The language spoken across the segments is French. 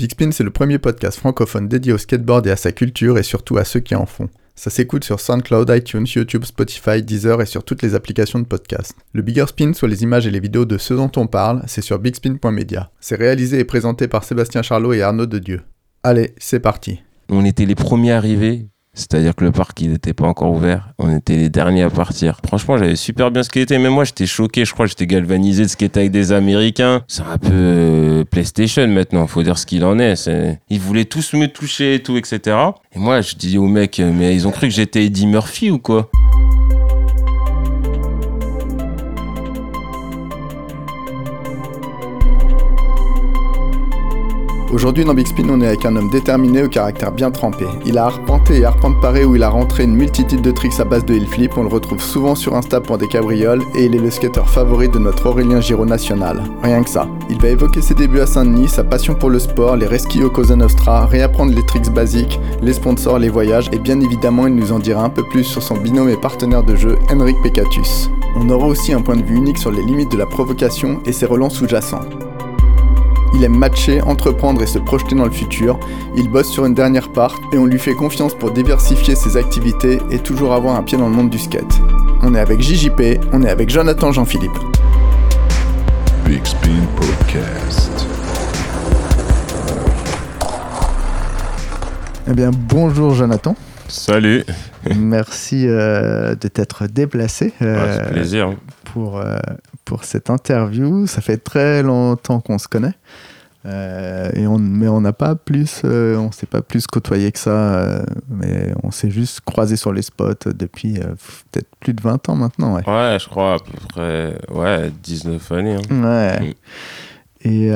Big Spin, c'est le premier podcast francophone dédié au skateboard et à sa culture et surtout à ceux qui en font. Ça s'écoute sur SoundCloud, iTunes, YouTube, Spotify, Deezer et sur toutes les applications de podcast. Le Bigger Spin, soit les images et les vidéos de ceux dont on parle, c'est sur bigspin.media. C'est réalisé et présenté par Sébastien Charlot et Arnaud de Dieu. Allez, c'est parti. On était les premiers arrivés c'est-à-dire que le parc, il n'était pas encore ouvert. On était les derniers à partir. Franchement, j'avais super bien skaté. Mais moi, j'étais choqué. Je crois que j'étais galvanisé de skater avec des Américains. C'est un peu euh, PlayStation maintenant. Faut dire ce qu'il en est. Ils voulaient tous me toucher et tout, etc. Et moi, je dis aux mecs, mais ils ont cru que j'étais Eddie Murphy ou quoi? Aujourd'hui dans Big Spin, on est avec un homme déterminé au caractère bien trempé. Il a arpenté et arpente-paré où il a rentré une multitude de tricks à base de hill flip. On le retrouve souvent sur Insta pour des cabrioles et il est le skater favori de notre Aurélien Giraud national. Rien que ça. Il va évoquer ses débuts à Saint-Denis, sa passion pour le sport, les resquis au Cosa Nostra, réapprendre les tricks basiques, les sponsors, les voyages et bien évidemment il nous en dira un peu plus sur son binôme et partenaire de jeu, Henrik Pekatus. On aura aussi un point de vue unique sur les limites de la provocation et ses relents sous-jacents. Il aime matcher, entreprendre et se projeter dans le futur. Il bosse sur une dernière part et on lui fait confiance pour diversifier ses activités et toujours avoir un pied dans le monde du skate. On est avec JJP, on est avec Jonathan Jean-Philippe. Big Spin Podcast. Eh bien, bonjour Jonathan. Salut. Merci euh, de t'être déplacé. Euh, plaisir. Pour, euh, pour cette interview. Ça fait très longtemps qu'on se connaît. Euh, et on, mais on n'a pas plus, euh, on s'est pas plus côtoyé que ça, euh, mais on s'est juste croisé sur les spots depuis peut-être plus de 20 ans maintenant. Ouais, ouais je crois à peu près ouais, 19 années. Hein. Ouais. Mm. Et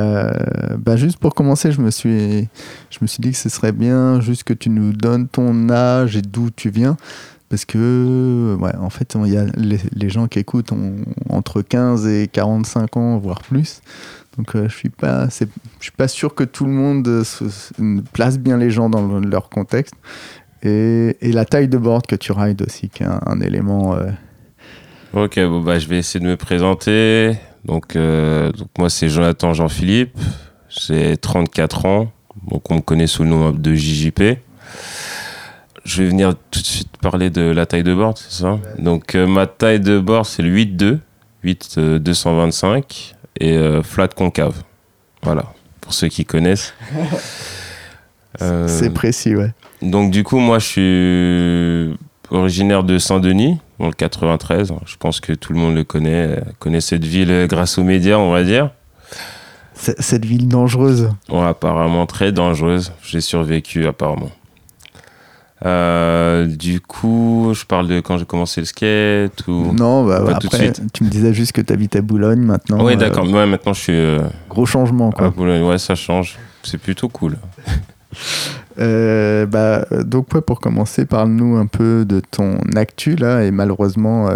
bah juste pour commencer, je me, suis, je me suis dit que ce serait bien juste que tu nous donnes ton âge et d'où tu viens. Parce que, ouais, en fait, il y a les, gens qui écoutent ont entre 15 et 45 ans, voire plus. Donc, euh, je suis pas, je suis pas sûr que tout le monde place bien les gens dans leur contexte. Et, la taille de board que tu rides aussi, qui est un, élément. Euh, ok, bon, bah, je vais essayer de me présenter. Donc, euh, donc moi, c'est Jonathan Jean-Philippe. J'ai 34 ans. Donc, on me connaît sous le nom de JJP je vais venir tout de suite parler de la taille de board, c'est ça Donc euh, ma taille de board c'est le 8.2, 8 225 et euh, flat concave. Voilà, pour ceux qui connaissent. Euh, c'est précis, ouais. Donc du coup, moi je suis originaire de Saint-Denis, dans le 93. Je pense que tout le monde le connaît, connaît cette ville grâce aux médias, on va dire. Cette ville dangereuse. Ouais, apparemment très dangereuse. J'ai survécu apparemment. Euh, du coup, je parle de quand j'ai commencé le skate ou non bah, après, tout de suite. Tu me disais juste que tu habites à Boulogne maintenant. Oui, d'accord. Euh, maintenant je suis. Euh, gros changement quoi. Boulogne, ouais, ça change. C'est plutôt cool. bah, donc ouais, pour commencer, parle-nous un peu de ton actu là et malheureusement,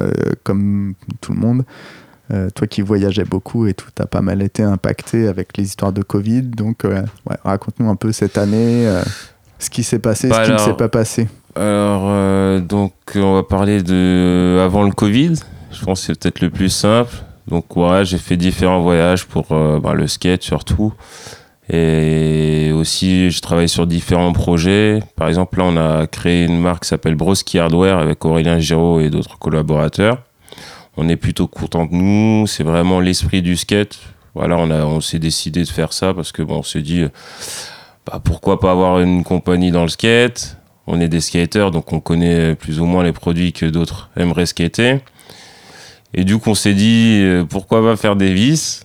comme tout le monde. toi qui voyageais beaucoup et tout, a pas mal été impacté avec les histoires de Covid. Donc, ouais, raconte-nous un peu cette année ce qui s'est passé, ce bah qui ne s'est pas passé. Alors, euh, donc, on va parler de avant le Covid. Je pense que c'est peut-être le plus simple. Donc, ouais, j'ai fait différents voyages pour euh, bah, le skate surtout. Et aussi, je travaille sur différents projets. Par exemple, là, on a créé une marque qui s'appelle Broski Hardware avec Aurélien Giraud et d'autres collaborateurs. On est plutôt content de nous. C'est vraiment l'esprit du skate. Voilà, on, a, on s'est décidé de faire ça parce que, bon, on s'est dit bah, pourquoi pas avoir une compagnie dans le skate? On est des skaters, donc on connaît plus ou moins les produits que d'autres aimeraient skater. Et du coup, on s'est dit, euh, pourquoi pas faire des vis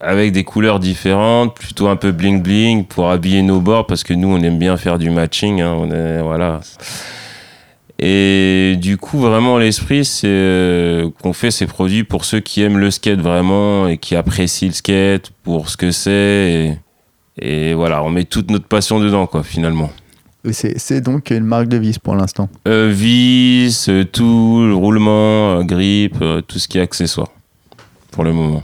avec des couleurs différentes, plutôt un peu bling bling pour habiller nos bords, parce que nous, on aime bien faire du matching. Hein, voilà. Et du coup, vraiment, l'esprit, c'est euh, qu'on fait ces produits pour ceux qui aiment le skate vraiment et qui apprécient le skate pour ce que c'est. Et voilà, on met toute notre passion dedans, quoi, finalement. C'est donc une marque de vis pour l'instant euh, Vis, euh, tout, roulement, euh, grippe, euh, tout ce qui est accessoire, pour le moment.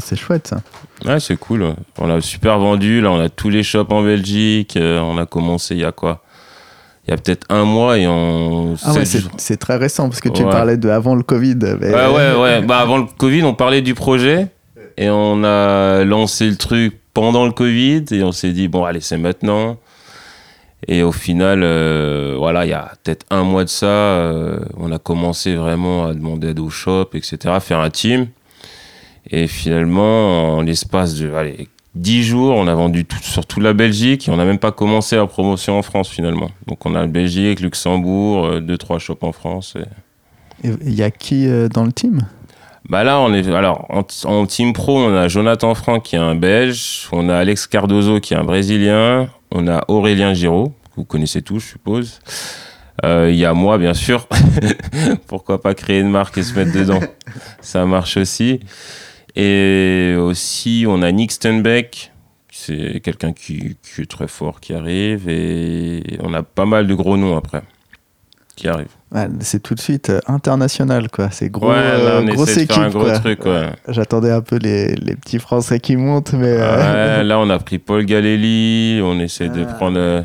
C'est chouette ça. Ouais, c'est cool. On a super vendu. Là, on a tous les shops en Belgique. on a commencé il y a quoi? Il y a peut-être un mois et on. Ah ouais, c'est très récent parce que tu parlais de avant le Covid. Ouais, ouais, ouais. bah, avant le Covid, on parlait du projet et on a lancé le truc pendant le Covid et on s'est dit, bon, allez, c'est maintenant. Et au final, euh, voilà, il y a peut-être un mois de ça, euh, on a commencé vraiment à demander aide au shop, etc., à faire un team. Et finalement, en l'espace de allez, 10 jours, on a vendu tout, sur toute la Belgique et on n'a même pas commencé la promotion en France finalement. Donc on a Belgique, Luxembourg, 2-3 shops en France. Il y a qui dans le team? Bah là, on est alors en, team pro, on a Jonathan Franck qui est un Belge, on a Alex Cardozo qui est un Brésilien, on a Aurélien Giraud, que vous connaissez tous, je suppose. Euh, il y a moi, bien sûr. Pourquoi pas créer une marque et se mettre dedans? Ça marche aussi. Et aussi, on a Nick Stenbeck, c'est quelqu'un qui, qui, est très fort qui arrive. Et on a pas mal de gros noms après qui arrivent c'est tout de suite euh, international, quoi. C'est gros, euh, grosse équipe. Un gros truc, J'attendais un peu les, les, petits Français qui montent, mais. Euh, là, on a pris Paul Galelli. On essaie de ah. prendre.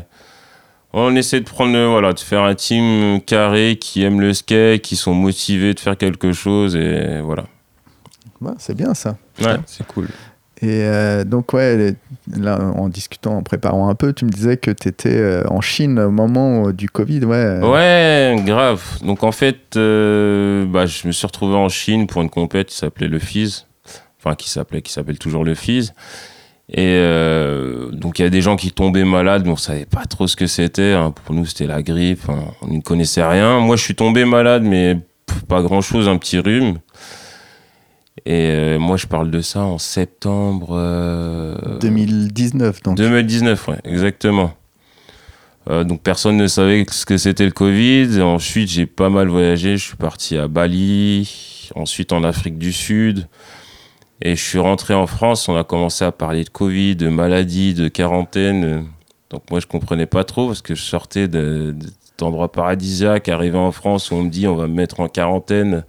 On essaie de prendre, voilà, de faire un team carré qui aime le skate, qui sont motivés de faire quelque chose, et voilà. c'est bien ça. Ouais, c'est cool. Et euh, donc, ouais, là, en discutant, en préparant un peu, tu me disais que tu étais euh, en Chine au moment euh, du Covid, ouais. Ouais, grave. Donc, en fait, bah, je me suis retrouvé en Chine pour une compète qui s'appelait le FIS. Enfin, qui s'appelait, qui s'appelle toujours le FIS. Et donc, il y a des gens qui tombaient malades, mais on savait pas trop ce que c'était. Hein. Pour nous, c'était la grippe. on ne connaissait rien. Moi, je suis tombé malade, mais pas grand chose, un petit rhume. Et euh, moi, je parle de ça en septembre. 2019, euh, donc. 2019, ouais, exactement. Euh, donc personne ne savait ce que c'était le Covid. ensuite, j'ai pas mal voyagé. Je suis parti à Bali, ensuite en Afrique du Sud. Et je suis rentré en France. On a commencé à parler de Covid, de maladie, de quarantaine. Donc moi, je comprenais pas trop parce que je sortais d'endroits paradisiaques, arrivé en France où on me dit on va me mettre en quarantaine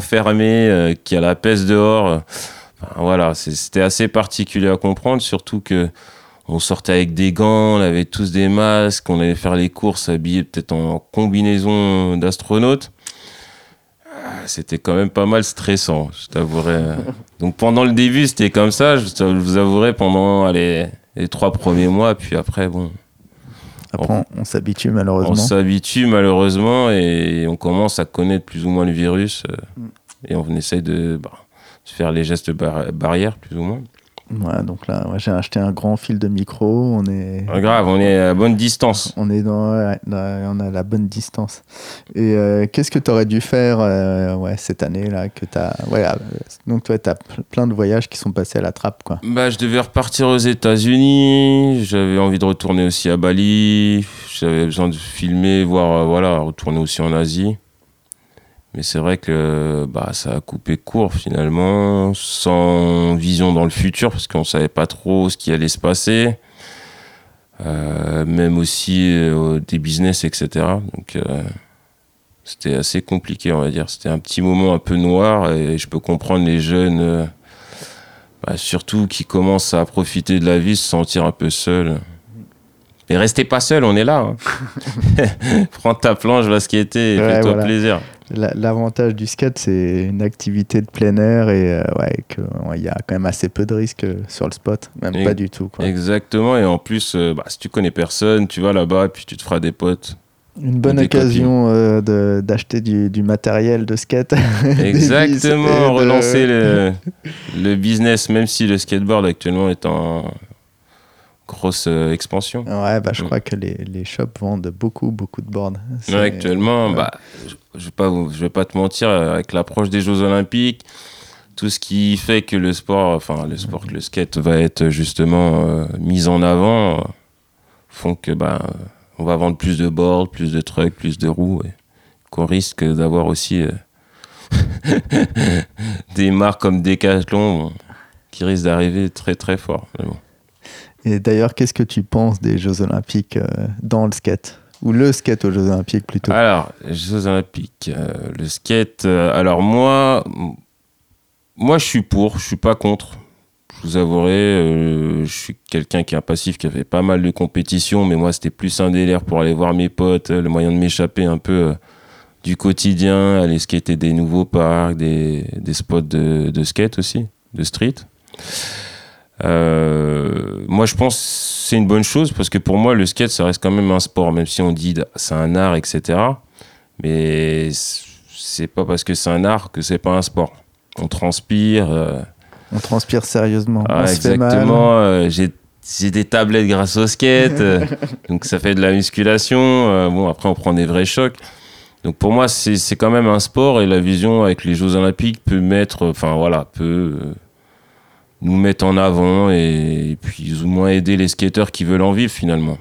fermé, euh, qui a la peste dehors. voilà, c'était assez particulier à comprendre, surtout que on sortait avec des gants, on avait tous des masques, on allait faire les courses habillés peut-être en combinaison d'astronaute. Ah, c'était quand même pas mal stressant, je t'avouerai. Donc pendant le début, c'était comme ça, je vous avouerai, pendant les trois premiers mois, puis après, bon, après, on, s'habitue malheureusement. On s'habitue malheureusement et on commence à connaître plus ou moins le virus euh, mm. et on essaye de, bah, faire les gestes barrières plus ou moins. Ouais, donc là, j'ai acheté un grand fil de micro. On est. Ah, grave, on est à bonne distance. On est dans, on a la bonne distance. Et euh, qu'est-ce que tu aurais dû faire euh, ouais, cette année-là que as, ouais, euh, Donc, toi, tu as plein de voyages qui sont passés à la trappe, quoi. Bah, je devais repartir aux États-Unis. J'avais envie de retourner aussi à Bali. J'avais besoin de filmer, voir, voilà, retourner aussi en Asie. Mais c'est vrai que bah, ça a coupé court finalement, sans vision dans le futur, parce qu'on ne savait pas trop ce qui allait se passer. Euh, même aussi euh, des business, etc. Donc euh, c'était assez compliqué, on va dire. C'était un petit moment un peu noir et je peux comprendre les jeunes, bah, surtout qui commencent à profiter de la vie, se sentir un peu seuls. Mais restez pas seul, on est là. Hein. Prends ta planche, va skater et fais-toi plaisir. L'avantage du skate, c'est une activité de plein air et euh, ouais, il y a quand même assez peu de risques euh, sur le spot, même pas du tout. Quoi. Exactement, et en plus, euh, bah, si tu connais personne, tu vas là-bas et puis tu te feras des potes. Une bonne occasion d'acheter du, du, matériel de skate. Exactement, relancer le, le, business, même si le skateboard actuellement est en, grosse euh, expansion. Ouais, bah, je mm. crois que les, les, shops vendent beaucoup, beaucoup de boards. actuellement, bah, je ne vais, pas, je vais pas te mentir, avec l'approche des Jeux Olympiques, tout ce qui fait que le sport, enfin le sport, que le skate va être justement euh, mis en avant, font que bah, on va vendre plus de boards, plus de trucks, plus de roues, qu'on risque d'avoir aussi euh, des marques comme Decathlon qui risquent d'arriver très très fort. Et d'ailleurs, qu'est-ce que tu penses des Jeux Olympiques euh, dans le skate? Ou le skate aux Jeux Olympiques plutôt? Alors, Jeux Olympiques, euh, le skate. Euh, alors, moi, moi, je suis pour, je suis pas contre. Je vous avouerai, je suis quelqu'un qui est un passif, qui a fait pas mal de compétitions, mais moi, c'était plus un délire pour aller voir mes potes, le moyen de m'échapper un peu du quotidien, aller skater des nouveaux parcs, des, des spots de, de skate aussi, de street. Euh, moi, je pense que c'est une bonne chose parce que pour moi, le skate, ça reste quand même un sport, même si on dit c'est un art, etc. Mais c'est pas parce que c'est un art que c'est pas un sport. On transpire. euh, On transpire sérieusement. ah, on exactement. euh, j'ai des tablettes grâce au skate, donc ça fait de la musculation. bon, après, on prend des vrais chocs. Donc pour moi, c'est quand même un sport et la vision avec les Jeux Olympiques peut mettre, enfin voilà, peut nous mettre en avant et, et puis plus ou moins aider les skateurs qui veulent en vivre finalement.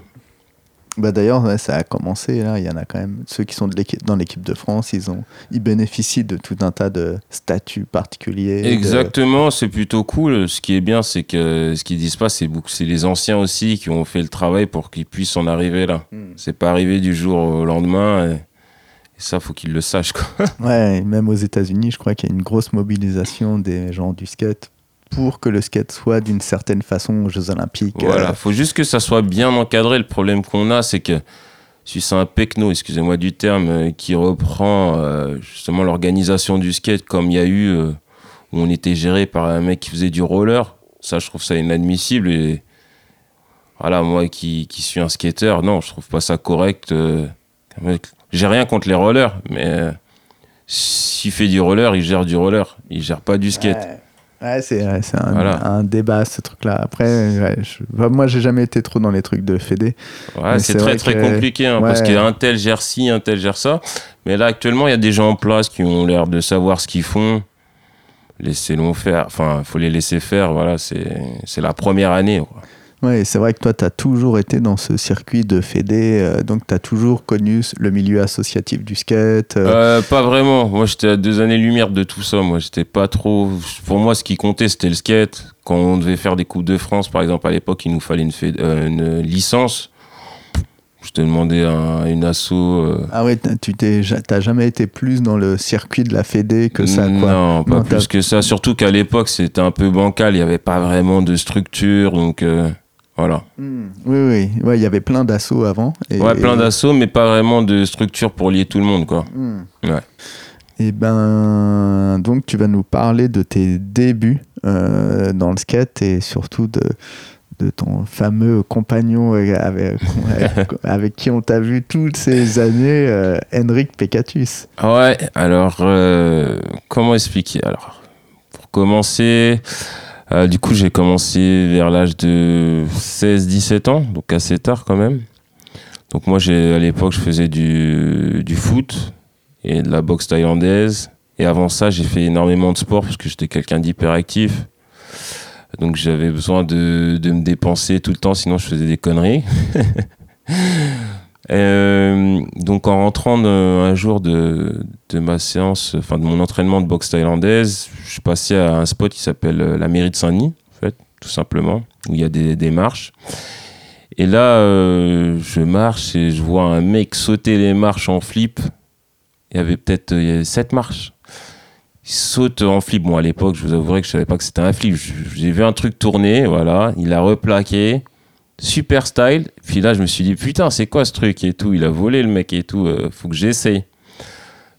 Bah d'ailleurs, ouais, ça a commencé. Là. Il y en a quand même ceux qui sont de dans l'équipe de France. Ils, ont, ils bénéficient de tout un tas de statuts particuliers. de- Exactement, c'est plutôt cool. Ce qui est bien, c'est que ce qu'ils disent pas, c'est les anciens aussi qui ont fait le travail pour qu'ils puissent en arriver là. Hmm. C'est pas arrivé du jour au lendemain. Et, et ça, faut qu'ils le sachent. Quoi. Ouais, même aux États-Unis, je crois qu'il y a une grosse mobilisation des gens du skate pour que le skate soit d'une certaine façon aux Jeux Olympiques. Voilà, Euh, faut juste que ça soit bien encadré. Le problème qu'on a, c'est que si c'est un pecno, excusez-moi du terme, euh, qui reprend euh, justement l'organisation du skate comme il y a eu où on était géré par un mec qui faisait du roller, ça, je trouve ça inadmissible. Et voilà, moi qui, qui suis un skater, non, je trouve pas ça correct. euh, J'ai rien contre les rollers, mais s'il fait du roller, il gère du roller. Il gère pas du skate. Ouais, Ouais, c'est un, Voilà. un débat ce truc-là. Après, ouais, je- bah, moi, j'ai jamais été trop dans les trucs de Fédé. Ouais, c'est très très que- compliqué hein, parce ouais. qu'un tel gère ci, un tel gère ça. Mais là actuellement, il y a des gens en place qui ont l'air de savoir ce qu'ils font. Laissez-les faire. Enfin, faut les laisser faire. Voilà, c'est c'est la première année. quoi. Et c'est vrai que toi, tu as toujours été dans ce circuit de Fédé, euh, donc tu as toujours connu le milieu associatif du skate. euh, Euh, pas vraiment. Moi, j'étais à deux années-lumière de tout ça. Moi, j'étais pas trop. Pour moi, ce qui comptait, c'était le skate. Quand on devait faire des coupes de France, par exemple, à l'époque, il nous fallait une, licence. Je te demandais un- une asso. euh, Ah ouais, tu t'es, t'as jamais été plus dans le circuit de la Fédé que ça, quoi. Non, pas Non, plus que ça. Surtout qu'à l'époque, c'était un peu bancal. Il n'y avait pas vraiment de structure. Donc, euh, voilà. Hmm. Oui, oui, ouais, il y avait plein d'assauts avant. Et, Ouais, plein d'assauts, mais pas vraiment de structure pour lier tout le monde, quoi. Hmm. Ouais. Et ben, donc tu vas nous parler de tes débuts euh, dans le skate et surtout de, de ton fameux compagnon avec, avec, avec qui on t'a vu toutes ces années, euh, Henrik Pekatus. Ouais, alors, euh, comment expliquer? Alors, pour commencer, euh, du coup, j'ai commencé vers l'âge de 16-17 ans, donc assez tard quand même. Donc, moi, à l'époque, je faisais du, du foot et de la boxe thaïlandaise. Et avant ça, j'ai fait énormément de sport parce que j'étais quelqu'un d'hyperactif. Donc, j'avais besoin de, de me dépenser tout le temps, sinon je faisais des conneries. Euh, donc en rentrant un jour de, ma séance, enfin de mon entraînement de boxe thaïlandaise, je suis passé à un spot qui s'appelle euh, la mairie de Saint-Denis, en fait, tout simplement, où il y a des, marches. Et là, euh, je marche et je vois un mec sauter les marches en flip. Il y avait peut-être sept marches. Il saute en flip. Bon, à l'époque, je vous avouerai que je savais pas que c'était un flip. J'ai vu un truc tourner, voilà. Il a replaqué super style. Puis là, je me suis dit, putain, c'est quoi ce truc et tout Il a volé le mec et tout, euh, faut que j'essaye.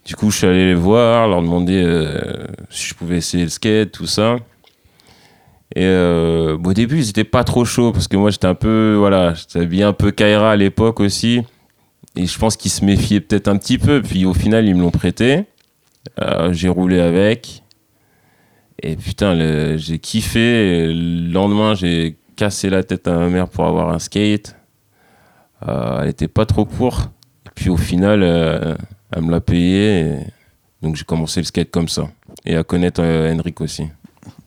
Du coup, je suis allé les voir, leur demander euh, si je pouvais essayer le skate, tout ça. Et euh, au début, ils étaient pas trop chauds parce que moi, j'étais un peu, voilà, j'étais habillé un peu Kaira à l'époque aussi. Et je pense qu'ils se méfiaient peut-être un petit peu. Puis au final, ils me l'ont prêté. Euh, j'ai roulé avec. Et putain, j'ai kiffé. Le lendemain, j'ai cassé la tête à ma mère pour avoir un skate. Euh, elle était pas trop pour. Et puis au final, euh, elle me l'a payé. et Donc j'ai commencé le skate comme ça. Et à connaître euh, Henrik aussi.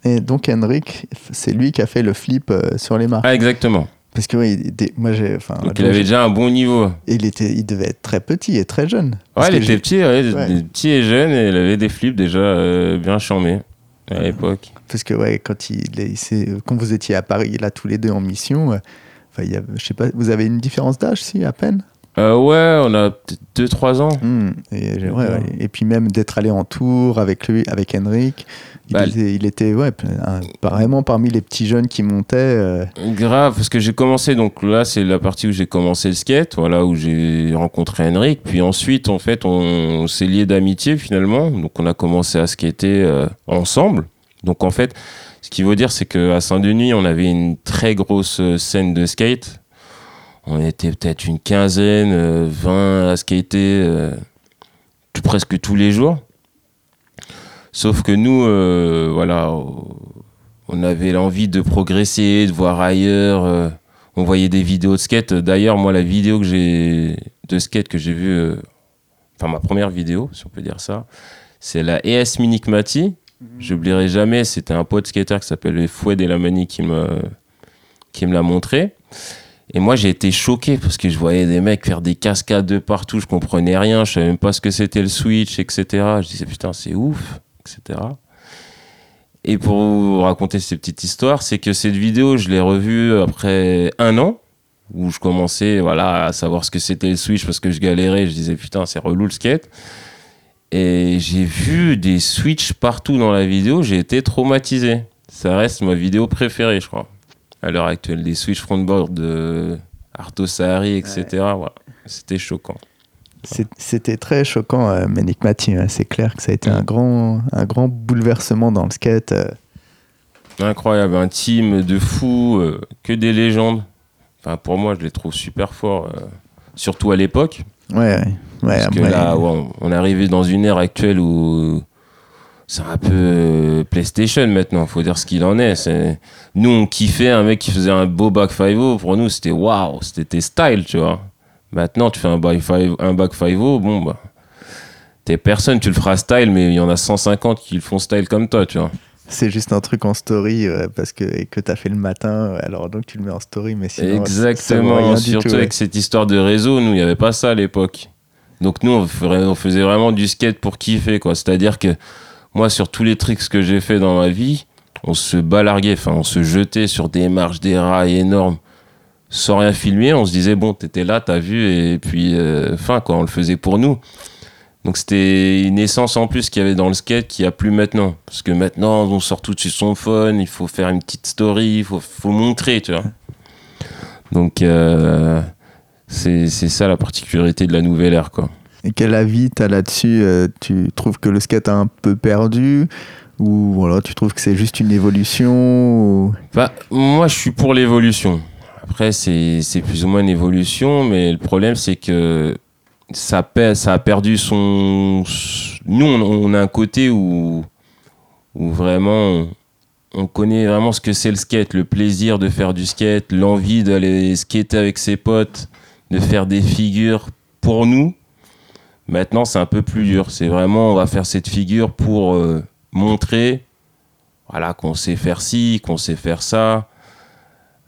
Et donc Henrik, c'est lui qui a fait le flip euh, sur les marches. Ah, exactement. Parce que ouais, il était- moi j'ai, Donc il avait déjà un bon niveau. il était, il devait être très petit et très jeune. Ouais, il était petit, ouais, Ouais. des- petit et jeune, et il avait des flips déjà bien charmés à l'époque. Parce que ouais, quand il, quand vous étiez à Paris là tous les deux en mission, euh, enfin, il y avait- je sais pas, vous avez une différence d'âge si à peine? Euh, ouais, on a peut-être 2-3 ans. Hmm, Et, j'ai- ouais, ouais. Et puis même d'être allé en tour avec lui, avec Henrik, il, Bah, était, il était ouais, vraiment parmi les petits jeunes qui montaient. euh, Grave, parce que j'ai commencé, donc là c'est la partie où j'ai commencé le skate, voilà, où j'ai rencontré Henrik. Puis ensuite, en fait, on, s'est liés d'amitié finalement. Donc on a commencé à skater euh, ensemble. Donc en fait, Ce qui veut dire, c'est qu'à Saint-Denis, on avait une très grosse scène de skate. On était peut-être une quinzaine, 20 à skater presque tous les jours. Sauf que nous, voilà, on avait l'envie de progresser, de voir ailleurs. on voyait des vidéos de skate. D'ailleurs, moi, la vidéo que j'ai de skate que j'ai vue enfin ma première vidéo, si on peut dire ça, c'est la ES Minicmati. Mhm. J'oublierai jamais, c'était un pote skater qui s'appelle Foued Elamani qui me, qui me l'a montré. Et moi, j'ai été choqué parce que je voyais des mecs faire des cascades de partout, je comprenais rien, je savais même pas ce que c'était le switch, etc. Je disais putain, c'est ouf, etc. Et pour vous raconter cette petite histoire, c'est que cette vidéo, je l'ai revue après un an où je commençais voilà, à savoir ce que c'était le Switch parce que je galérais. Je disais putain, c'est relou le skate. Et j'ai vu des Switch partout dans la vidéo. J'ai été traumatisé. Ça reste ma vidéo préférée, je crois, à l'heure actuelle. Des Switch frontboard de Arto Sahari, etc. Voilà. C'était choquant. C'était très choquant, euh, Mati. C'est clair que ça a été un, grand, un grand bouleversement dans le skate. Euh. Incroyable, un team de fous, euh, que des légendes. Enfin, pour moi, je les trouve super forts, euh, surtout à l'époque. Ouais, ouais. Parce que là, on est arrivé dans une ère actuelle où c'est un peu euh, PlayStation maintenant, faut dire ce qu'il en est. c'est. Nous, on kiffait un mec qui faisait un beau back 5 Pour nous, c'était waouh, c'était style, tu vois. Maintenant, tu fais un back 5 un back bon, bah. T'es personne, tu le feras style, mais il y en a 150 qui le font style comme toi, tu vois c'est juste un truc en story euh, parce que que tu as fait le matin, alors donc tu le mets en story, mais sinon. Exactement, surtout avec cette histoire de réseau, nous, il n'y avait pas ça à l'époque. Donc nous, on, faisait vraiment du skate pour kiffer, quoi. C'est-à-dire que moi, sur tous les tricks que j'ai fait dans ma vie, on se balarguait, on se jetait sur des marches, des rails énormes, sans rien filmer. On se disait, bon, t'étais là, t'as vu, et puis, euh, fin, quoi, on le faisait pour nous. Donc c'était une essence en plus qu'il y avait dans le skate qu'il n'y a plus maintenant. Parce que maintenant, on sort tout de suite son phone, il faut faire une petite story, il faut, faut montrer, tu vois. Donc euh, c'est ça la particularité de la nouvelle ère, quoi. Et quel avis tu as là-dessus euh, Tu trouves que le skate a un peu perdu ou voilà, tu trouves que c'est juste une évolution bah, Moi, je suis pour l'évolution. Après, c'est plus ou moins une évolution, mais le problème, c'est que ça, ça a perdu son. Nous, on, a un côté où, où vraiment on connaît vraiment ce que c'est le skate, le plaisir de faire du skate, l'envie d'aller skater avec ses potes, de faire des figures pour nous. Maintenant, c'est un peu plus dur. C'est vraiment, on va faire cette figure pour euh, montrer voilà, qu'on sait faire ci, qu'on sait faire ça.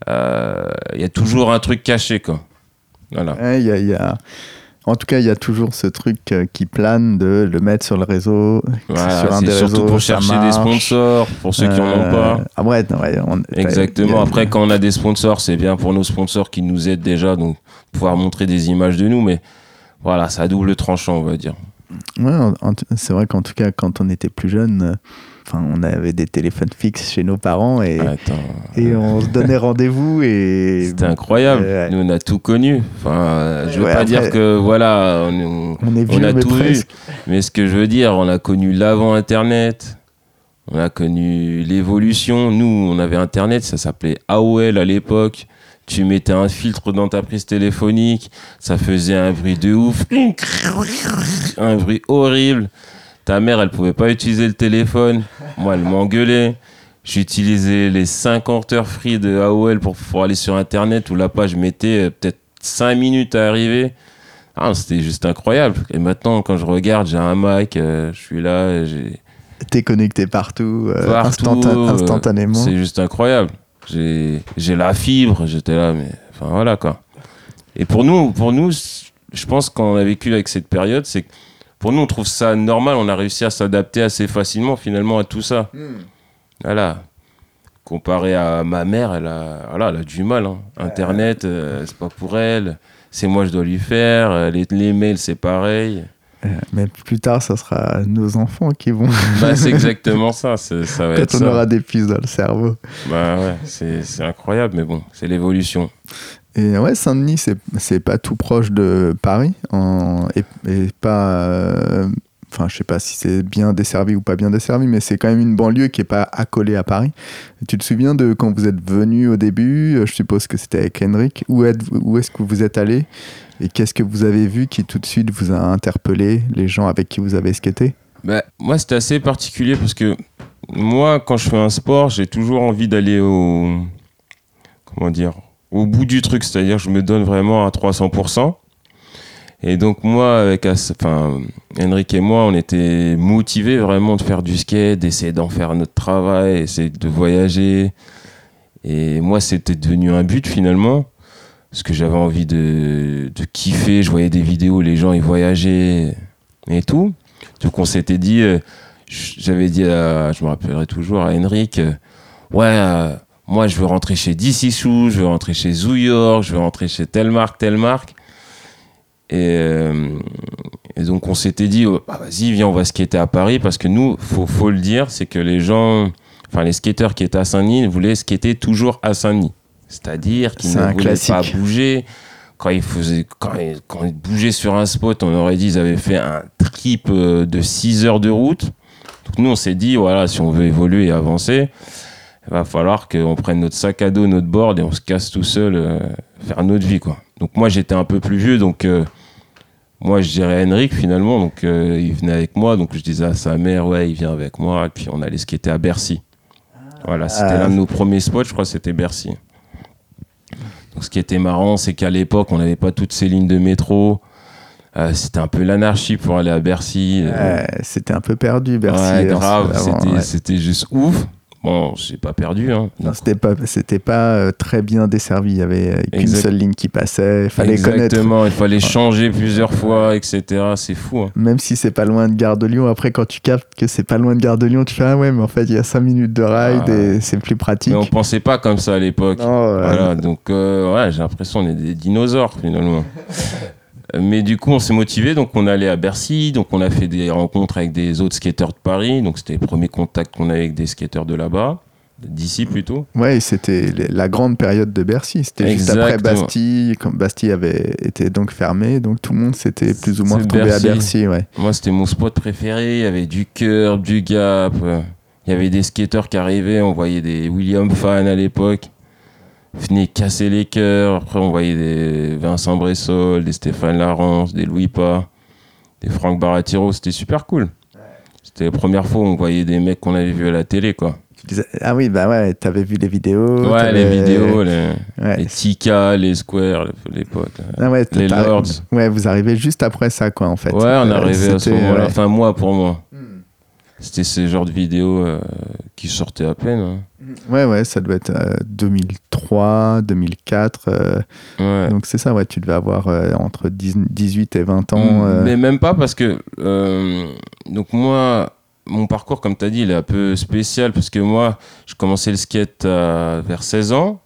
Il euh, y a toujours un truc caché, quoi. Voilà. Il y a en tout cas, il y a toujours ce truc euh, qui plane de le mettre sur le réseau, sur un des surtout pour chercher des sponsors, pour ceux qui n'en ont pas. Ah ouais, Exactement. Après, quand on a des sponsors, c'est bien pour nos sponsors qui nous aident déjà, donc pouvoir montrer des images de nous, mais voilà, ça a double tranchant, on va dire. Ouais, c'est vrai qu'en tout cas, quand on était plus jeune, euh, Enfin, on avait des téléphones fixes chez nos parents et, et on se donnait rendez-vous et c'était incroyable. Nous on a tout connu. Enfin, je veux pas dire que voilà, on, on, a tout vu, mais ce que je veux dire, on a connu l'avant Internet. On a connu l'évolution. Nous, on avait Internet, ça s'appelait AOL à l'époque. Tu mettais un filtre dans ta prise téléphonique, ça faisait un bruit de ouf, un bruit horrible. Ta mère, elle pouvait pas utiliser le téléphone. Moi, elle m'engueulait. J'utilisais les 50 heures free de AOL pour, aller sur Internet où la page mettait euh, peut-être 5 minutes à arriver. Ah, c'était juste incroyable. Et maintenant, quand je regarde, j'ai un Mac, euh, je suis là, j'ai... T'es connecté partout, euh, instantanément. C'est juste incroyable. J'ai la fibre, j'étais là, mais enfin voilà quoi. Et pour nous, pour nous, je pense qu'on a vécu avec cette période, c'est que pour nous, on trouve ça normal. On a réussi à s'adapter assez facilement finalement à tout ça. Hmm. Voilà. Comparé à ma mère, elle a, voilà, elle a du mal. Hein. Internet, euh, c'est pas pour elle. C'est moi, je dois lui faire. Euh, les, les mails, c'est pareil. Euh, mais plus tard, ça sera nos enfants qui vont. bah, c'est exactement ça. Ça va Quand on aura des puces dans le cerveau. Bah ouais, c'est incroyable, mais bon, c'est l'évolution. Et ouais, Saint-Denis, c'est pas tout proche de Paris en, et, pas, euh, enfin, je sais pas si c'est bien desservi ou pas bien desservi, mais c'est quand même une banlieue qui est pas accolée à Paris. Tu te souviens de quand vous êtes venu au début Je suppose que c'était avec Henrik. Où, où est-ce que vous êtes allé Et qu'est-ce que vous avez vu qui tout de suite vous a interpellé, les gens avec qui vous avez skaté? Bah, Moi, c'était assez particulier parce que moi, quand je fais un sport, j'ai toujours envie d'aller au. Comment dire Au bout du truc, c'est-à-dire je me donne vraiment à 300%. Et donc moi, avec, enfin, Henrik et moi, on était motivés vraiment de faire du skate, d'essayer d'en faire notre travail, essayer de voyager. Et moi, c'était devenu un but finalement, parce que j'avais envie de, kiffer. Je voyais des vidéos, les gens ils voyageaient et tout. Donc on s'était dit, euh, j'avais dit, je me rappellerai toujours à Henrik, euh, ouais, euh, moi je veux rentrer chez DC je veux rentrer chez Zoo York, je veux rentrer chez telle marque, telle marque. Euh, et, donc on s'était dit, oh, bah, vas-y, viens, on va skater à Paris parce que nous, faut, faut le dire, c'est que les gens, enfin les skateurs qui étaient à Saint-Denis voulaient skater toujours à Saint-Denis. C'est-à-dire qu'ils ne voulaient pas bouger. Quand ils, faisaient, quand, ils, bougeaient sur un spot, on aurait dit qu'ils avaient fait un trip euh, de 6 heures de route. Donc nous, on s'est dit, voilà, si on veut évoluer et avancer, il va falloir qu'on prenne notre sac à dos, notre board et on se casse tout seul, euh, faire notre vie, quoi. Donc moi, j'étais un peu plus vieux, donc moi je dirais Henrik finalement donc euh, il venait avec moi donc je disais à sa mère ouais il vient avec moi et puis on allait skater à Bercy. Voilà c'était ah. l'un de nos premiers spots je crois c'était Bercy. Donc ce qui était marrant c'est qu'à l'époque on n'avait pas toutes ces lignes de métro. Euh, c'était un peu l'anarchie pour aller à Bercy euh. c'était un peu perdu Bercy ouais, grave c'était juste ouf Bon, j'ai pas perdu. Hein. Non, c'était pas, c'était pas euh, très bien desservi. Il y avait euh, qu'une seule ligne qui passait. Il fallait Exactement. Il fallait changer plusieurs fois, etc. C'est fou. Hein. Même si c'est pas loin de Gare de Lyon. Après, quand tu captes que c'est pas loin de Gare de Lyon, tu fais ah ouais, mais en fait, il y a 5 minutes de ride et c'est plus pratique. Mais on pensait pas comme ça à l'époque. Voilà. Donc, euh, ouais, j'ai l'impression qu'on est des dinosaures finalement. Mais du coup, on s'est motivé, donc on allait à Bercy, donc on a fait des rencontres avec des autres skateurs de Paris, donc c'était le premier contact qu'on avait avec des skateurs de là-bas, d'ici plutôt. Ouais, c'était la grande période de Bercy, c'était juste après Bastille, quand Bastille avait été donc fermé, donc tout le monde s'était plus ou moins retrouvé à Bercy. Ouais. Moi, c'était mon spot préféré, il y avait du curb, du gap, il y avait des skateurs qui arrivaient, on voyait des William Fan à l'époque venait casser les cœurs. Après, on voyait des Vincent Bressol, des Stéphane Larence, des Louis Pa, des Franck Baratiro. C'était super cool. C'était la première fois où on voyait des mecs qu'on avait vus à la télé, quoi. Ah oui, bah ouais, t'avais vu les vidéos. Ouais, les vidéos, les, les Tika, les Square, l'époque. Ah ouais, les Lords. Ouais, vous arrivez juste après ça, quoi, en fait. Ouais, on arrivait à ce moment-là. Enfin, moi, pour moi. C'était ce genre de vidéos euh, qui sortaient à peine. Hein. Ouais, ouais, ça doit être 2003, euh, 2004. Euh, donc c'est ça, ouais, tu devais avoir entre 18 et 20 ans. Mm, mais même pas parce que. donc moi, mon parcours, comme tu as dit, il est un peu spécial parce que moi, je commençais le skate vers 16 ans.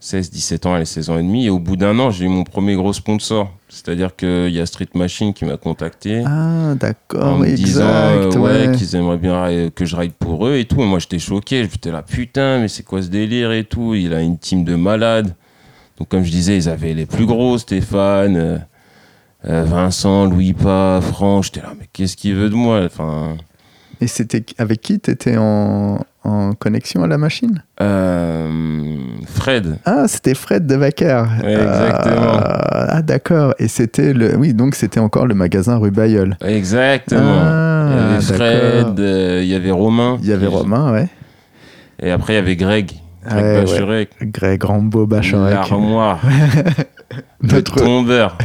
16, 17 ans, allez, 16 ans et demi. Et au bout d'un an, j'ai eu mon premier gros sponsor. C'est-à-dire qu'il y a Street Machine qui m'a contacté. Ah, d'accord, En me disant euh, ouais, qu'ils aimeraient bien que je ride pour eux et tout. Et moi, j'étais choqué. J'étais là, putain, mais c'est quoi ce délire et tout? Il a une team de malades. Donc, comme je disais, ils avaient les plus gros, Stéphane, euh, euh, Vincent, Louis Pa, Franck. J'étais là, mais qu'est-ce qu'il veut de moi? Enfin... Et c'était avec qui tu étais en, en connexion à la machine? Euh, Fred. Ah, c'était Fred de Vacker. exactement. Euh, ah, d'accord. Et c'était le. Oui, donc c'était encore le magasin rue Bayeul. Exactement. Ah, il y avait Fred, euh, il y avait Romain. Il y avait Romain, ouais. Et après, il y avait Greg. Greg Bachurek. Greg Rambo. L'armoire. Notre tombeur.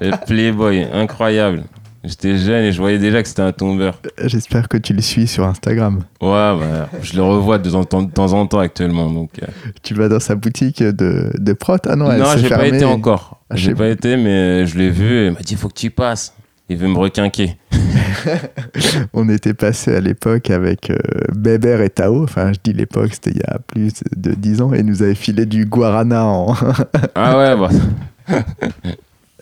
le Playboy, incroyable. J'étais jeune et je voyais déjà que c'était un tombeur. J'espère que tu le suis sur Instagram. Ouais, bah, je le revois de temps, en temps, actuellement. Donc, euh. Tu vas dans sa boutique de, de prot Ah non, elle Non, j'ai pas été encore. Ah, j'ai pas été, mais je l'ai vu et il m'a dit il faut que tu passes. Il veut me requinquer. On était passé à l'époque avec euh, Bébert et Tao. Enfin, je dis l'époque, c'était il y a plus de 10 ans. Et nous avait filé du guarana en. ah ouais, bah.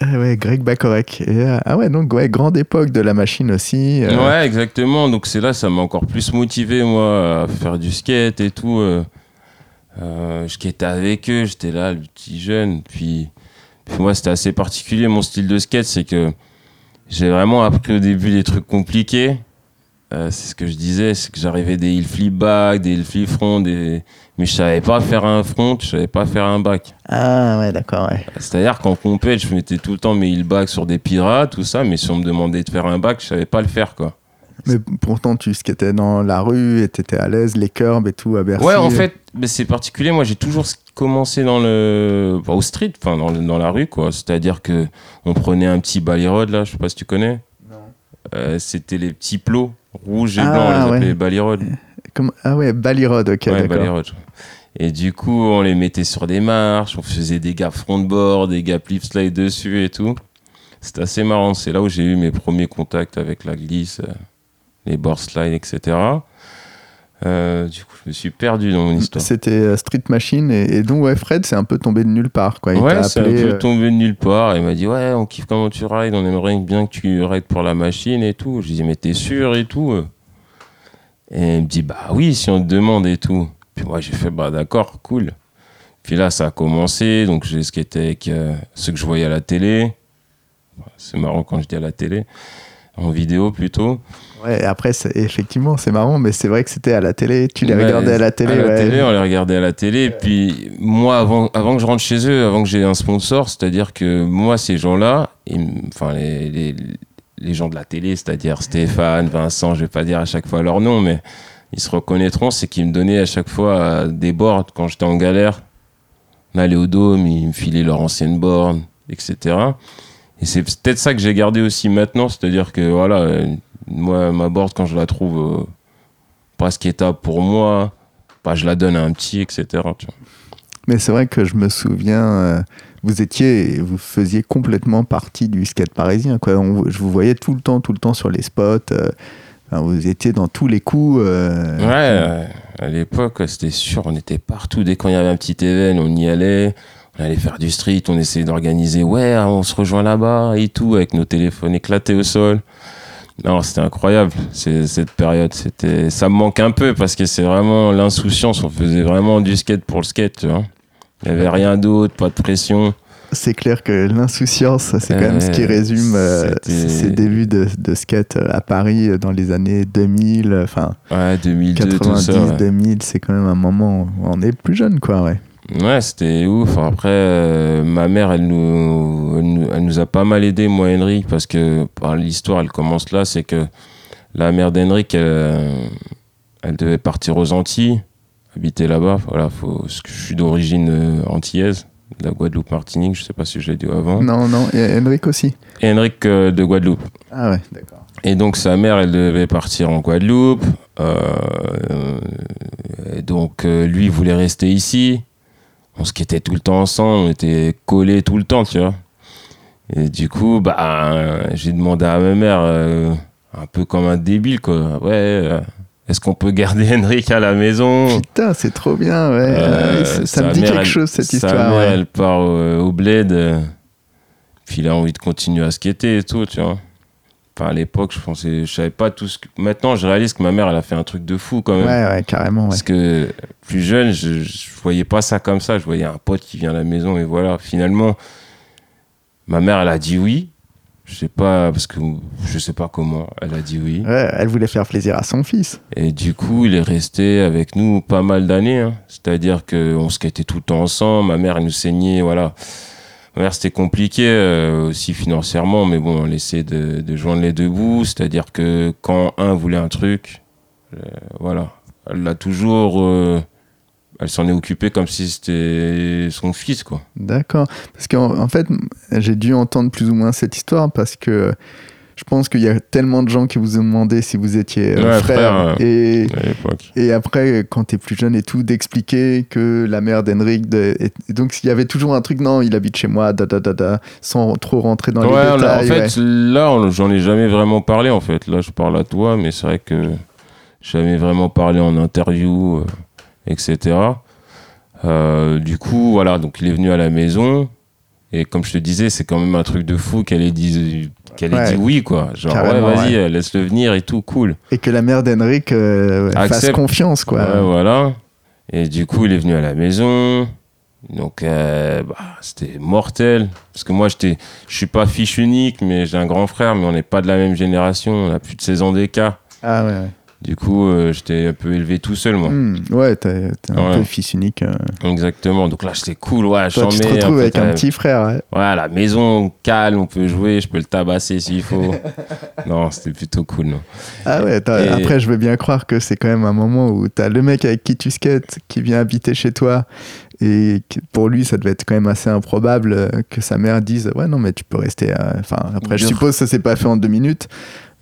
Ah ouais, Greg Bakorek. Euh, ah ouais, donc ouais, grande époque de la machine aussi. Euh. Ouais, exactement. Donc c'est là, ça m'a encore plus motivé, moi, à faire du skate et tout. Euh, je skatais avec eux, j'étais là, le petit jeune. Puis, puis moi, c'était assez particulier, mon style de skate, c'est que j'ai vraiment appris au début des trucs compliqués. Euh, c'est ce que je disais, c'est que j'arrivais des hill flip back, des hill flip front, des... mais je savais pas faire un front, je savais pas faire un back. Ah ouais, d'accord, ouais. C'est-à-dire qu'en compète, je mettais tout le temps mes hill back sur des pirates, tout ça, mais si on me demandait de faire un back, je savais pas le faire, quoi. Mais pourtant, tu skatais dans la rue et t'étais à l'aise, les curbs et tout à Bercy. Ouais, en fait, mais c'est particulier. Moi, j'ai toujours commencé dans le, enfin, au street, enfin dans, le- dans la rue, quoi. C'est-à-dire que on prenait un petit ballerod là, je sais pas si tu connais. Euh, C'était les petits plots rouges et Ah, blancs, on les appelait ouais. Comment- Ah ouais, Ballyrod, ok, ouais, d'accord. ballerod. Et du coup, on les mettait sur des marches, on faisait des gars frontboard, des gars flip slide dessus et tout. C'était assez marrant. C'est là où j'ai eu mes premiers contacts avec la glisse, euh, les board slide, etc. Euh, du coup, je me suis perdu dans mon histoire. C'était euh, Street Machine et, et donc ouais, Fred, c'est un peu tombé de nulle part quoi. Il ouais, c'est un peu euh, tombé de nulle part. Il m'a dit Ouais, on kiffe comment tu rides, on aimerait bien que tu rides pour la machine et tout. Je lui dis Mais t'es sûr et tout? Et il me dit Bah oui, si on te demande et tout. Puis moi, j'ai fait Bah d'accord, cool. Puis là, ça a commencé. Donc, j'ai skaté avec euh, ceux que je voyais à la télé. C'est marrant quand je dis à la télé. En vidéo plutôt. Ouais, après, effectivement, c'est marrant, mais c'est vrai que c'était à la télé. Tu les Ouais, regardais à la télé. À la ouais. télé, on les regardait à la télé. Et puis, moi, avant, avant que je rentre chez eux, avant que j'ai un sponsor, c'est-à-dire que moi, ces gens-là, enfin, les, les, les gens de la télé, c'est-à-dire Stéphane, Vincent, je vais pas dire à chaque fois leur nom, mais ils se reconnaîtront, c'est qu'ils me donnaient à chaque fois euh, des boards quand j'étais en galère. On allait au dôme, ils me filaient leur ancienne board, etc. Et c'est peut-être ça que j'ai gardé aussi maintenant, c'est-à-dire que voilà, moi, ma board, quand je la trouve euh, presque étape pour moi, bah, je la donne à un petit, etc. tu vois. Mais c'est vrai que je me souviens, euh, vous étiez, vous faisiez complètement partie du skate parisien. Quoi. On- je vous voyais tout le temps, tout le temps sur les spots. euh, enfin, vous étiez dans tous les coups. euh, Ouais, à l'époque, c'était sûr, on était partout. Dès qu'on y avait un petit événement, on y allait. On allait faire du street, on essayait d'organiser, ouais, on se rejoint là-bas et tout, avec nos téléphones éclatés au sol. Non, c'était incroyable, cette période. C'était, ça me manque un peu parce que c'est vraiment l'insouciance. On faisait vraiment du skate pour le skate, tu vois. Il n'y avait rien d'autre, pas de pression. C'est clair que l'insouciance, c'est quand Euh, même ce qui résume euh, ces débuts de, de skate euh, à Paris euh, dans les années 2000, euh, enfin Ouais, 2002, tout 90, ça. ouais. 2000, c'est quand même un moment où on est plus jeune, quoi, ouais. Ouais, c'était ouf. Après, euh, ma mère, elle nous, elle nous, elle nous a pas mal aidé, moi, et Henrik, parce que par l'histoire, elle commence là, c'est que la mère d'Henrik, elle, euh, elle devait partir aux Antilles, habiter là-bas. Voilà, faut, parce que je suis d'origine euh, antillaise, de la Guadeloupe-Martinique, je sais pas si je l'ai dit avant. Non, non, et Henrik aussi. Et Henrik euh, de Guadeloupe. Ah ouais, d'accord. Et donc sa mère, elle devait partir en Guadeloupe. Euh, et donc lui, il voulait rester ici. On se quittait tout le temps ensemble, on était collés tout le temps, tu vois. Et du coup, bah, j'ai demandé à ma mère, euh, un peu comme un débile, quoi. Ouais, euh, est-ce qu'on peut garder Henrik à la maison? Putain, c'est trop bien, ouais. Euh, Ouais, ça, me dit mère, quelque elle- chose, cette sa histoire. mère, ouais. elle part au, au bled. puis il a envie de continuer à skater et tout, tu vois. Enfin, à l'époque, je pensais, je savais pas tout ce que. Maintenant, je réalise que ma mère, elle a fait un truc de fou quand même. Ouais, ouais, carrément, ouais. Parce que plus jeune, je, je voyais pas ça comme ça. Je voyais un pote qui vient à la maison et voilà. Finalement, ma mère, elle a dit oui. Je sais pas, parce que je sais pas comment. Elle a dit oui. Ouais, elle voulait faire plaisir à son fils. Et du coup, il est resté avec nous pas mal d'années. hein. C'est-à-dire qu'on skatait tout le temps ensemble. Ma mère, elle nous saignait, voilà. C'était compliqué euh, aussi financièrement, mais bon, on essayait de, de joindre les deux bouts. C'est-à-dire que quand un voulait un truc, euh, voilà, elle l'a toujours. euh, elle s'en est occupée comme si c'était son fils, quoi. D'accord. Parce qu'en en fait, j'ai dû entendre plus ou moins cette histoire parce que je pense qu'il y a tellement de gens qui vous ont demandé si vous étiez euh, Ouais, frère. frère, et, À l'époque. et après, quand t'es plus jeune et tout, d'expliquer que la mère d'Henrik. de- et- et donc, il y avait toujours un truc, non, il habite chez moi, da da da da, sans trop rentrer dans Ouais, les détails. en ouais. fait, là, j'en ai jamais vraiment parlé, en fait. Là, je parle à toi, mais c'est vrai que j'ai jamais vraiment parlé en interview, euh, etc. Euh, du coup, voilà, donc il est venu à la maison. Et comme je te disais, c'est quand même un truc de fou qu'elle ait dit, qu'elle ait dit oui, quoi. Genre, Carrément, ouais, vas-y, ouais. laisse-le venir et tout, cool. Et que la mère d'Henrik euh, fasse confiance, quoi. Ouais, voilà. Et du coup, il est venu à la maison. Donc, euh, bah, c'était mortel. Parce que moi, je suis pas fiche unique, mais j'ai un grand frère, mais on n'est pas de la même génération. On a plus de 16 ans d'écart. Ah ouais, ouais. Du coup, euh, j'étais un peu élevé tout seul, moi. Hmm, ouais, t'es un Ouais. peu fils unique. euh. Exactement. Donc là, c'était cool. Ouais, Toi, tu te retrouves en fait, avec un petit frère. ouais. Ouais, la maison calme, on peut jouer, je peux le tabasser s'il faut. non, c'était plutôt cool, non. Ah ouais, Et- après, je veux bien croire que c'est quand même un moment où t'as le mec avec qui tu skates qui vient habiter chez toi. Et pour lui, ça devait être quand même assez improbable euh, que sa mère dise Ouais, non, mais tu peux rester. Enfin, après, je suppose que ça s'est pas fait en deux minutes.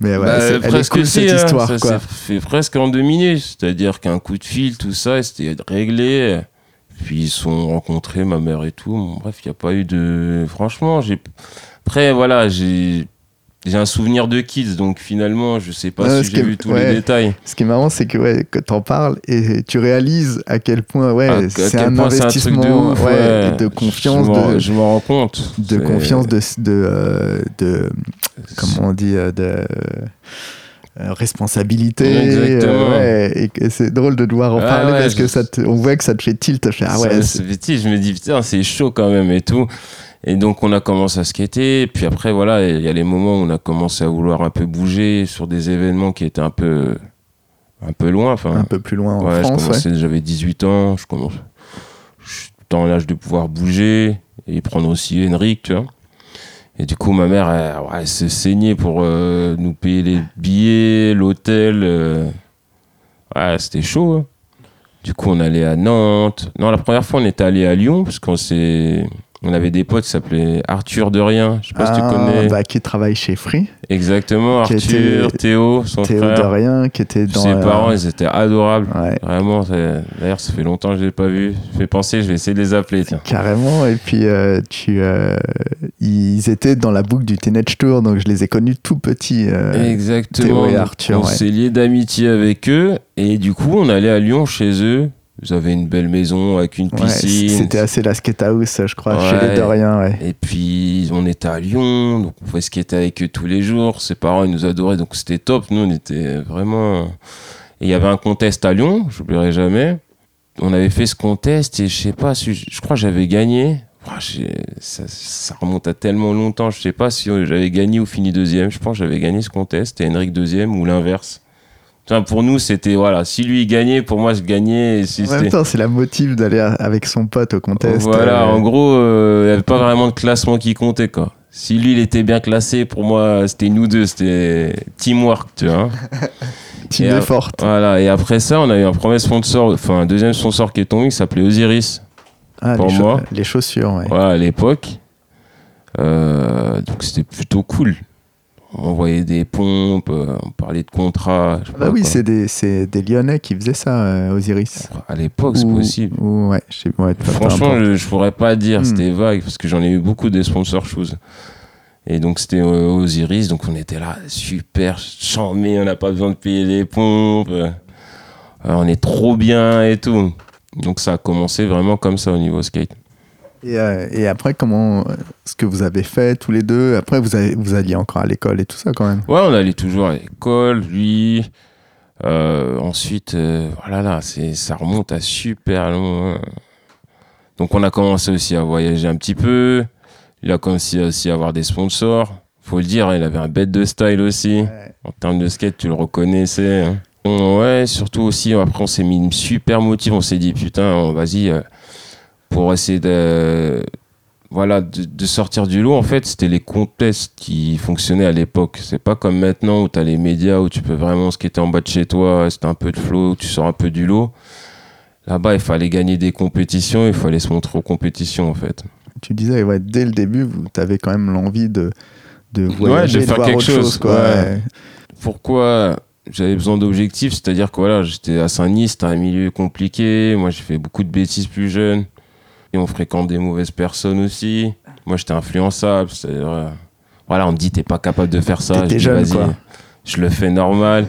Mais ouais, Bah, elle est cool cette hein, histoire, ça s'est fait presque en deux minutes. C'est-à-dire qu'un coup de fil, tout ça, c'était réglé. Puis ils se sont rencontrés, ma mère et tout. Bon, bref, il n'y a pas eu de. Franchement, j'ai. Après, voilà, j'ai. J'ai un souvenir de kids, donc finalement, je sais pas si j'ai vu tous ouais. les détails. Ce qui est marrant, c'est que ouais, que t'en parles et tu réalises à quel point ouais, c'est un truc de investissement ouf, ouais, ouais. et de confiance, Je m'en- rends compte. de confiance, de, de, euh, de comment on dit, euh, de euh, responsabilité. Exactement. euh, ouais, et c'est drôle de devoir en Ouais, parler ouais, parce que ça te- on voit que ça te fait tilt. Ah ouais, Ça- c'est- c'est petit, je me dis putain c'est chaud quand même et tout et donc on a commencé à skater et puis après voilà il y a les moments où on a commencé à vouloir un peu bouger sur des événements qui étaient un peu un peu loin enfin un peu plus loin en ouais, France. j'avais 18 ans je commence je suis dans l'âge de pouvoir bouger et prendre aussi Henrik tu vois et du coup ma mère elle, elle se saignait pour euh, nous payer les billets l'hôtel euh. ouais c'était chaud hein. Du coup, on allait à Nantes. Non, la première fois, on était allé à Lyon parce qu'on s'est, on avait des potes qui s'appelaient Arthur de Rien. Je sais pas si tu Ah, connais. bah, qui travaille chez Free, Exactement, Arthur, était- Théo, son Théo frère. Dorien, qui était dans. Ses euh, parents, ils étaient adorables. ouais, Vraiment, d'ailleurs, ça fait longtemps que je l'ai pas vu. Ça fait penser, je vais essayer de les appeler. Tiens. Carrément, et puis euh, tu, euh, ils étaient dans la boucle du Teenage Tour, donc je les ai connus tout petits. euh, Exactement. Théo et Arthur, On ouais. s'est liés d'amitié avec eux et du coup, on allait à Lyon chez eux. Ils avaient une belle maison avec une ouais, piscine. C'était assez la skate house, je crois, chez Ouais. les Doriens. Ouais. Et puis, on était à Lyon, donc on pouvait skater avec eux tous les jours. Ses parents, ils nous adoraient, donc c'était top. Nous, on était vraiment. Et il y avait un contest à Lyon, j'oublierai jamais. On avait fait ce contest et je sais pas, si je crois que j'avais gagné. Ça, ça remonte à tellement longtemps, je sais pas si j'avais gagné ou fini deuxième. Je pense que j'avais gagné ce contest et Henrik deuxième ou l'inverse. Enfin, pour nous, c'était voilà, si lui il gagnait, pour moi je gagnais. Si En même temps, c'est la motive d'aller avec son pote au contest. voilà, euh, en gros, euh, il n'y avait pas vraiment de classement qui comptait, quoi. Si lui, il était bien classé, pour moi, c'était nous deux, c'était teamwork, tu vois. team et, effort. Voilà, et après ça, on a eu un premier sponsor, enfin un deuxième sponsor qui est tombé, qui s'appelait Osiris, Ah, pour les, moi. les chaussures, ouais. voilà, à l'époque. Euh, donc c'était plutôt cool. On envoyait des pompes, euh, on parlait de contrats. je sais Ah bah pas oui, c'est des, des Lyonnais qui faisaient ça, euh, Osiris. À l'époque, c'est possible. ou- ouais, je sais ouais, peu- peu Franchement, je, je pourrais pas dire, Hmm. c'était vague parce que j'en ai eu beaucoup des sponsors shoes. Et donc c'était euh, Osiris, donc on était là, super charmé, on n'a pas besoin de payer les pompes, euh, on est trop bien et tout. Donc ça a commencé vraiment comme ça au niveau skate. Et, euh, et après, comment ce que vous avez fait tous les deux Après, vous, avez, vous alliez encore à l'école et tout ça quand même. Ouais, on allait toujours à l'école, lui. Euh, ensuite, euh, voilà, là, ça remonte à super loin. Donc on a commencé aussi à voyager un petit peu. Il a commencé aussi à avoir des sponsors. Faut le dire, hein, il avait un bête de style aussi. En termes de skate, tu le reconnaissais. hein. Bon, ouais, surtout aussi, après, on s'est mis une super motive. On s'est dit, putain, vas-y, pour essayer de, voilà, de, de sortir du lot, en fait, c'était les contests qui fonctionnaient à l'époque. C'est pas comme maintenant où tu as les médias où tu peux vraiment skater en bas de chez toi, c'est un peu de flow, tu sors un peu du lot. Là-bas, il fallait gagner des compétitions, il fallait se montrer aux compétitions, en fait. Tu disais, ouais, dès le début, tu avais quand même l'envie de, de Ouais, voyager, de de faire quelque chose, chose. quoi. Ouais. pourquoi j'avais besoin d'objectifs, c'est-à-dire que voilà, j'étais à Saint-Denis, c'était un milieu compliqué, moi j'ai fait beaucoup de bêtises plus jeune, et on fréquente des mauvaises personnes aussi. Moi j'étais influençable, euh, voilà, on me dit t'es pas capable de faire ça, je dis, jeune, vas-y, quoi. je le fais normal.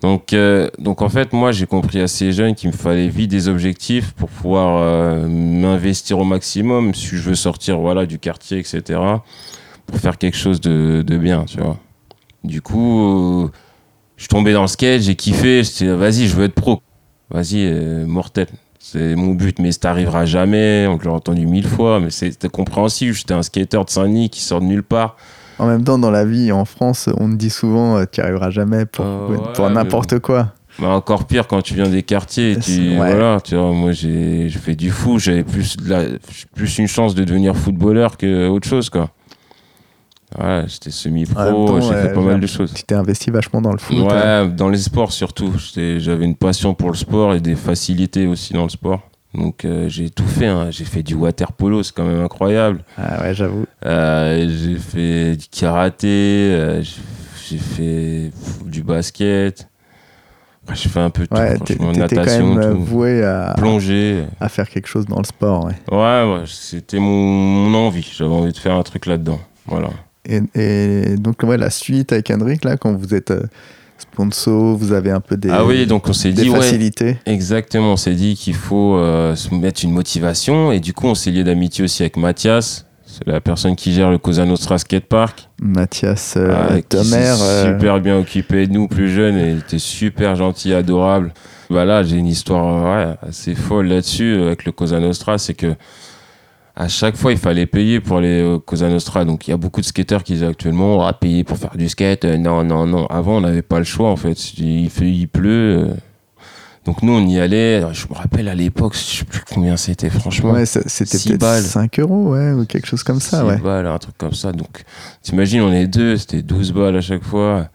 Donc, euh, donc en fait, moi j'ai compris assez jeune qu'il me fallait vite des objectifs pour pouvoir euh, m'investir au maximum si je veux sortir voilà, du quartier, etc. Pour faire quelque chose de, de bien, tu vois. Du coup, euh, je suis tombé dans le skate, j'ai kiffé, je dis vas-y, je veux être pro. Vas-y, mortel. C'est mon but, mais ça t'arrivera jamais. On l'a entendu mille fois, mais c'était compréhensible. J'étais un skater de Saint-Denis qui sort de nulle part. En même temps, dans la vie, en France, on te dit souvent, tu n'y arriveras jamais pour, Euh, ouais, pour n'importe mais quoi. Bah, encore pire quand tu viens des quartiers. Tu, ouais. voilà, tu vois, moi j'ai j'ai fait du fou. J'avais plus, de la- plus une chance de devenir footballeur que autre chose, quoi. Voilà, j'étais semi-pro, j'ai ouais, fait pas mal de choses. Tu t'es investi vachement dans le foot. hein. Ouais, dans les sports surtout. J'avais une passion pour le sport et des facilités aussi dans le sport. Donc euh, j'ai tout fait. hein. J'ai fait du water polo, c'est quand même incroyable. Ah ouais, j'avoue. Euh, j'ai fait du karaté, euh, j'ai fait du basket. Ouais, j'ai fait un peu Ouais, tout. t'es- franchement, quand natation, même tout. voué à, Plongée. à faire quelque chose dans le sport. Ouais. Ouais, ouais, c'était mon, mon envie. J'avais envie de faire un truc là-dedans. Voilà. Et, et donc, ouais, la suite avec Hendrik, là, quand vous êtes euh, sponsor, vous avez un peu des, ah oui, donc on s'est dit, ouais, facilités. Exactement, on s'est dit qu'il faut euh, se mettre une motivation et du coup on s'est lié d'amitié aussi avec Mathias, c'est la personne qui gère le Cosa Nostra Skatepark, Mathias euh, ah, qui Tomer, euh, super bien occupé de nous plus jeunes et il était super gentil, adorable. Voilà, j'ai une histoire euh, ouais, assez folle là-dessus avec le Cosa Nostra, c'est que à chaque fois il fallait payer pour les euh, Cosa Nostra, donc il y a beaucoup de skateurs qui disent actuellement on va payer pour faire du skate, Euh, non non non, avant on n'avait pas le choix en fait, il fait il pleut. euh, donc nous, on y allait. Je me rappelle à l'époque, je sais plus combien c'était, franchement. ouais, c'était peut-être balles. 5 euros, ouais, ou quelque chose comme ça, Six ouais. balles, un truc comme ça. Donc, t'imagines, on est deux, c'était 12 balles à chaque fois.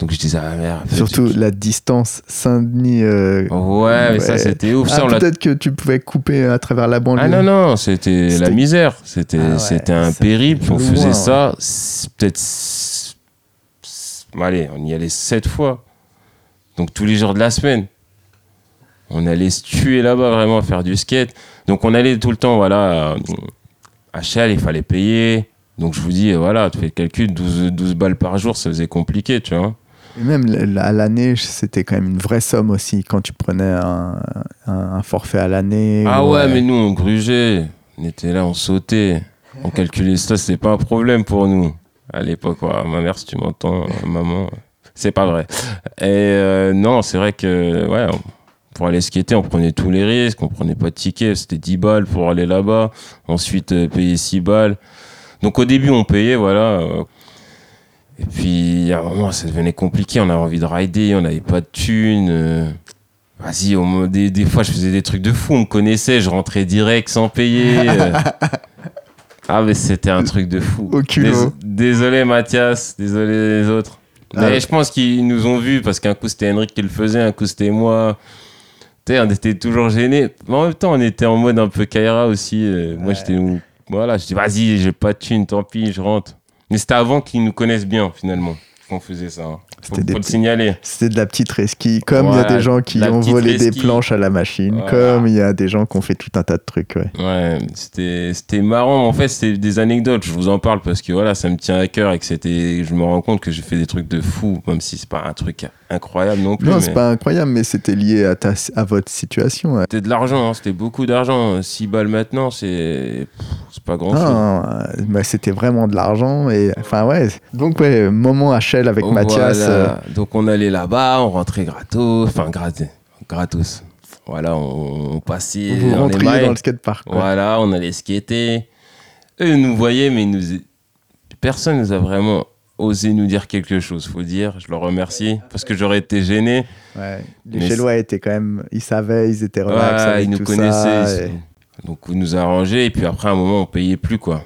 Donc je disais, ah merde. Surtout tu- la distance Saint-Denis. euh, Ouais, mais ça c'était ouf. ah, peut-être que tu pouvais couper à travers la banlieue. Ah non, non, c'était la misère. C'était Ah ouais, c'était un périple. On faisait ça, peut-être. Allez, on y allait sept fois. Donc tous les jours de la semaine. On allait se tuer là-bas vraiment à faire du skate. Donc on allait tout le temps, voilà, à- à Shell, il fallait payer. Donc je vous dis, voilà, tu fais le calcul, 12, 12 balles par jour, ça faisait compliqué, tu vois. Et même à l'année, c'était quand même une vraie somme aussi quand tu prenais un, un- un forfait à l'année. Ah ou, ouais, euh, mais nous, on grugeait. On était là, on sautait. On calculait ça, c'était pas un problème pour nous. À l'époque, ouais, ma mère, si tu m'entends, euh, maman, c'est pas vrai. Et euh, non, c'est vrai que, ouais, pour aller skater, on prenait tous les risques, on prenait pas de ticket, c'était 10 balles pour aller là-bas. Ensuite, payer 6 balles. Donc au début, on payait, voilà. Et puis, à un moment, ça devenait compliqué, on avait envie de rider, on n'avait pas de thunes. euh, Vas-y, des, des fois, je faisais des trucs de fou. On me connaissait, je rentrais direct sans payer. euh. ah, mais c'était un truc de fou. Au culot. Dés- désolé, Mathias. Désolé, les autres. Ah Mais je pense qu'ils nous ont vus parce qu'un coup, c'était Henrik qui le faisait, un coup, c'était moi. Tu sais, on était toujours gênés. Mais en même temps, on était en mode un peu Kaira aussi. euh, Moi, j'étais. Voilà, je dis, vas-y, j'ai pas de thune, tant pis, je rentre. Mais c'était avant qu'ils nous connaissent bien, finalement, qu'on faisait ça. hein. Faut, des faut signaler. C'était de la petite resquille. Comme il y a des gens qui ont volé des planches à la machine, Voilà. comme il y a des gens qui ont fait tout un tas de trucs. Ouais. Ouais, c'était marrant. En fait, c'était des anecdotes. Je vous en parle parce que voilà, ça me tient à cœur et que c'était. Je me rends compte que j'ai fait des trucs de fou, même si c'est pas un truc incroyable non plus. Non, mais c'est pas incroyable, mais c'était lié à, ta, à votre situation. ouais. C'était de l'argent, hein, c'était beaucoup d'argent. 6 balles maintenant, c'est pas grand chose. Non, euh, bah, c'était vraiment de l'argent. Et enfin, ouais. Donc, ouais, moment Avec Mathias. euh, Donc on allait là-bas, on rentrait gratos, enfin gratos, gratos. Voilà, on, on passait vous rentriez dans le skatepark. quoi. Voilà, on allait skater. Eux nous voyaient, mais nous... personne nous a vraiment osé nous dire quelque chose, faut dire. Je leur remercie parce que j'aurais été gêné. Ouais. Les Chélois étaient quand même. Ils savaient, ils étaient relax. Ouais, ils nous tout connaissaient. ça, ils- et- Donc ils nous a arrangé et puis après à un moment on payait plus quoi.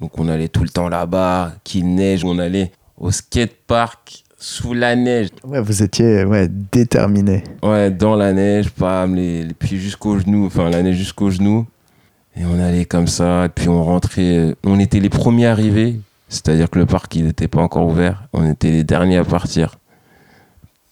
Donc on allait tout le temps là-bas, qu'il neige, on allait au skatepark sous la neige. Ouais, vous étiez ouais, déterminés. Ouais, dans la neige, bam, les, les pieds jusqu'aux genoux, enfin la neige jusqu'aux genoux. Et on allait comme ça, et puis on rentrait. euh, On était les premiers arrivés, c'est-à-dire que le parc il n'était pas encore ouvert. On était les derniers à partir.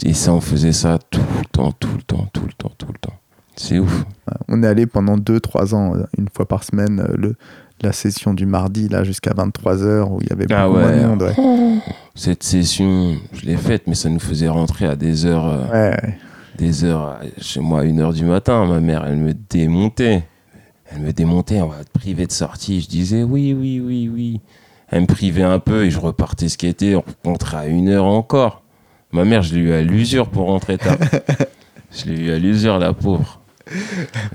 Et ça, on faisait ça tout le temps, tout le temps, tout le temps, tout le temps. C'est ouf. On est allé pendant 2-3 ans, euh, une fois par semaine, euh, le, la session du mardi, là, jusqu'à 23h, où il y avait beaucoup Ah moins de monde. Ouais. Cette session, je l'ai faite, mais ça nous faisait rentrer à des heures, euh, Ouais, des heures, euh, chez moi, à une heure du matin. Ma mère, elle me démontait. Elle me démontait, on va te priver de sortie. Je disais oui, oui, oui, oui. Elle me privait un peu et je repartais skater. On rentrait à une heure encore. Ma mère, je l'ai eu à l'usure pour rentrer tard. je l'ai eu à l'usure, la pauvre.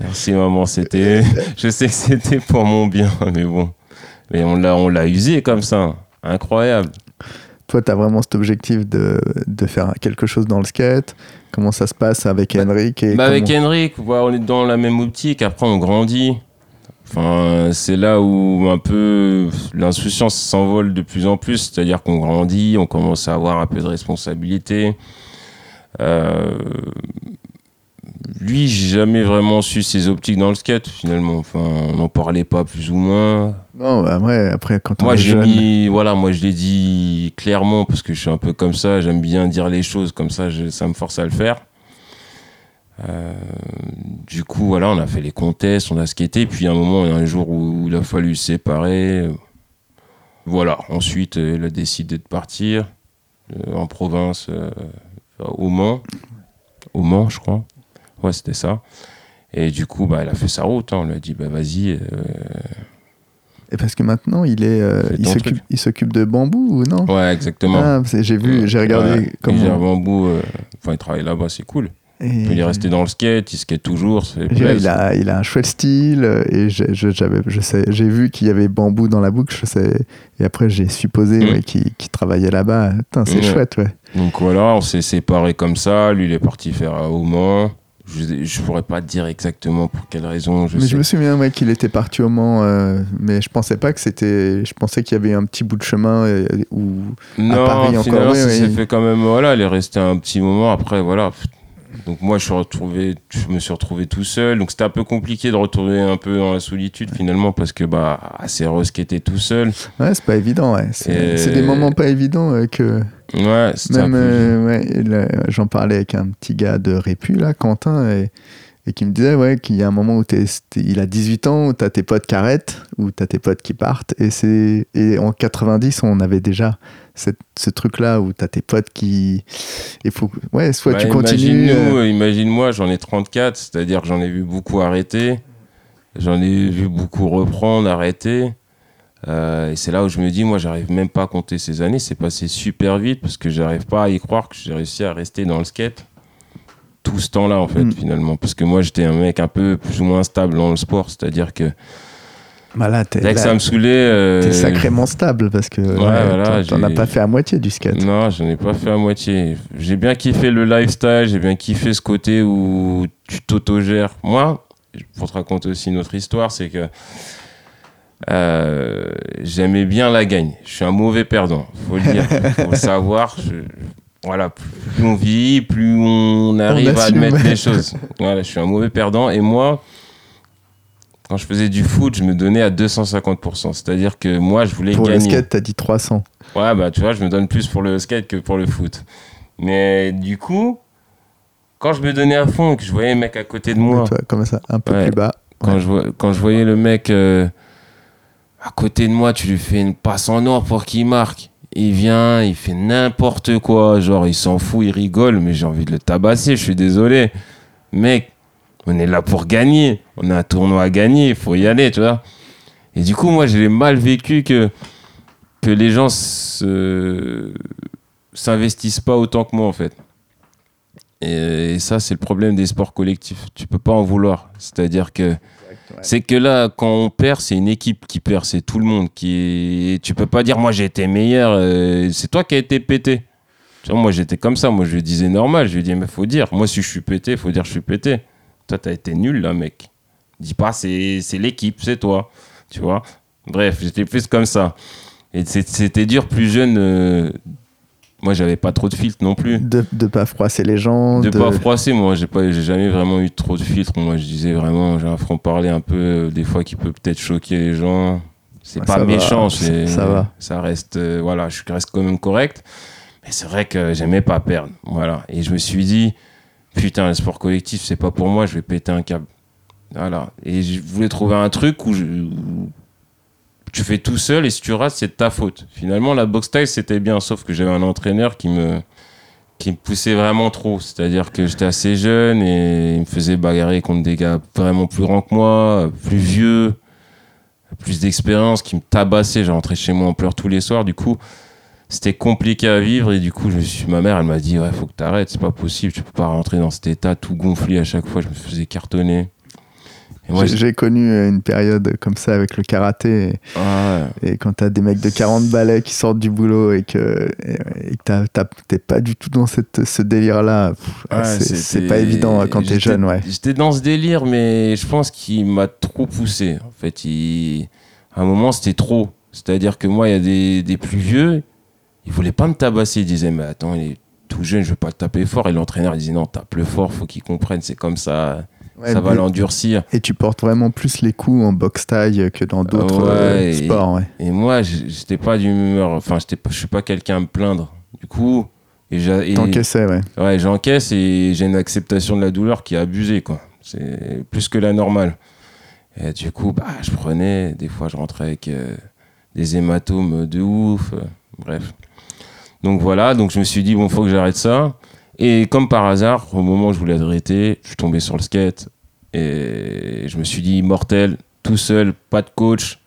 Merci maman, c'était. Je sais que c'était pour mon bien, mais bon. Mais on l'a, on l'a usé comme ça. Incroyable. Toi, tu as vraiment cet objectif de, de, faire quelque chose dans le skate. Comment ça se passe avec Henrik et bah Avec Henrik, on est dans la même optique. Après, on grandit. Enfin, c'est là où un peu l'insouciance s'envole de plus en plus. C'est-à-dire qu'on grandit, on commence à avoir un peu de responsabilité. Euh, lui, j'ai jamais vraiment su ses optiques dans le skate finalement. Enfin, on n'en parlait pas plus ou moins. Non, bah, après, après quand moi, j'ai mis, voilà, moi je l'ai dit clairement parce que je suis un peu comme ça. J'aime bien dire les choses comme ça. ça me force à le faire. Euh, du coup, voilà, on a fait les contests, on a skaté. Puis, un moment, il y a un jour où, il a fallu se séparer. Voilà. Ensuite, il a décidé de partir euh, en province, euh, au Mans. Au Mans, je crois. Ouais, c'était ça. Et du coup, bah, elle a fait sa route. Hein. On lui a dit, bah, vas-y. Euh, et parce que maintenant, il est, euh, il s'occupe de bambou ou non? Ouais, exactement. Ah, j'ai vu, j'ai regardé comment. Il bambou. Euh, enfin, il travaille là-bas, c'est cool. Il est resté dans le skate, il skate toujours. Il a, il a un chouette style et j'ai je, vu qu'il y avait bambou dans la boucle. Je sais, et après, j'ai supposé mm. qu'il travaillait là-bas. C'est chouette, ouais. Donc voilà, on s'est séparés comme ça. Lui, il est parti faire à Mans. Je, je pourrais pas dire exactement pour quelle raison. Je mais je me souviens ouais, qu'il était parti au Mans, euh, mais je pensais pas que c'était. Je pensais qu'il y avait un petit bout de chemin euh, ou non, à Paris encore. ça s'est fait quand même. Voilà, il est resté un petit moment. Après, voilà. Donc moi, je, suis retrouvé, je me suis retrouvé tout seul. Donc c'était un peu compliqué de retourner un peu dans la solitude finalement parce que bah, c'est Rose qui était tout seul. Ouais, c'est pas évident. Ouais. C'est des moments pas évidents euh, que Ouais, Même, euh, j'en parlais avec un petit gars de Répu, là, Quentin, et, et qui me disait ouais, qu'il y a un moment où il a 18 ans, où tu as tes potes qui arrêtent, où tu as tes potes qui partent. Et, c'est, et en 90, on avait déjà cette, ce truc-là où tu as tes potes qui. Faut, ouais, soit bah, tu continues. Euh, imagine-moi, j'en ai 34, c'est-à-dire que j'en ai vu beaucoup arrêter, j'en ai vu beaucoup reprendre, arrêter. Euh, et c'est là où je me dis, moi, j'arrive même pas à compter ces années. C'est passé super vite parce que j'arrive pas à y croire que j'ai réussi à rester dans le skate tout ce temps-là, en fait, mm. finalement. Parce que moi, j'étais un mec un peu plus ou moins stable dans le sport. C'est-à-dire que. Bah là, dès que ça me saoulait. Euh... T'es sacrément stable parce que ouais, t'en as pas fait à moitié du skate. Non, j'en ai pas fait à moitié. J'ai bien kiffé le lifestyle, j'ai bien kiffé ce côté où tu t'autogères. Moi, pour te raconter aussi une autre histoire, c'est que euh, j'aimais bien la gagne. Je suis un mauvais perdant, faut le dire. faut le savoir. Voilà, plus on vit, plus on arrive à admettre les choses. Voilà, je suis un mauvais perdant. Et moi, quand je faisais du foot, je me donnais à 250%. C'est-à-dire que moi, je voulais gagner. Pour le skate, t'as dit 300. Ouais, bah tu vois, je me donne plus pour le skate que pour le foot. Mais du coup, quand je me donnais à fond que je voyais le mec à côté de moi. comme ça, un peu plus bas. Quand, je, quand je voyais le mec. Euh, à côté de moi, tu lui fais une passe en or pour qu'il marque. Il vient, il fait n'importe quoi. Genre, il s'en fout, il rigole, mais j'ai envie de le tabasser, je suis désolé. Mec, on est là pour gagner. On a un tournoi à gagner, il faut y aller, tu vois. Et du coup, moi, j'ai mal vécu que, les gens s'investissent pas autant que moi, en fait. Et, et ça, c'est le problème des sports collectifs. Tu peux pas en vouloir. C'est-à-dire que c'est que là, quand on perd, c'est une équipe qui perd, c'est tout le monde qui. Tu peux pas dire, moi j'ai été meilleur, euh, c'est toi qui as été pété. Moi j'étais comme ça, moi je disais normal, je lui disais, mais faut dire, moi si je suis pété, faut dire je suis pété. Toi t'as été nul là, mec. Dis pas, c'est l'équipe, c'est toi. Tu vois? Bref, j'étais plus comme ça. Et c'était dur plus jeune euh, moi j'avais pas trop de filtres non plus. De ne pas froisser les gens de, pas froisser moi j'ai pas j'ai jamais vraiment eu trop de filtres. Moi je disais vraiment j'ai un front parler un peu euh, des fois qui peut peut-être choquer les gens. C'est pas méchant c'est ça va. ça reste euh, voilà je reste quand même correct. Mais c'est vrai que j'aimais pas perdre voilà. Et je me suis dit putain le sport collectif c'est pas pour moi je vais péter un câble. Voilà. Et je voulais trouver un truc où, je, tu fais tout seul et si tu rates, c'est de ta faute. Finalement, la boxe style, c'était bien, sauf que j'avais un entraîneur qui me, qui me poussait vraiment trop. C'est-à-dire que j'étais assez jeune et il me faisait bagarrer contre des gars vraiment plus grands que moi, plus vieux, plus d'expérience, qui me tabassaient. J'ai rentré chez moi en pleurs tous les soirs. Du coup, c'était compliqué à vivre et du coup je suis ma mère elle m'a dit ouais faut que t'arrêtes c'est pas possible tu peux pas rentrer dans cet état tout gonflé à chaque fois je me faisais cartonner j'ai connu une période comme ça avec le karaté. Et, ah et quand t'as des mecs de 40 balais qui sortent du boulot et que t'es pas du tout dans cette, ce délire-là, c'est pas évident hein, quand t'es jeune. Ouais. J'étais dans ce délire, mais je pense qu'il m'a trop poussé. En fait, il... à un moment, c'était trop. C'est-à-dire que moi, il y a des, des plus vieux, ils voulaient pas me tabasser. Ils disaient, mais attends, il est tout jeune, je veux pas le taper fort. Et l'entraîneur, disait, non, tape le fort, faut qu'il comprenne, c'est comme ça ça va l'endurcir. Et tu portes vraiment plus les coups en boxe taille que dans d'autres euh, sports. Ouais. Et moi, j'étais pas d'humeur, enfin, je suis pas quelqu'un à me plaindre. Du coup, T'encaissais, ouais. Ouais, j'encaisse et j'ai une acceptation de la douleur qui est abusée, quoi. C'est plus que la normale. Et du coup, bah, je prenais, des fois, je rentrais avec euh, des hématomes de ouf. Euh, bref. Donc voilà, donc je me suis dit, bon, faut que j'arrête ça. Et comme par hasard, au moment où je voulais arrêter, je suis tombé sur le skate et je me suis dit mortel, tout seul, pas de coach.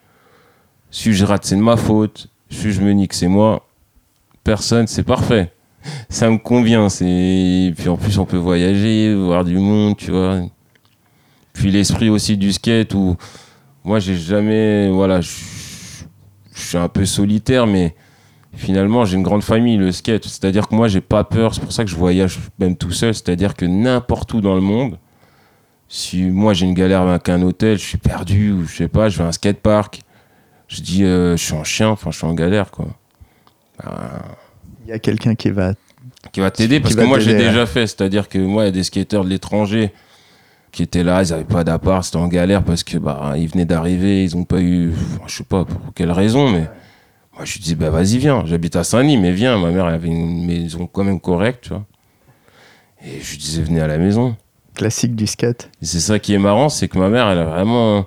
Si je rate, c'est de ma faute. Si je me nique, c'est moi. Personne, c'est parfait. Ça me convient. Puis en plus on peut voyager, voir du monde, tu vois. Puis l'esprit aussi du skate où moi j'ai jamais, voilà, je suis un peu solitaire, mais finalement, j'ai une grande famille, le skate. C'est-à-dire que moi, j'ai pas peur. C'est pour ça que je voyage même tout seul. C'est-à-dire que n'importe où dans le monde, si moi j'ai une galère avec un hôtel, je suis perdu, ou je sais pas, je vais à un skatepark, je dis, euh, je suis en chien, enfin, je suis en galère, quoi. Il y a quelqu'un qui va qui va t'aider parce que moi j'ai déjà fait. C'est-à-dire que moi, il y a des skateurs de l'étranger qui étaient là, ils n'avaient pas d'appart, c'était en galère parce que bah ils venaient d'arriver, ils ont pas eu, je sais pas pour quelle raison, mais moi, je lui dis, bah vas-y, viens. J'habite à Saint-Denis, mais viens. Ma mère, elle avait une maison quand même correcte, tu vois. Et je lui disais, venez à la maison. Classique du skate. c'est ça qui est marrant, c'est que ma mère, elle a vraiment.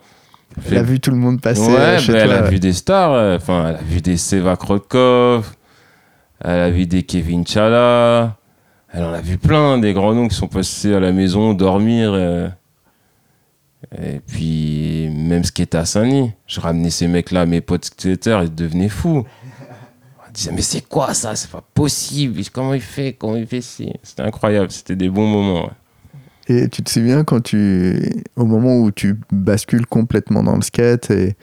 Elle a vu tout le monde passer. Ouais, bah, elle a vu des stars. Euh, enfin, elle a vu des Seva Krokov. Elle a vu des Kevin Chala. Elle en a vu plein, des grands noms qui sont passés à la maison dormir. Euh. Et puis, même ce qui était à Saint-Denis, je ramenais ces mecs-là, mes potes skateurs, ils devenaient fous. On disait, mais c'est quoi ça? C'est pas possible. Comment il fait? Comment il fait? Si C'était incroyable. C'était des bons moments. Et tu te souviens quand tu, au moment où tu bascules complètement dans le skate et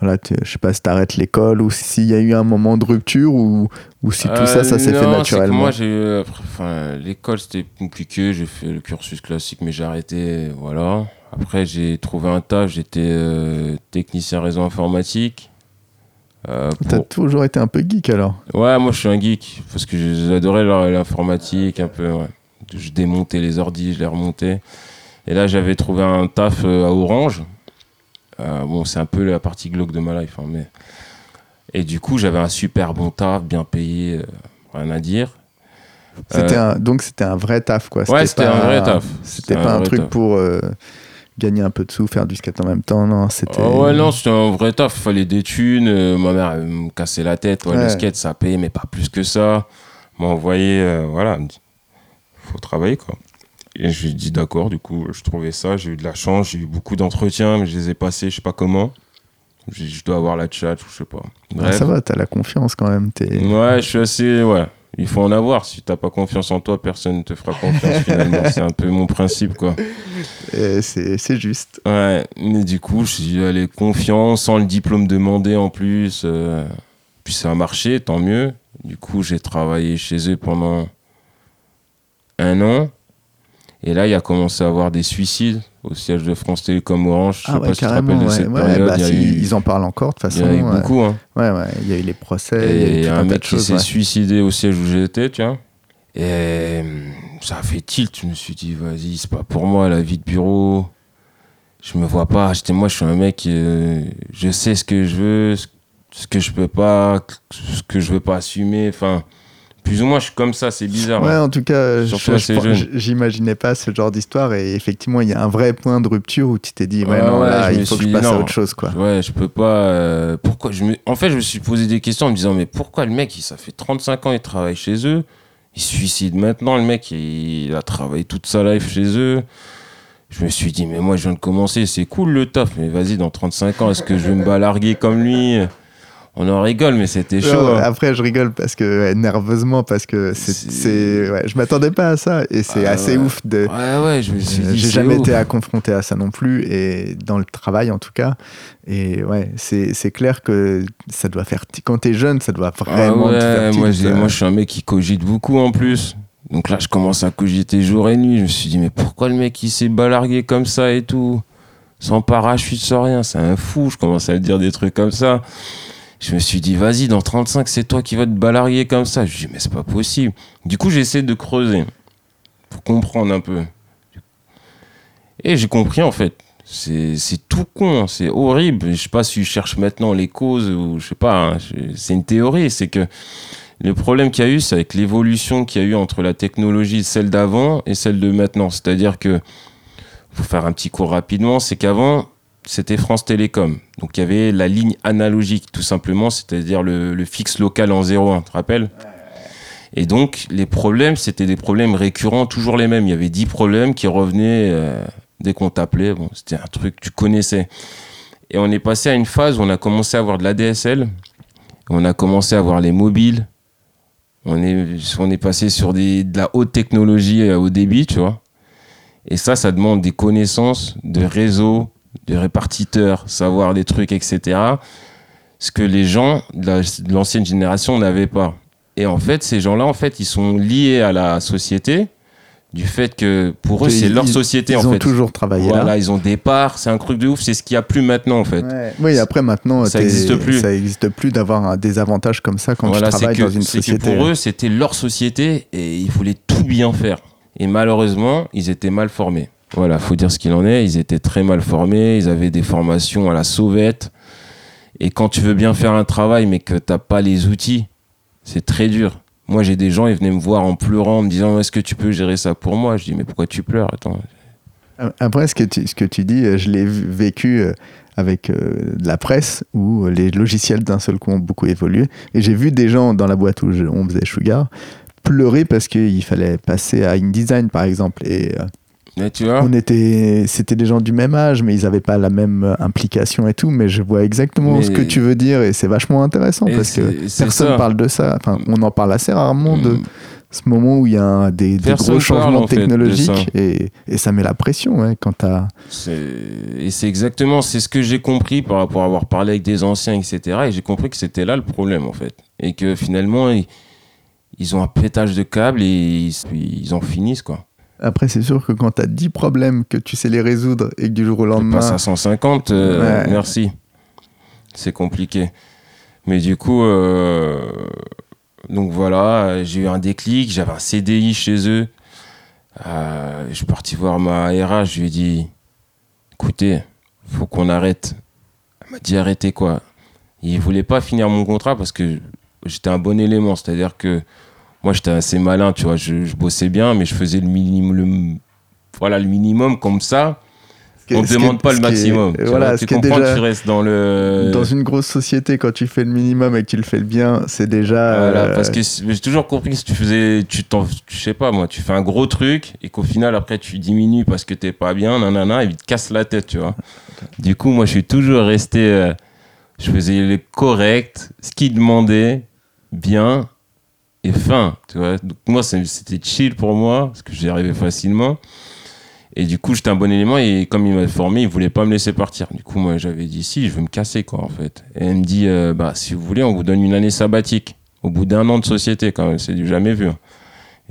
voilà, je sais pas si t'arrêtes l'école ou s'il y a eu un moment de rupture ou, ou si tout ça, ça s'est fait euh, naturellement? moi, j'ai, enfin, l'école c'était compliqué. J'ai fait le cursus classique, mais j'ai arrêté. Voilà. Après, j'ai trouvé un taf, j'étais euh, technicien réseau informatique. Euh, T'as toujours été un peu geek alors Ouais, moi je suis un geek, parce que j'adorais l'informatique un peu. Je démontais les ordis, je les remontais. Et là, j'avais trouvé un taf euh, à Orange. Euh, bon, c'est un peu la partie glauque de ma life. Hein, mais... Et du coup, j'avais un super bon taf, bien payé, rien à dire. donc c'était un vrai taf quoi. Ouais, c'était un vrai taf. C'était pas un, truc pour gagner un peu de sous, faire du skate en même temps. Non, c'était. Oh ouais, non, c'était un vrai taf. Il fallait des thunes. Euh, ma mère, me cassait la tête. Ouais, Le skate, ça paye, mais pas plus que ça. M'a envoyé, euh, voilà, faut travailler, quoi. Et je lui ai dit d'accord, du coup, je trouvais ça. J'ai eu de la chance, j'ai eu beaucoup d'entretiens, mais je les ai passés, je sais pas comment. Je dois avoir la chat, je sais pas. ça va, t'as la confiance quand même. Es... Ouais, je suis assez. Ouais, il faut en avoir. Si t'as pas confiance en toi, personne ne te fera confiance finalement. c'est un peu mon principe, quoi. C'est juste. Ouais, mais du coup, je suis allé confiant, sans le diplôme demandé en plus. Euh, puis ça a marché, tant mieux. Du coup, j'ai travaillé chez eux pendant un an. Et là, il a commencé à avoir des suicides au siège de France Télécom Orange. Je ah sais pas si tu te rappelles de cette période. Bah, ils en parlent encore de toute façon. Il y a eu beaucoup. Hein. Ouais, ouais. Il y a eu les procès. Et il y a un mec qui s'est suicidé au siège où j'étais, tu vois. Et ça a fait tilt. Je me suis dit, vas-y, c'est pas pour moi la vie de bureau. Je me vois pas. J'étais moi, je suis un mec. Euh, je sais ce que je veux, ce que je peux pas, ce que je veux pas assumer. Enfin plus ou moins, je suis comme ça, c'est bizarre. Ouais, en tout cas, j'imaginais pas ce genre d'histoire et effectivement, il y a un vrai point de rupture où tu t'es dit, ouais, non, là, il faut que je passe à autre chose, quoi. Ouais, je peux pas. Euh, pourquoi je me... En fait, je me suis posé des questions en me disant, mais pourquoi le mec, ça fait 35 ans, il travaille chez eux, il se suicide maintenant, le mec, il a travaillé toute sa life chez eux. Je me suis dit, mais moi, je viens de commencer, c'est cool le taf, mais vas-y, dans 35 ans, est-ce que je vais me balarguer comme lui? On en rigole, mais c'était chaud. hein. Après, je rigole parce que nerveusement, parce que c'est, ouais, je m'attendais pas à ça et c'est ah assez ouf de. Ouais, ouais, je me suis dit. J'ai jamais été à confronté à ça non plus et dans le travail en tout cas. Et ouais, c'est clair que ça doit faire. Quand t'es jeune, ça doit vraiment. Ah ouais, moi, moi, je suis un mec qui cogite beaucoup en plus. Donc là, je commence à cogiter jour et nuit. Je me suis dit, mais pourquoi le mec il s'est balargué comme ça et tout? Sans parachute, sans rien. C'est un fou. Je commence à dire des trucs comme ça. Je me suis dit, vas-y, dans 35, c'est toi qui vas te balarguer comme ça. Je me dis, mais c'est pas possible. Du coup, j'essaie de creuser pour comprendre un peu. Et j'ai compris, en fait. C'est tout con, c'est horrible. Je sais pas si je cherche maintenant les causes ou je sais pas. Hein. C'est une théorie. C'est que le problème qu'il y a eu, c'est avec l'évolution qu'il y a eu entre la technologie, celle d'avant et celle de maintenant. C'est-à-dire que, pour faire un petit cours rapidement, c'est qu'avant, c'était France Télécom. Donc il y avait la ligne analogique, tout simplement, c'est-à-dire le, fixe local en 0,1, tu te rappelles? Et donc les problèmes, c'était des problèmes récurrents, toujours les mêmes. Il y avait 10 problèmes qui revenaient euh, dès qu'on t'appelait. Bon, c'était un truc que tu connaissais. Et on est passé à une phase où on a commencé à avoir de l'ADSL, on a commencé à avoir les mobiles, on est, passé sur de la haute technologie euh, au débit, tu vois. Et ça, ça demande des connaissances de réseau, de répartiteurs, savoir des trucs, etc. Ce que les gens de l'ancienne génération n'avaient pas. Et en fait, ces gens-là, en fait, ils sont liés à la société du fait que pour eux c'est leur société ils en ont toujours travaillé voilà ils ont des parts c'est un truc de ouf c'est ce qu'il y a plus maintenant en fait. Oui après maintenant ça n'existe plus. ça existe plus d'avoir des avantages comme ça quand tu travailles dans une société que pour eux c'était leur société et ils voulaient tout bien faire. Et malheureusement ils étaient mal formés voilà, faut dire ce qu'il en est. Ils étaient très mal formés. Ils avaient des formations à la sauvette. Et quand tu veux bien faire un travail, mais que t'as pas les outils, c'est très dur. Moi, j'ai des gens, ils venaient me voir en pleurant, en me disant Est-ce que tu peux gérer ça pour moi? Je dis Mais pourquoi tu pleures? Attends. Après, ce que tu, ce que tu dis, euh, je l'ai vécu euh, avec euh, la presse où les logiciels d'un seul coup ont beaucoup évolué. Et j'ai vu des gens dans la boîte où on faisait Sugar pleurer parce qu'il fallait passer à InDesign, par exemple. Et on était, c'était des gens du même âge, mais ils n'avaient pas la même euh, implication et tout. Mais je vois exactement ce que tu veux dire et c'est vachement intéressant parce que personne parle de ça. Enfin, on en parle assez rarement de mm. ce moment où il y a des, gros changements technologiques et, et, ça met la pression hein, quand t'as. Et c'est exactement, c'est ce que j'ai compris par rapport à avoir parlé avec des anciens, etc. Et j'ai compris que c'était là le problème en fait, et que finalement ils, ils ont un pétage de câble et ils, ils en finissent quoi. Après, c'est sûr que quand tu as 10 problèmes, que tu sais les résoudre et que du jour au lendemain. 150, euh, merci. C'est compliqué. Mais du coup, euh, donc voilà, j'ai eu un déclic, j'avais un CDI chez eux. Euh, je suis parti voir ma RH, je lui ai dit écoutez, faut qu'on arrête. Elle m'a dit arrêtez quoi. Il voulait pas finir mon contrat parce que j'étais un bon élément, c'est-à-dire que moi j'étais assez malin, tu vois, je, bossais bien, mais je faisais le minimum, le, voilà, le minimum comme ça. On ne demande pas le maximum. tu voilà, tu comprends déjà, tu restes dans le. Dans une grosse société, quand tu fais le minimum et que tu le fais le bien, c'est déjà. Voilà, euh, parce que j'ai toujours compris que si tu faisais, tu t'en, je sais pas moi, tu fais un gros truc et qu'au final après tu diminues parce que t'es pas bien, nanana, et il te casse la tête, tu vois. Du coup, moi je suis toujours resté, euh, je faisais le correct, ce qu'il demandait, bien, fin. Tu vois Donc, moi, c'était chill pour moi, parce que j'y arrivais facilement. Et du coup, j'étais un bon élément. Et comme il m'a formé, il voulait pas me laisser partir. Du coup, moi, j'avais dit si, je veux me casser, quoi, en fait. Et elle me dit euh, bah, si vous voulez, on vous donne une année sabbatique. Au bout d'un an de société, quand même. C'est du jamais vu. Hein.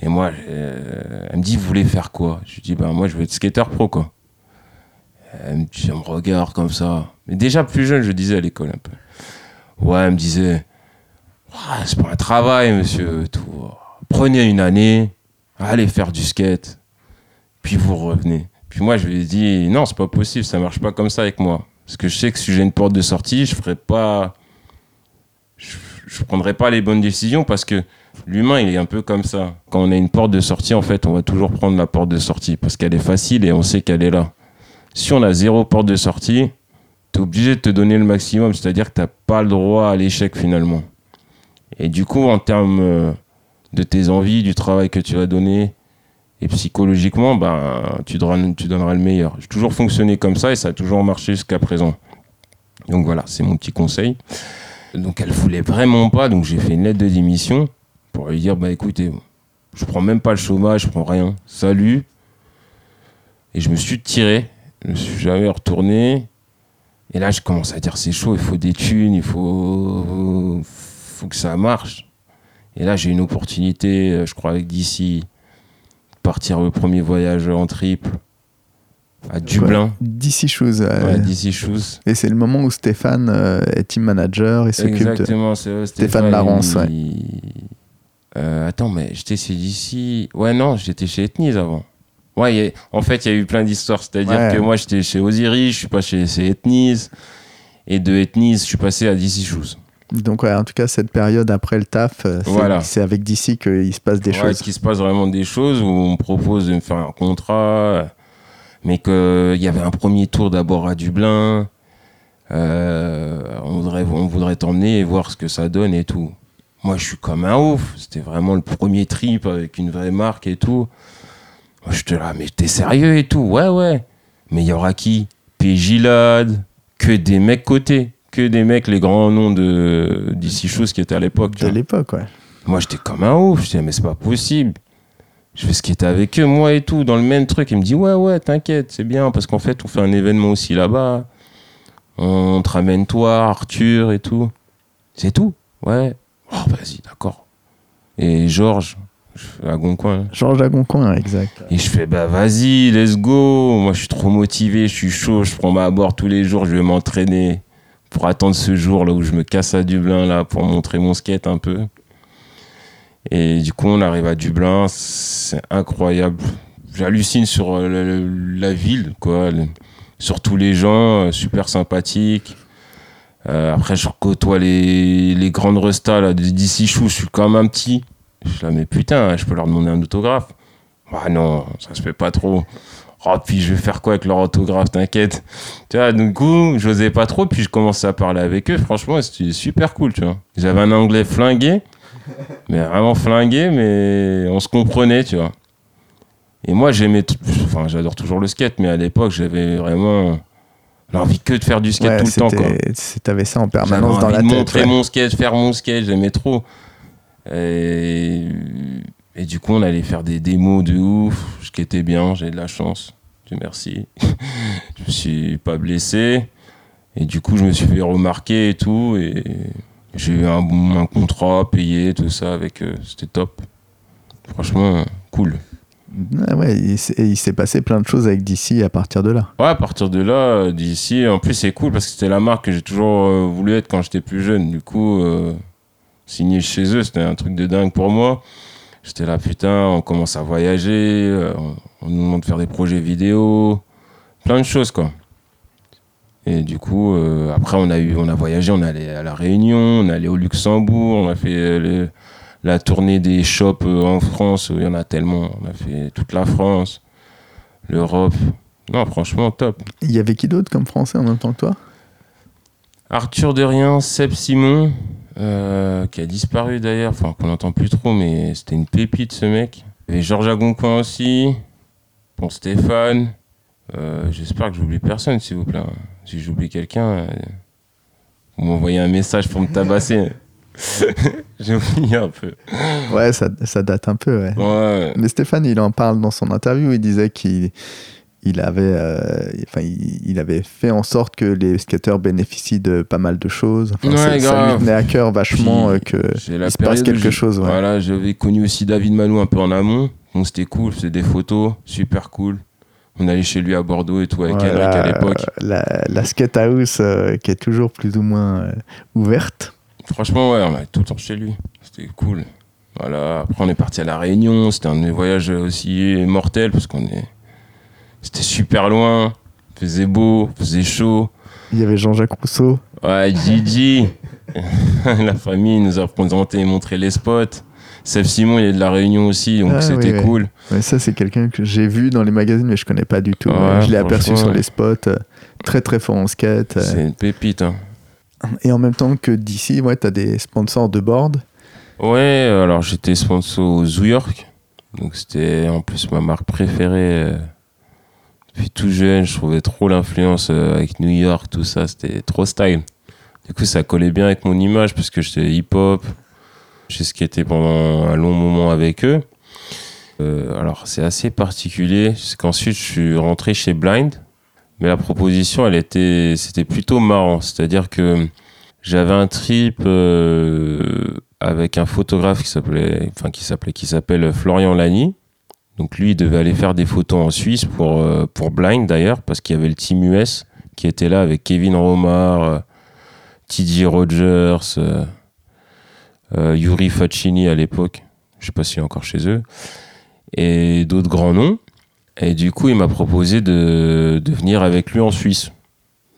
Et moi, euh, elle me dit vous voulez faire quoi? Je lui dis bah, moi, je veux être skater pro, quoi. Elle me, elle me regarde comme ça. Mais déjà plus jeune, je disais à l'école un peu. Ouais, elle me disait ah, c'est pas un travail, monsieur. Prenez une année, allez faire du skate, puis vous revenez. Puis moi, je lui ai dit, non, c'est pas possible, ça marche pas comme ça avec moi. Parce que je sais que si j'ai une porte de sortie, je ferai pas. Prendrai pas les bonnes décisions parce que l'humain, il est un peu comme ça. Quand on a une porte de sortie, en fait, on va toujours prendre la porte de sortie parce qu'elle est facile et on sait qu'elle est là. Si on a zéro porte de sortie, tu es obligé de te donner le maximum, c'est-à-dire que tu pas le droit à l'échec finalement. Et du coup, en termes euh, de tes envies, du travail que tu vas donner, et psychologiquement, ben, tu, donneras, tu donneras le meilleur. J'ai toujours fonctionné comme ça et ça a toujours marché jusqu'à présent. Donc voilà, c'est mon petit conseil. donc elle voulait vraiment pas, donc j'ai fait une lettre de démission pour lui dire bah écoutez, je prends même pas le chômage, je prends rien. Salut. Et je me suis tiré, je me suis jamais retourné. Et là, je commence à dire c'est chaud, il faut des thunes, il faut, faut que ça marche. Et là, j'ai une opportunité, euh, je crois, avec d'ici, partir le premier voyage en triple à Dublin. D'ici Shoes. Ouais, DC Shoes. Et c'est le moment où Stéphane euh, est team manager et s'occupe de... Exactement, c'est eux, Stéphane Larence, ouais. Euh, attends, mais j'étais chez DC. Ouais, non, j'étais chez Ethnies avant. Ouais, a- en fait, il y a eu plein d'histoires. C'est-à-dire Ouais. que moi, j'étais chez Osiris, je suis pas chez, chez Ethnies. Et de Ethnies, je suis passé à DC Shoes. Donc ouais, en tout cas, cette période après le taf, euh, c'est Voilà. avec DC qu'il se passe des Ouais, choses. qu'il se passe vraiment des choses où on me propose de me faire un contrat, mais qu'il y avait un premier tour d'abord à Dublin. Euh, on voudrait, on voudrait t'emmener et voir ce que ça donne et tout. Moi, je suis comme un ouf. C'était vraiment le premier trip avec une vraie marque et tout. Moi, je te là, mais t'es sérieux et tout? Ouais, ouais. Mais il y aura qui? PJ Lad, que des mecs cotés, que des mecs, les grands noms de d'ici Shoes qui étaient à l'époque. De l'époque, ouais. Moi, j'étais comme un ouf. Je disais, mais c'est pas possible. Je fais ce qui était avec eux, moi et tout, dans le même truc. Il me dit, ouais, ouais, t'inquiète, c'est bien, parce qu'en fait, on fait un événement aussi là-bas. On te ramène toi, Arthur et tout. C'est tout. Ouais. Oh, vas-y, d'accord. Et Georges, à Goncoing. Georges Agoncoin, exact. Et je fais, bah vas-y, let's go. Moi, je suis trop motivé, je suis chaud, je prends ma board tous les jours, je vais m'entraîner pour attendre ce jour là où je me casse à Dublin là pour montrer mon skate un peu. Et du coup, on arrive à Dublin, c'est incroyable. J'hallucine sur euh, la ville, quoi, sur tous les gens, euh, super sympathiques. Euh, après, je côtoie les, les grandes restas là, d'ici chou, je suis comme un petit. Je suis là, mais putain, je peux leur demander un autographe. Ah non, ça se fait pas trop. Oh, puis je vais faire quoi avec leur autographe, t'inquiète. Tu vois, du coup, j'osais pas trop, puis je commençais à parler avec eux. Franchement, c'était super cool, tu vois. J'avais un anglais flingué, mais vraiment flingué, mais on se comprenait, tu vois. Et moi, j'aimais, enfin, j'adore toujours le skate, mais à l'époque, j'avais vraiment l'envie que de faire du skate Ouais, tout le temps, quoi. T'avais ça en permanence dans envie la de tête. montrer ouais. mon skate, faire mon skate, j'aimais trop. Et, et du coup, on allait faire des démos de ouf. Je skatais bien, j'ai de la chance. Dieu merci. je me suis pas blessé. Et du coup, je me suis fait remarquer et tout. Et j'ai eu un, contrat payé, tout ça avec eux. C'était top. Franchement, cool. Ah ouais, il il s'est passé plein de choses avec DC à partir de là. Ouais, à partir de là, d'ici, en plus c'est cool parce que c'était la marque que j'ai toujours euh, voulu être quand j'étais plus jeune. Du coup, euh, signer chez eux, c'était un truc de dingue pour moi. J'étais là, putain, on commence à voyager, euh, on, on nous demande de faire des projets vidéo, plein de choses quoi. Et du coup, euh, après on a eu, on a voyagé, on est allé à la Réunion, on est allé au Luxembourg, on a fait euh, le- la tournée des shops euh, en France, il y en a tellement, on a fait toute la France, l'Europe. Non, franchement, top. Il y avait qui d'autre comme français en même temps que toi? Arthur de Rien, Seb Simon, euh, qui a disparu d'ailleurs, enfin qu'on n'entend plus trop, mais c'était une pépite ce mec. Avait Georges Agoncoin aussi, bon Stéphane. Euh, J'espère que j'oublie personne, s'il vous plaît. Si j'oublie quelqu'un, euh, vous m'envoyez un message pour me tabasser. J'ai oublié un peu. Ouais, ça, ça date un peu, ouais. Ouais, Mais Stéphane, il en parle dans son interview. Il disait qu'il il avait, euh, enfin, il, il avait fait en sorte que les skateurs bénéficient de pas mal de choses. Enfin, Ouais, ça lui tenait à cœur vachement Puis, euh, que la il se passe quelque chose. Ouais. Voilà, j'avais connu aussi David Malou un peu en amont. Donc c'était cool, c'est des photos, super cool. On allait chez lui à Bordeaux et tout avec Henrik à l'époque. La, la skate house euh, qui est toujours plus ou moins euh, ouverte. Franchement, ouais, on allait tout le temps chez lui. C'était cool. Voilà, après on est parti à La Réunion, c'était un de mes voyages aussi mortels parce qu'on est. C'était super loin, faisait beau, faisait chaud. Il y avait Jean-Jacques Rousseau. Ouais, Gigi, la famille nous a présenté et montré les spots. Seb Simon, il est de La Réunion aussi, donc Ah, c'était oui, cool. Ouais, ça, c'est quelqu'un que j'ai vu dans les magazines, mais je connais pas du tout. Ouais, je l'ai aperçu sur les spots. euh, très très fort en skate. euh. C'est une pépite. Hein. Et en même temps que d'ici, ouais, tu as des sponsors de board. Ouais, alors j'étais sponsor au Zoo York. Donc c'était en plus ma marque préférée. euh, Depuis tout jeune, je trouvais trop l'influence euh, avec New York, tout ça. C'était trop style. Du coup, ça collait bien avec mon image parce que j'étais hip-hop. J'ai skaté pendant un long moment avec eux. Euh, alors, c'est assez particulier. C'est qu'ensuite, je suis rentré chez Blind. Mais la proposition, elle était, c'était plutôt marrant. C'est-à-dire que j'avais un trip euh, avec un photographe qui s'appelait, enfin qui s'appelait, qui s'appelle Florian Lani. Donc lui, il devait aller faire des photos en Suisse pour euh, Blind d'ailleurs, parce qu'il y avait le team US qui était là avec Kevin Romar, euh, Rogers, euh, euh, Yuri Facchini à l'époque. Je sais pas s'il est encore chez eux et d'autres grands noms. Et du coup, il m'a proposé de, venir avec lui en Suisse.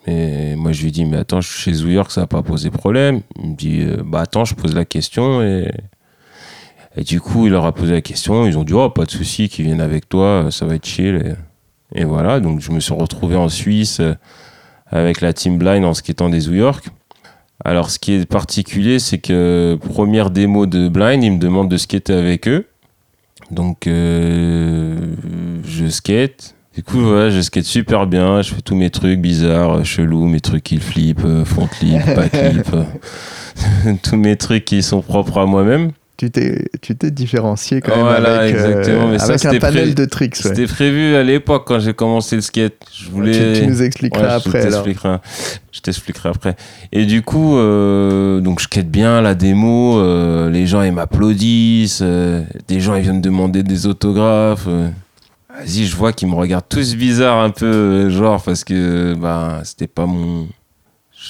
Et moi, je lui ai dit, mais attends, je suis chez New York, ça va pas poser problème. Il me dit, bah attends, je pose la question. Et, et du coup, il leur a posé la question. Ils ont dit, oh, pas de souci, qu'ils viennent avec toi, ça va être chill. Et, voilà, donc je me suis retrouvé en Suisse euh, avec la Team Blind en skatant des New York. Alors, ce qui est particulier, c'est que première démo de Blind, ils me demandent de skater avec eux. Donc, euh, je skate. Du coup, voilà, je skate super bien. Je fais tous mes trucs bizarres, chelous, mes trucs qui flip, euh, front flip, flip. euh, tous mes trucs qui sont propres à moi-même. Tu t'es, tu t'es différencié quand même Voilà, avec, euh, exactement, mais ça, avec un c'était panel de tricks. ouais. C'était prévu à l'époque quand j'ai commencé le skate. Je voulais. Tu, tu nous expliqueras Ouais, après je t'expliquerai. Je t'expliquerai après. Et du coup, euh, donc je skate bien la démo. euh, les gens ils m'applaudissent. euh, des gens ils viennent me demander des autographes. Vas-y, je vois qu'ils me regardent tous bizarre un peu, genre parce que bah c'était pas mon,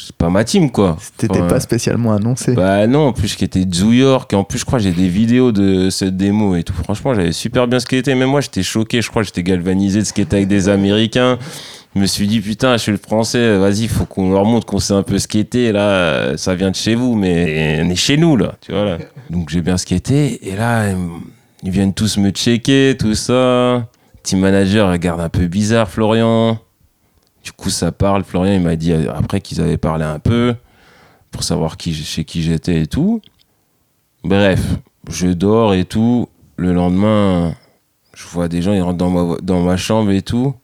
c'est pas ma team quoi. T'étais Enfin, pas spécialement annoncé. bah non, en plus qui était New York, et en plus je crois j'ai des vidéos de cette démo et tout. Franchement, j'avais super bien skaté. Même moi, j'étais choqué. Je crois que j'étais galvanisé de skater avec des Américains. Je me suis dit putain, je suis le Français. Vas-y, faut qu'on leur montre qu'on sait un peu skater. Là, ça vient de chez vous, mais on est chez nous là. Tu vois là. Donc j'ai bien skaté et là ils viennent tous me checker, tout ça. Team manager regarde un peu bizarre Florian. Du coup, ça parle. Florian, il m'a dit euh, après qu'ils avaient parlé un peu pour savoir chez qui j'étais et tout. Bref, je dors et tout. Le lendemain, je vois des gens, ils rentrent dans ma, chambre et tout.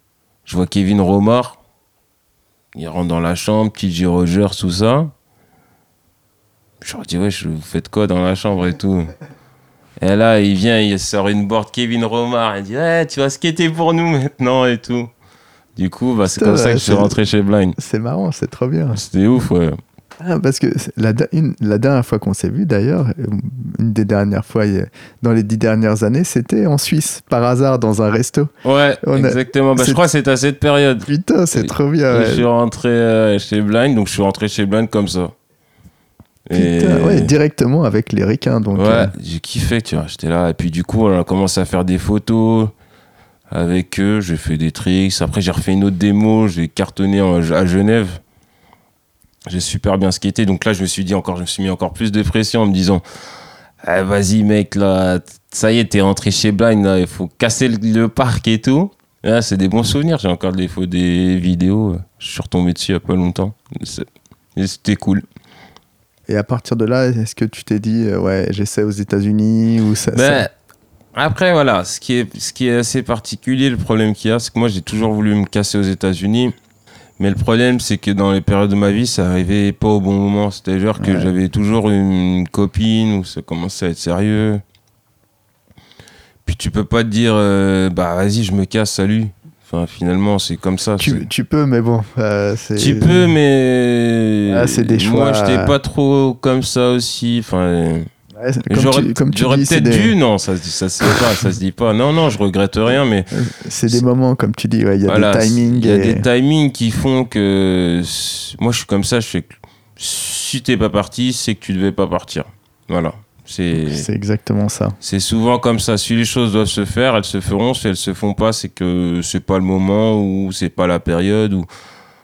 Je vois Kevin Romar. Il rentre dans la chambre, TJ Rogers, tout ça. Je leur dis, ouais, vous faites quoi dans la chambre et tout? Et là, il vient, il sort une board Kevin Romar. Il dit, ouais, tu vas skater pour nous maintenant et tout. Du coup, bah, c'est comme ça que je suis c'est- rentré chez Blind. C'est marrant, c'est trop bien. C'était ouf, ouais. Ah, parce que c'est la, da- une- la dernière fois qu'on s'est vu, d'ailleurs, euh, une des dernières fois, a- dans les dix dernières années, c'était en Suisse, par hasard, dans un resto. Ouais, On a- exactement. Bah, c'est- je crois que c'était à cette période. Putain, c'est trop bien. Ouais. Je suis rentré euh, chez Blind, donc je suis rentré chez Blind comme ça. Putain, ouais, directement avec les. Donc, Ouais, euh, j'ai kiffé, tu vois. J'étais là, et puis du coup, on a commencé à faire des photos avec eux. J'ai fait des tricks. Après, j'ai refait une autre démo. J'ai cartonné à Genève. J'ai super bien skaté. Donc là, je me suis dit encore, je me suis mis encore plus de pression en me disant, Ah, vas-y, mec, là, ça y est, t'es rentré chez Blind, là, il faut casser le, le parc et tout. C'est des bons souvenirs. J'ai encore des, des vidéos. Je suis retombé dessus il y a pas longtemps. C'était cool. et à partir de là, est-ce que tu t'es dit, euh, ouais, j'essaie aux États-Unis ou ça, Ben, ça- après, voilà, ce qui, est, ce qui est assez particulier, le problème qu'il y a, c'est que moi, j'ai toujours voulu me casser aux États-Unis. Mais le problème, c'est que dans les périodes de ma vie, ça arrivait pas au bon moment. C'était genre que Ouais. j'avais toujours une copine où ça commençait à être sérieux. Puis tu peux pas te dire, euh, bah vas-y, je me casse, salut. Enfin, finalement, c'est comme ça. tu, tu peux, mais bon, euh. Tu peux, mais. Ah, c'est des Moi, choix. j'étais pas trop comme ça aussi. Enfin. Ouais, comme J'aurais peut-être des, dû, non, ça, se dit- ça se fait pas, ça se dit pas. Non, non, je regrette rien, mais c'est des moments, comme tu dis, ouais, il y a voilà, des timings. il y a et- des timings qui font que moi je suis comme ça, je fais que si t'es pas parti, c'est que tu devais pas partir. Voilà, c'est C'est exactement ça. c'est souvent comme ça. Si les choses doivent se faire, elles se feront. Si elles se font pas, c'est que c'est pas le moment ou c'est pas la période ou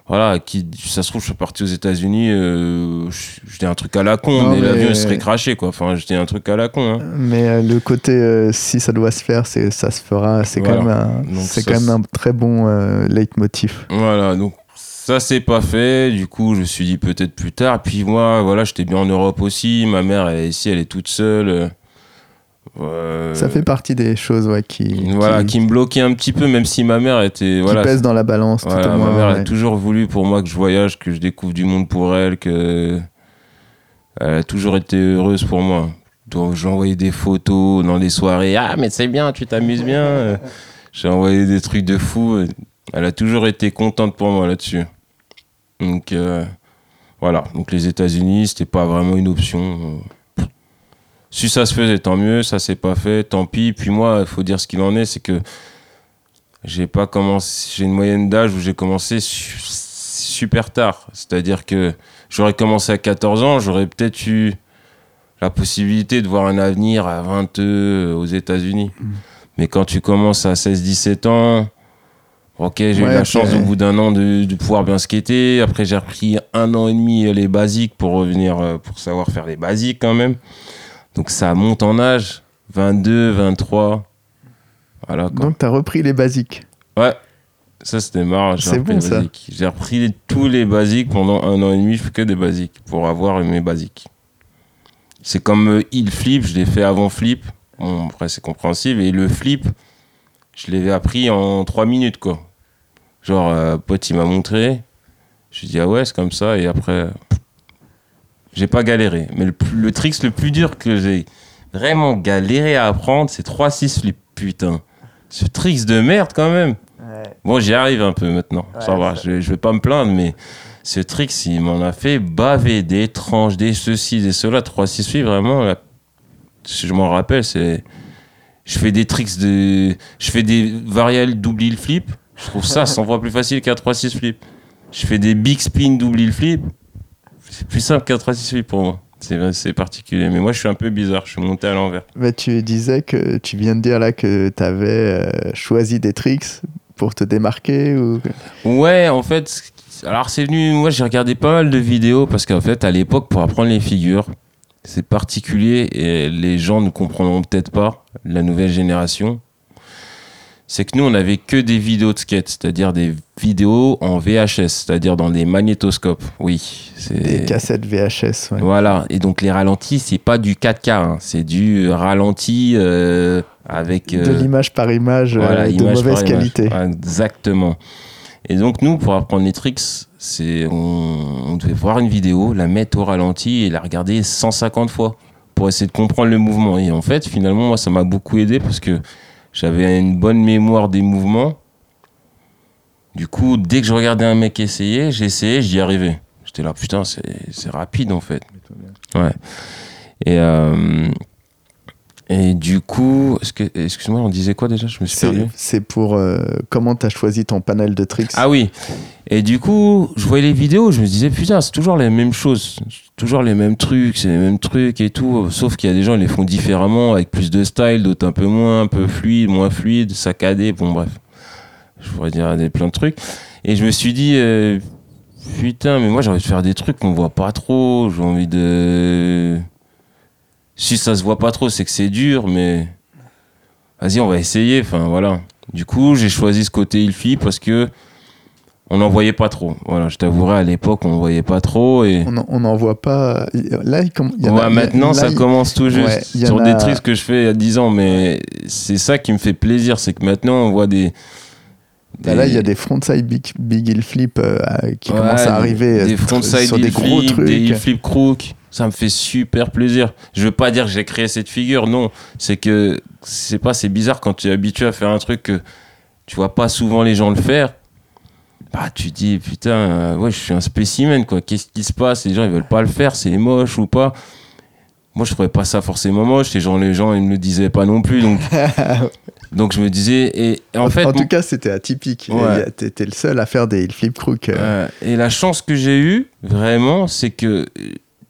voilà. Qui ça se trouve, je suis parti aux États-Unis, euh, dis un truc à la con, Non, mais, mais- l'avion serait craché quoi. Enfin, je dis un truc à la con. Hein. Mais euh, le côté, euh, si ça doit se faire, c'est, ça se fera. C'est quand, même un, c'est quand même un très bon euh, leitmotiv. Voilà, donc ça c'est pas fait. Du coup, je me suis dit peut-être plus tard. Puis moi, voilà, j'étais bien en Europe aussi. Ma mère, elle est ici, elle est toute seule. Euh, Ça fait partie des choses ouais, qui, voilà, qui... me bloquaient un petit peu, même si ma mère était. Voilà, pèse dans la balance. tout au moins, ma mère a toujours voulu pour moi que je voyage, que je découvre du monde pour elle, que. Elle a toujours été heureuse pour moi. Donc j'ai envoyé des photos dans des soirées. Ah, mais c'est bien, tu t'amuses bien. j'ai envoyé des trucs de fou. Elle a toujours été contente pour moi là-dessus. Donc euh, voilà. Donc les États-Unis, c'était pas vraiment une option. Si ça se faisait, tant mieux. Ça s'est pas fait, tant pis. Puis moi, il faut dire ce qu'il en est, c'est que j'ai pas commencé. J'ai une moyenne d'âge où j'ai commencé super tard. C'est-à-dire que j'aurais commencé à 14 ans, j'aurais peut-être eu la possibilité de voir un avenir à 22 aux États-Unis. Mm. Mais quand tu commences à 16-17 ans, ok, j'ai eu la chance au bout d'un an de, pouvoir bien skater. Après, j'ai repris un an et demi les basiques pour revenir, euh, pour savoir faire les basiques quand même. Donc ça monte en âge, 22, 23. Voilà, Donc tu as repris les basiques Ouais, ça c'était marrant. C'est bon ça. J'ai repris tous les basiques pendant un an et demi, je fais que des basiques pour avoir mes basiques. C'est comme euh, il flip, je l'ai fait avant flip. Bon, après, c'est compréhensible. Et le flip, je l'ai appris en 3 minutes, quoi. Genre, euh, pote, il m'a montré. Je dit, ah ouais, c'est comme ça. Et après, j'ai pas galéré. Mais le, le trick le plus dur que j'ai vraiment galéré à apprendre, c'est 3-6 flip. Putain. Ce trick de merde, quand même. Bon, j'y arrive un peu maintenant. ça va, Je, je vais pas me plaindre, mais ce trick, il m'en a fait baver des tranches, des ceci, des cela, 3-6 8 vraiment. si je m'en rappelle, c'est. Je fais des tricks de. Je fais des variales double heel flip. Je trouve ça 100 fois plus facile qu'un 3-6 flip. Je fais des big spin double heel flip. C'est plus simple qu'un 3-6 flip pour moi. C'est particulier. Mais moi, je suis un peu bizarre. Je suis monté à l'envers. Mais tu disais que tu viens de dire là que tu avais euh, choisi des tricks pour te démarquer ou... Ouais, en fait, alors c'est venu, moi j'ai regardé pas mal de vidéos parce qu'en fait à l'époque pour apprendre les figures, c'est particulier et les gens ne comprendront peut-être pas, la nouvelle génération. C'est que nous on avait que des vidéos de skate, c'est-à-dire des vidéos en VHS, c'est-à-dire dans des magnétoscopes. Oui, des cassettes VHS. Ouais. Voilà, et donc les ralentis c'est pas du 4K, hein. c'est du ralenti euh, avec de euh, l'image par image euh, de mauvaise qualité. Exactement. Et donc, nous, pour apprendre les tricks, c'est, on, devait voir une vidéo, la mettre au ralenti et la regarder 150 fois pour essayer de comprendre le mouvement. Et en fait, finalement, moi, ça m'a beaucoup aidé parce que j'avais une bonne mémoire des mouvements. Du coup, dès que je regardais un mec essayer, j'essayais, j'y arrivais. J'étais là, putain, c'est rapide en fait. Ouais. Et, euh, et du coup, excuse-moi, on disait quoi déjà? Je me suis perdu. C'est pour euh, comment tu as choisi ton panel de tricks? Ah oui. Et du coup, je voyais les vidéos, je me disais putain, c'est toujours les mêmes choses, toujours les mêmes trucs, c'est les mêmes trucs et tout. Sauf qu'il y a des gens, ils les font différemment, avec plus de style, d'autres un peu moins, un peu fluide, moins fluide, saccadé. Bon bref, je pourrais dire des plein de trucs. Et je me suis dit euh, putain, mais moi j'ai envie de faire des trucs qu'on voit pas trop. J'ai envie de si ça se voit pas trop, c'est que c'est dur, mais vas-y, on va essayer. Enfin, voilà. Du coup, j'ai choisi ce côté ilfi parce que on n'en voyait pas trop. Voilà, je t'avouerai, à l'époque, on n'en voyait pas trop. Et... On n'en voit pas. Là, il, y a, maintenant, ça commence tout juste. sur des tricks que je fais il y a 10 ans, mais c'est ça qui me fait plaisir, c'est que maintenant, on voit des. Là, il y a des frontside big, big hill flip euh, qui commencent à arriver des frontside sur des gros trucs. Des hill flip crook ça me fait super plaisir. Je veux pas dire que j'ai créé cette figure, non. C'est que, c'est pas, c'est bizarre quand tu es habitué à faire un truc que tu vois pas souvent les gens le faire. Bah, tu dis, putain, euh, ouais, je suis un spécimen, quoi. Qu'est-ce qui se passe? Les gens, ils veulent pas le faire, c'est moche ou pas? Moi, je trouvais pas ça forcément moche. Les gens, les gens, ils me le disaient pas non plus. Donc, donc je me disais, et, en, fait. En tout cas, c'était atypique. Ouais. T'étais le seul à faire des flip crook. Euh. et la chance que j'ai eue, vraiment, c'est que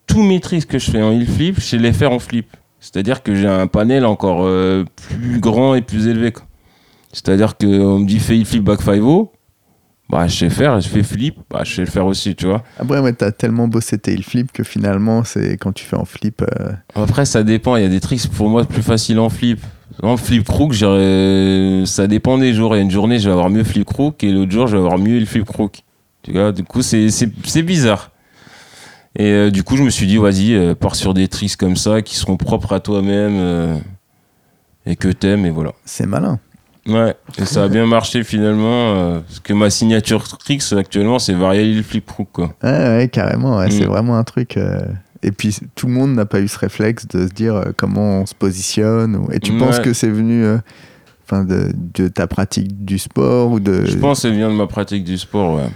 tous mes tricks que je fais en heel flip, je les faire en flip. C'est-à-dire que j'ai un panel encore euh, plus grand et plus élevé. C'est-à-dire qu'on me dit fais heel flip back 5 bah je sais faire, je fais flip, bah je sais le faire aussi, tu vois. Après, ouais, t'as tellement bossé tes heel flip que finalement, c'est quand tu fais en flip. Euh, Après, ça dépend. Il y a des tricks pour moi plus faciles en flip. En flip crook, ça dépend des jours. Il y a une journée, je vais avoir mieux flip crook et l'autre jour, je vais avoir mieux le flip crook. Tu vois, du coup, c'est bizarre. Et euh, du coup, je me suis dit, vas-y, euh, pars sur des tricks comme ça qui seront propres à toi-même. Euh. et que t'aimes, et voilà. C'est malin. Ouais, et ça a bien marché finalement, parce que ma signature Trix actuellement, c'est Varial Flip Hook, quoi. Ouais, ouais, carrément, ouais, c'est Mm. vraiment un truc. Et puis tout le monde n'a pas eu ce réflexe de se dire euh, comment on se positionne. Et tu penses que c'est venu euh, enfin, de, de ta pratique du sport ou de Je pense que ça vient de ma pratique du sport, ouais.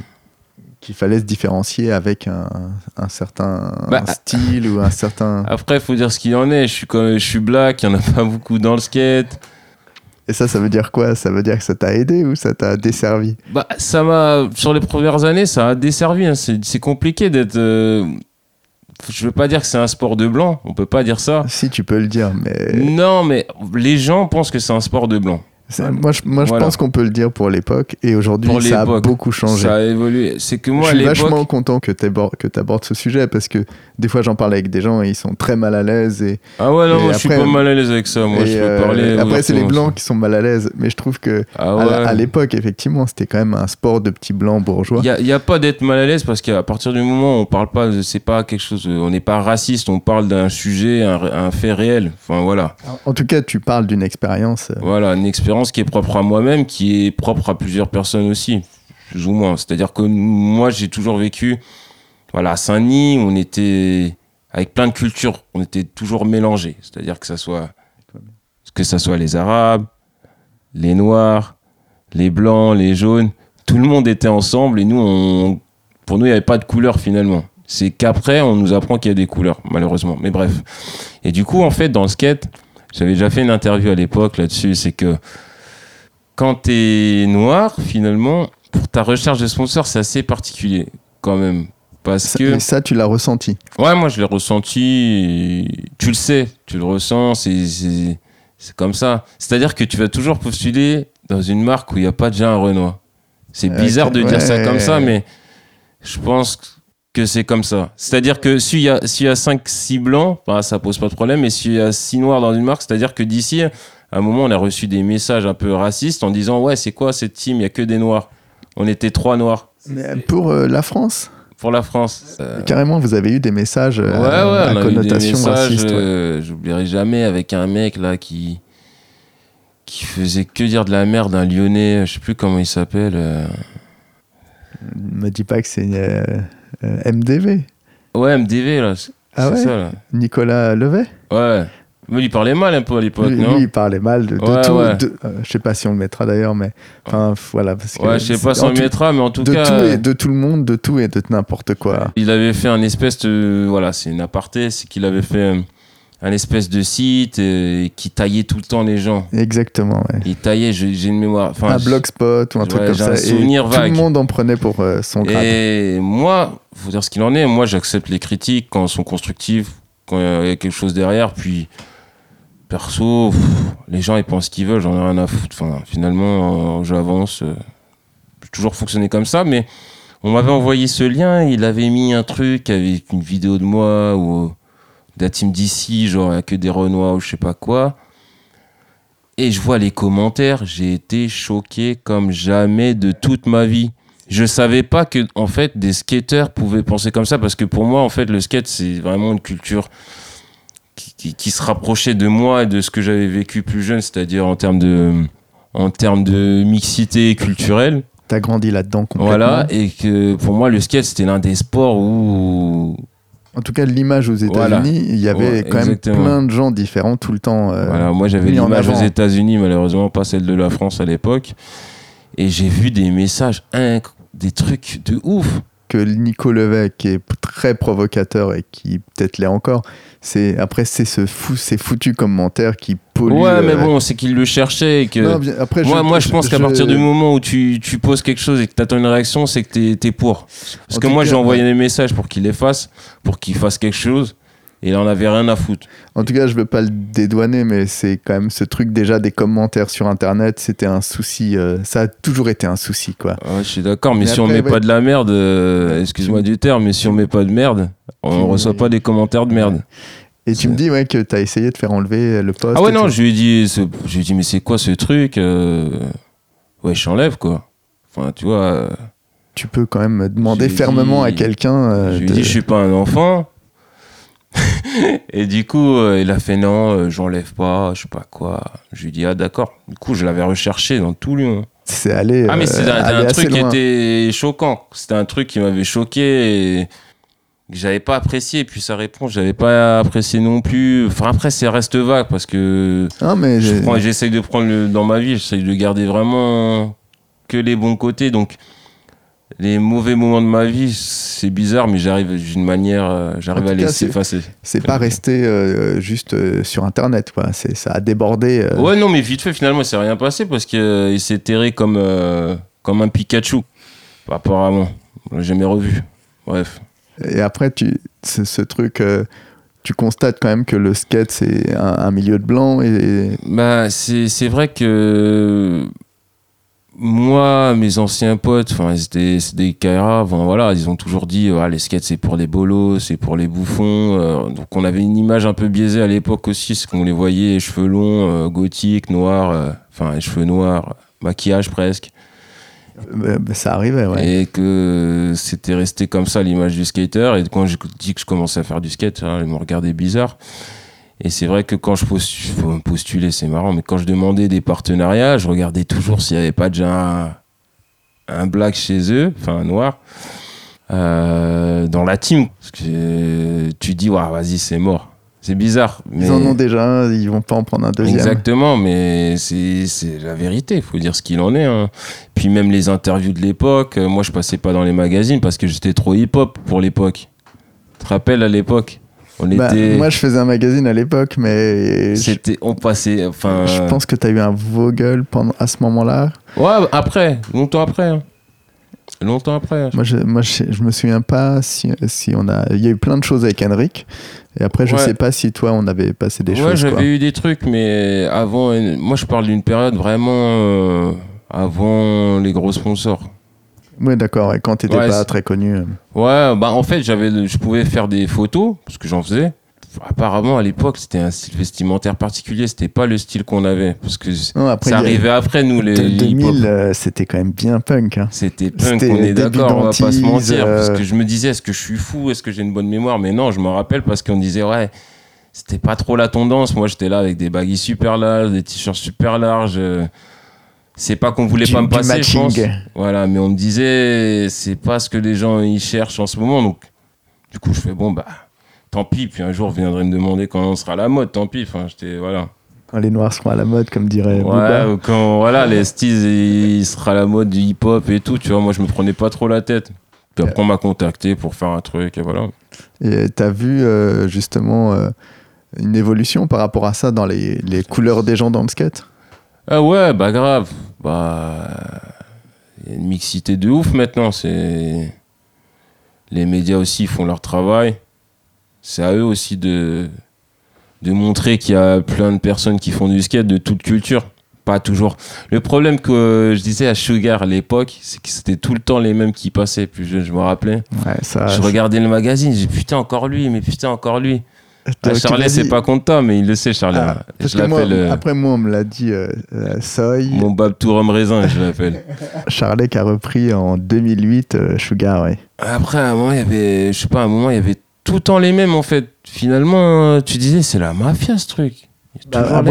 qu'il fallait se différencier avec un, un certain Bah, un style ou un certain. Après, faut dire ce qu'il en est. Je suis, je suis black, il n'y en a pas beaucoup dans le skate. Et ça, ça veut dire quoi? Ça veut dire que ça t'a aidé ou ça t'a desservi? Bah, ça m'a. Sur les premières années, ça a desservi. hein. C'est c'est compliqué d'être. euh, Je veux pas dire que c'est un sport de blanc. On peut pas dire ça. Si tu peux le dire, mais Non, mais les gens pensent que c'est un sport de blanc. Moi, je, moi, je Voilà. pense qu'on peut le dire pour l'époque. Et aujourd'hui, ça a beaucoup changé. Ça a évolué. C'est que moi, je suis vachement content que tu abordes ce sujet parce que des fois j'en parle avec des gens et ils sont très mal à l'aise et, Ah ouais, non, je suis pas mal à l'aise avec ça. Moi, et, je peux euh, après c'est les blancs qui sont mal à l'aise mais je trouve que Ah ouais. à l'époque effectivement c'était quand même un sport de petits blancs bourgeois Il n'y a, pas d'être mal à l'aise parce qu'à partir du moment où on parle pas, c'est pas quelque chose, on n'est pas raciste, on parle d'un sujet, un, un fait réel. Enfin voilà, en tout cas tu parles d'une expérience euh, voilà, une expérience qui est propre à moi-même, qui est propre à plusieurs personnes aussi, plus ou moins. C'est-à-dire que moi j'ai toujours vécu, voilà, à Saint-Denis, on était avec plein de cultures, on était toujours mélangés. C'est-à-dire que ça soit, que ça soit les Arabes, les Noirs, les Blancs, les Jaunes, tout le monde était ensemble et nous, pour nous, il n'y avait pas de couleur finalement. C'est qu'après, on nous apprend qu'il y a des couleurs, malheureusement. Mais bref. Et du coup, en fait, dans le skate, j'avais déjà fait une interview à l'époque là-dessus, c'est que quand t'es noir, finalement, pour ta recherche de sponsor, c'est assez particulier quand même. Parce ça, que. et ça tu l'as ressenti Ouais, moi je l'ai ressenti. et Tu le sais, tu le ressens, c'est- c'est c'est comme ça. C'est-à-dire que tu vas toujours postuler dans une marque où il n'y a pas déjà un Renoir. C'est bizarre de dire ça comme ça, mais je pense que c'est comme ça. C'est-à-dire que s'il y a, y a 5-6 blancs, bah, ça pose pas de problème, mais s'il y a 6 noirs dans une marque, c'est-à-dire que d'ici, à un moment, on a reçu des messages un peu racistes en disant Ouais, c'est quoi cette team? Il n'y a que des noirs. On était trois noirs mais pour euh, la France? Pour la France. Ça- carrément vous avez eu des messages euh, Ouais, ouais, à connotation raciste ouais. euh, J'oublierai jamais avec un mec là qui qui faisait que dire de la merde, un Lyonnais, je sais plus comment il s'appelle. euh. me dis pas que c'est euh, euh, MDV Ouais, MDV là. Ah ouais? ça là. Nicolas Levet? Ouais. Mais il parlait mal un peu à l'époque, lui, non lui, il parlait mal de, de Ouais, tout ouais. euh, je sais pas si on le mettra d'ailleurs mais enfin voilà parce que Ouais, je sais pas si on le tout- mettra, mais en tout de cas. tout euh, et de tout le monde, de tout et de n'importe quoi. Il avait fait un espèce de. Voilà, c'est une aparté, c'est qu'il avait fait euh, un espèce de site euh, qui taillait tout le temps les gens. Exactement, ouais. Il taillait, j'ai une mémoire. Enfin, un blogspot ou un truc comme ça. un et souvenir tout vague. le monde en prenait pour euh, son grade. Et moi, faut dire ce qu'il en est. Moi, j'accepte les critiques quand elles sont constructives, quand il y a quelque chose derrière. Puis, perso, les gens ils pensent ce qu'ils veulent, j'en ai rien à foutre. Enfin, finalement, euh, j'avance. euh, J'ai toujours fonctionné comme ça, mais on m'avait envoyé ce lien. Il avait mis un truc avec une vidéo de moi ou de la team d'ici, genre que des Renois ou je sais pas quoi. Et je vois les commentaires, j'ai été choqué comme jamais de toute ma vie. Je savais pas que en fait des skateurs pouvaient penser comme ça parce que pour moi en fait le skate c'est vraiment une culture qui, se rapprochait de moi et de ce que j'avais vécu plus jeune, c'est-à-dire en termes de en termes de mixité culturelle. T'as grandi là-dedans complètement. Voilà, et que pour moi le skate c'était l'un des sports où En tout cas, l'image aux États-Unis, Voilà. il y avait Ouais, quand même plein de gens différents tout le temps. euh, Voilà, moi j'avais l'image aux. États-Unis, malheureusement pas celle de la France à l'époque. Et j'ai vu des messages, inc- des trucs de ouf. Que Nico Levet, qui est très provocateur et qui peut-être l'est encore, c'est après c'est ce fou, ces foutus commentaires qui polluent. ouais, mais euh, bon, c'est qu'il le cherchait. Et que... non, bien- après, moi, moi, je pense qu'à je- partir du moment où tu, tu poses quelque chose et que tu attends une réaction, c'est que t'es es pour. Parce En que moi, j'ai envoyé des messages pour qu'il les fasse, pour qu'il fasse quelque chose. Il en avait rien à foutre. En tout cas, je veux pas le dédouaner, mais c'est quand même ce truc déjà des commentaires sur Internet, c'était un souci. euh, ça a toujours été un souci, quoi. Ouais, je suis d'accord, mais, Mais si on après, met ouais. pas de la merde, euh, excuse-moi du terme, mais si on met pas de merde, on reçoit pas des commentaires de merde. Et tu me dis ouais, que tu as essayé de faire enlever le poste. Ah ouais, non, je lui ai dit, je lui ai dit, mais c'est quoi ce truc euh, Ouais, je t'enlève, quoi. Enfin, tu vois, Tu peux quand même demander fermement dit- à quelqu'un. je lui ai dit, je suis pas un enfant. et du coup, euh, il a fait non, euh, j'enlève pas, je sais pas quoi. Je lui dis ah d'accord. Du coup, je l'avais recherché dans tout Lyon. C'est allé. Ah mais euh, c'était un, assez truc qui était choquant. C'était un truc qui m'avait choqué et que j'avais pas apprécié. Et puis sa réponse, j'avais pas apprécié non plus. Enfin après, c'est reste vague parce que Ah, mais je j'essaye de prendre le, dans ma vie, j'essaye de garder vraiment que les bons côtés. Donc les mauvais moments de ma vie, c'est bizarre, mais j'arrive d'une manière, euh, j'arrive à les effacer. c'est pas resté euh, juste euh, sur Internet, quoi. Ça a débordé. euh, Ouais, non, mais vite fait, finalement, il s'est rien passé parce qu'il s'est terré comme, comme un Pikachu. Apparemment. On l'a jamais revu. Bref. Et après, tu, ce, truc, tu constates quand même que le skate, c'est un, un milieu de blanc. Et, Bah, c'est c'est vrai que moi, mes anciens potes, enfin, c'était des Kaira, voilà, ils ont toujours dit, ah, les skates, c'est pour les bolos, c'est pour les bouffons. euh, donc, on avait une image un peu biaisée à l'époque aussi, c'est qu'on les voyait cheveux longs, euh, gothiques, noirs, euh, enfin, cheveux noirs, maquillage presque. euh, bah, ça arrivait, ouais. Et que c'était resté comme ça l'image du skater. Et quand j'ai dit que je commençais à faire du skate, hein, ils m'ont regardé bizarre. Et c'est vrai que quand je postu- faut me postuler, c'est marrant, mais quand je demandais des partenariats, je regardais toujours s'il n'y avait pas déjà un, un black chez eux, enfin un noir, euh, dans la team. Parce que tu dis, ouais, vas-y, c'est mort. C'est bizarre. Mais... Ils en ont déjà un, ils vont pas en prendre un deuxième. Exactement, mais c'est c'est la vérité, il faut dire ce qu'il en est. hein. Puis même les interviews de l'époque, euh, moi je passais pas dans les magazines parce que j'étais trop hip-hop pour l'époque. Tu te rappelles à l'époque? On Bah, était. Moi, je faisais un magazine à l'époque, mais je, C'était, on passait, enfin. je pense que tu as eu un Vogel pendant, à ce moment-là. Ouais, après, longtemps après. hein. Longtemps après. Moi, je, moi je, je me souviens pas si, si on a. Il y a eu plein de choses avec Henrik. Et après, je Ouais. sais pas si toi, on avait passé des ouais, choses. quoi. j'avais eu des trucs, mais avant, euh, moi je parle d'une période vraiment euh, avant les gros sponsors. Ouais, d'accord. Et quand t'étais Ouais, pas très connu. euh, Ouais, bah en fait, j'avais, je pouvais faire des photos parce que j'en faisais. Apparemment, à l'époque, c'était un style vestimentaire particulier. C'était pas le style qu'on avait parce que Non, après, ça a- arrivait après nous les, de- les hip-hop. 2000, euh, c'était quand même bien punk. hein. C'était punk, on est d'accord, on va pas se mentir. Parce euh, que je me disais, est-ce que je suis fou, est-ce que j'ai une bonne mémoire? Mais non, je me rappelle parce qu'on disait, ouais, c'était pas trop la tendance. Moi, j'étais là avec des baggies super larges, des t-shirts super larges. euh, C'est pas qu'on voulait Du- pas me passer, je pense. matching. Voilà, mais on me disait, c'est pas ce que les gens ils cherchent en ce moment. Donc, du coup, je fais bon, bah, tant pis. Puis un jour, je viendrai me demander quand on sera à la mode, tant pis. Enfin, j'étais, voilà. Quand les noirs seront à la mode, comme dirait Ouais, ou quand, voilà, les styles, il sera à la mode du hip-hop et tout. Tu vois, moi, je me prenais pas trop la tête. Puis après, on m'a contacté pour faire un truc, et voilà. Et t'as vu euh, justement euh, une évolution par rapport à ça dans les, les couleurs des gens dans le skate? Ah ouais, bah grave. Bah. Il y a une mixité de ouf maintenant. C'est. Les médias aussi font leur travail. C'est à eux aussi de. de montrer qu'il y a plein de personnes qui font du skate de toute culture. Pas toujours. Le problème que je disais à Sugar à l'époque, c'est que c'était tout le temps les mêmes qui passaient. Puis je, je me rappelais. Ouais, ça. je regardais le magazine, j'ai putain, encore lui, mais putain, encore lui. Ah, c'est pas contre toi, mais il le sait, Charlet. Ah, parce je que moi, l'appelle euh, après moi, on me l'a dit, euh, euh, Soy, mon Bab Tourum Raisin, je l'appelle. Charlet qui a repris en 2008 euh, Sugar, ouais. Après, à un moment, il y avait, je sais pas, à un moment, il y avait tout le temps les mêmes, en fait. Finalement, tu disais, c'est la mafia, ce truc. Bah,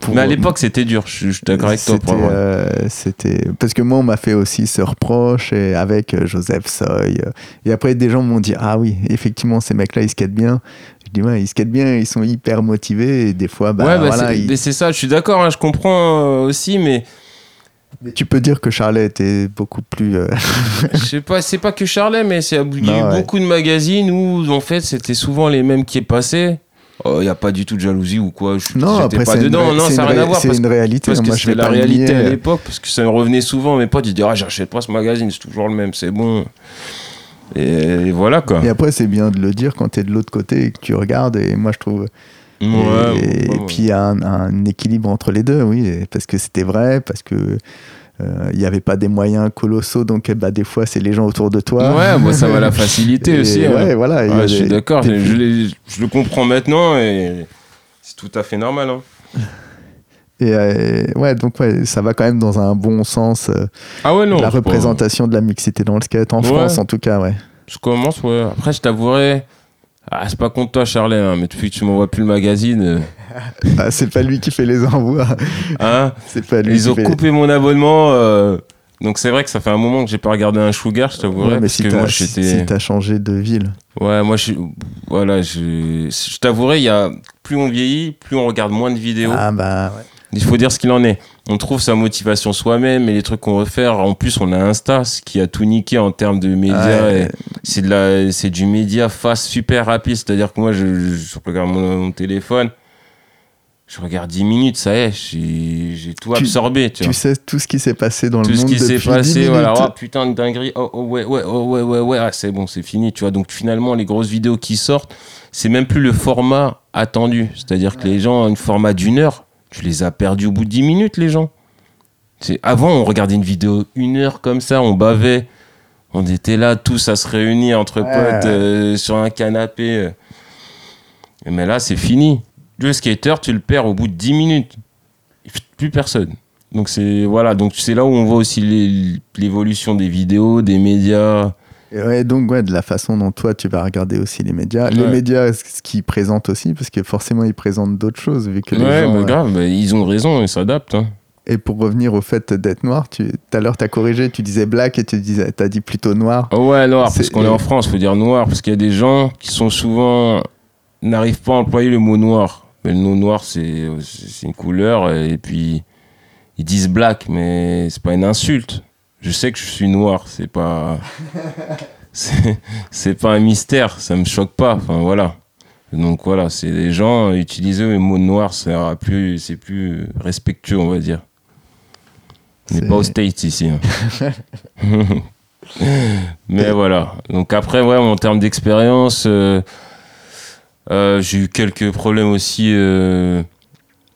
pour- Mais à l'époque, c'était dur, je suis d'accord avec toi. C'était, euh, C'était parce que moi on m'a fait aussi ce reproche et avec euh, Joseph Soy euh, et après des gens m'ont dit ah oui effectivement ces mecs là ils skatent bien je dis ouais ils skatent bien ils sont hyper motivés et des fois bah, ouais, bah, voilà c'est ils- mais c'est ça, je suis d'accord, hein, je comprends euh, aussi, mais Mais tu peux dire que Charlet était beaucoup plus euh, je sais pas, c'est pas que Charlet, mais c'est- il y a eu ouais. beaucoup de magazines où, en fait, c'était souvent les mêmes qui passaient. Il n'y a pas du tout de jalousie ou quoi, je non après pas une, dedans, non, ça n'a rien à voir. c'est parce une réalité Parce que moi je vais la réalité nier. à l'époque, parce que ça me revenait souvent, mes potes ils disaient ah j'achète pas ce magazine, c'est toujours le même, c'est bon. Et, et voilà quoi. et après c'est bien de le dire quand tu es de l'autre côté et que tu regardes et moi je trouve Ouais, et, ouais, ouais. et puis il y a un, un équilibre entre les deux, oui, parce que c'était vrai, parce que euh, il n'y avait pas des moyens colossaux, donc bah, des fois c'est les gens autour de toi. Ouais, moi ça va la facilité aussi. hein. Ouais, voilà. il y a Ouais, je suis d'accord, des- je, je l'ai- je le comprends maintenant et c'est tout à fait normal. hein. Et euh, ouais, donc ouais, ça va quand même dans un bon sens. euh, Ah ouais, non. la pas- représentation de la mixité dans le skate, en. France en tout cas, ouais. Je commence, ouais. Après, je t'avouerai, Ah, c'est pas contre toi, Charlet, hein, mais depuis que tu m'envoies plus le magazine. euh, Ah, c'est pas lui qui fait les envois. hein, C'est pas lui ils qui ont fait coupé mon abonnement. euh, donc c'est vrai que ça fait un moment que j'ai pas regardé un Sugar, je t'avouerais. Ouais, mais si que t'as si, changé de ville. Ouais, moi, je, voilà, je, je t'avouerai, il y a, plus on vieillit, plus on regarde moins de vidéos. Ah bah ouais. Il faut dire ce qu'il en est. On trouve sa motivation soi-même et les trucs qu'on veut faire. En plus, on a Insta, ce qui a tout niqué en termes de médias. Ouais. et C'est de la, c'est du média fast super rapide. C'est-à-dire que moi, je, je regarde mon, mon téléphone, je regarde 10 minutes, ça y est, j'ai, tout absorbé, tu, Tu vois. sais tout ce qui s'est passé dans Tout le ce monde qui s'est depuis 10 passé, voilà, oh putain de dinguerie, oh, oh, ouais, ouais, oh, ouais, ouais, ouais, ah, c'est bon, c'est fini, tu vois. Donc finalement, les grosses vidéos qui sortent, c'est même plus le format attendu. C'est-à-dire que les gens, un format d'une heure, tu les as perdus au bout de 10 minutes, les gens. C'est, avant, on regardait une vidéo une heure comme ça, on bavait, on était là tous à se réunir entre Ouais, potes euh, sur un canapé. Mais là, c'est fini. Le skater, tu le perds au bout de 10 minutes. Plus personne. Donc c'est voilà, donc c'est là où on voit aussi l'évolution des vidéos, des médias. Et ouais, donc ouais, de la façon dont toi tu vas regarder aussi les médias. Les médias, ce qu'ils présentent aussi, parce que forcément ils présentent d'autres choses vu que les Ouais, gens. mais euh, grave, ils ont raison, ils s'adaptent. hein. Et pour revenir au fait d'être noir, tu... tout à l'heure tu as corrigé, tu disais black et tu disais, as dit plutôt noir. Oh ouais, noir, parce qu'on est en France, faut dire noir, parce qu'il y a des gens qui sont souvent n'arrivent pas à employer le mot noir. Mais le mot noir, c'est c'est une couleur, et puis ils disent black, mais c'est pas une insulte. Je sais que je suis noir, c'est pas c'est pas un mystère, ça me choque pas. Enfin voilà. Donc voilà, c'est des gens utiliser le mot noir, c'est plus c'est plus respectueux, on va dire. On n'est pas aux States ici. hein. Mais voilà. Donc après, ouais, en termes d'expérience, euh, euh, j'ai eu quelques problèmes aussi euh,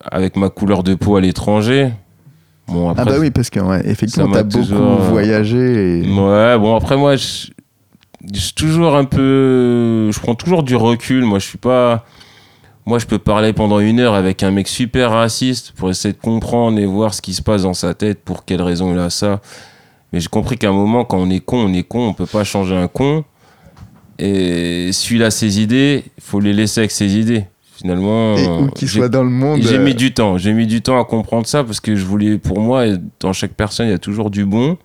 avec ma couleur de peau à l'étranger. Bon, après, Ah bah oui, parce que ouais, effectivement ça tu as m'a beaucoup toujours, euh, voyagé. Et... Ouais, bon, après, moi, je, je suis toujours un peu. Je prends toujours du recul. Moi, je suis pas. Moi, je peux parler pendant une heure avec un mec super raciste pour essayer de comprendre et voir ce qui se passe dans sa tête, pour quelle raison il a ça. Mais j'ai compris qu'à un moment, quand on est con, on est con, on peut pas changer un con. Et celui-là a ses idées, il faut les laisser avec ses idées. Finalement, Et où qu'il j'ai- soit dans le monde. j'ai euh, mis du temps. J'ai mis du temps à comprendre ça parce que je voulais, pour moi, dans chaque personne, il y a toujours du bon.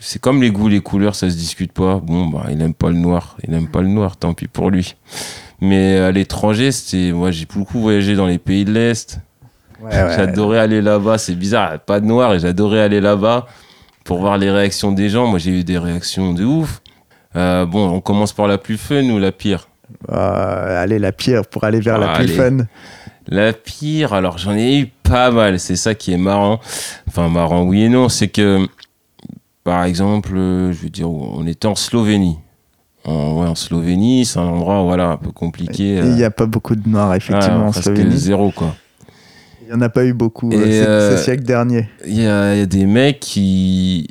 C'est comme les goûts, les couleurs, ça se discute pas. Bon, bah, il aime pas le noir. Il aime pas le noir, tant pis pour lui. Mais à l'étranger, c'était, moi, j'ai beaucoup voyagé dans les pays de l'Est. ouais, ouais. J'adorais aller là-bas. C'est bizarre, pas de noir et j'adorais aller là-bas pour voir les réactions des gens. Moi, j'ai eu des réactions de ouf. Euh, bon, on commence par la plus fun ou la pire? Euh, allez, la pire pour aller vers la Ah, plus allez. fun. La pire, alors j'en ai eu pas mal, c'est ça qui est marrant. Enfin, marrant, oui et non, c'est que, par exemple, euh, je veux dire, on était en Slovénie. En, ouais, en Slovénie, c'est un endroit voilà, un peu compliqué. Euh, il n'y a pas beaucoup de noirs, effectivement, ouais, en Slovénie. zéro, quoi. Il n'y en a pas eu beaucoup euh, ces- euh, ce siècle dernier. Il y, y a des mecs qui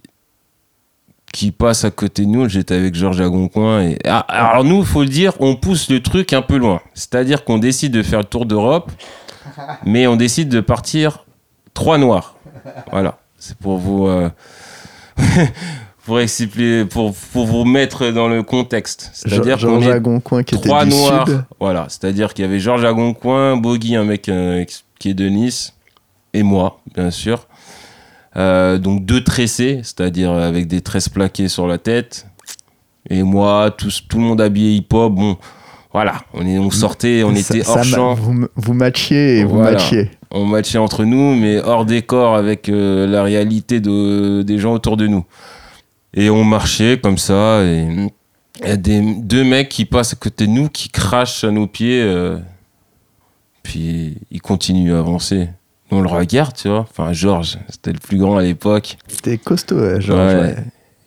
qui passent à côté de nous. J'étais avec Georges Agoncoin. Et... Ah, alors nous, il faut le dire, on pousse le truc un peu loin. C'est-à-dire qu'on décide de faire le tour d'Europe, mais on décide de partir trois noirs. Voilà, c'est pour vous... euh, pour, expliquer, pour, pour vous mettre dans le contexte. C'est-à-dire qu'on Georges est Agoncoin qui était trois du noirs. sud. Voilà, c'est-à-dire qu'il y avait Georges Agoncoin, Bogi, un mec euh, qui est de Nice, et moi, bien sûr. Euh, donc deux tressés, c'est-à-dire avec des tresses plaquées sur la tête. Et moi, tout, tout le monde habillé hip-hop. Bon, voilà, on, est, on sortait, on Ça- était hors champ. Vous, vous matchiez et vous Voilà. matchiez. On matchait entre nous, mais hors décor avec euh, la réalité de, des gens autour de nous. Et on marchait comme ça, et il y a des, deux mecs qui passent à côté de nous, qui crachent à nos pieds, euh, puis ils continuent à avancer. On le regarde, tu vois. Enfin, Georges, c'était le plus grand à l'époque. C'était costaud, Georges. Ouais. ouais.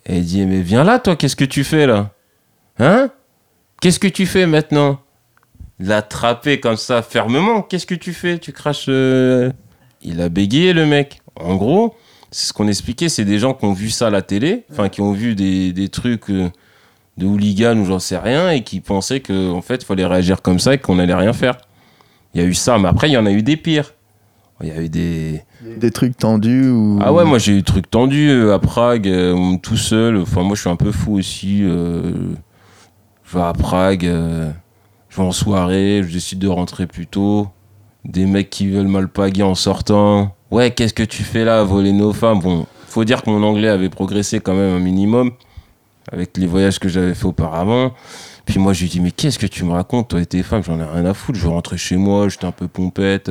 Et il dit, mais viens là, toi, qu'est-ce que tu fais là? Hein? Qu'est-ce que tu fais maintenant? L'attraper comme ça, fermement, qu'est-ce que tu fais? Tu craches... euh, Il a bégayé, le mec. En gros, c'est ce qu'on expliquait, c'est des gens qui ont vu ça à la télé, enfin, qui ont vu des, des trucs euh, de hooligans ou j'en sais rien, et qui pensaient qu'en en fait, il fallait réagir comme ça et qu'on allait rien faire. Il y a eu ça, mais après, il y en a eu des pires. Il y a eu des... Des trucs tendus ou. Ah ouais, moi j'ai eu des trucs tendus euh, à Prague, euh, tout seul. Enfin, moi je suis un peu fou aussi. euh, je vais à Prague, je vais en soirée, je décide de rentrer plus tôt. Des mecs qui veulent m'alpaguer en sortant. Ouais, qu'est-ce que tu fais là, voler nos femmes? Bon, faut dire que mon anglais avait progressé quand même un minimum avec les voyages que j'avais fait auparavant. Puis moi, je lui dis, mais qu'est-ce que tu me racontes, toi et tes femmes? J'en ai rien à foutre, je veux rentrer chez moi, j'étais un peu pompette.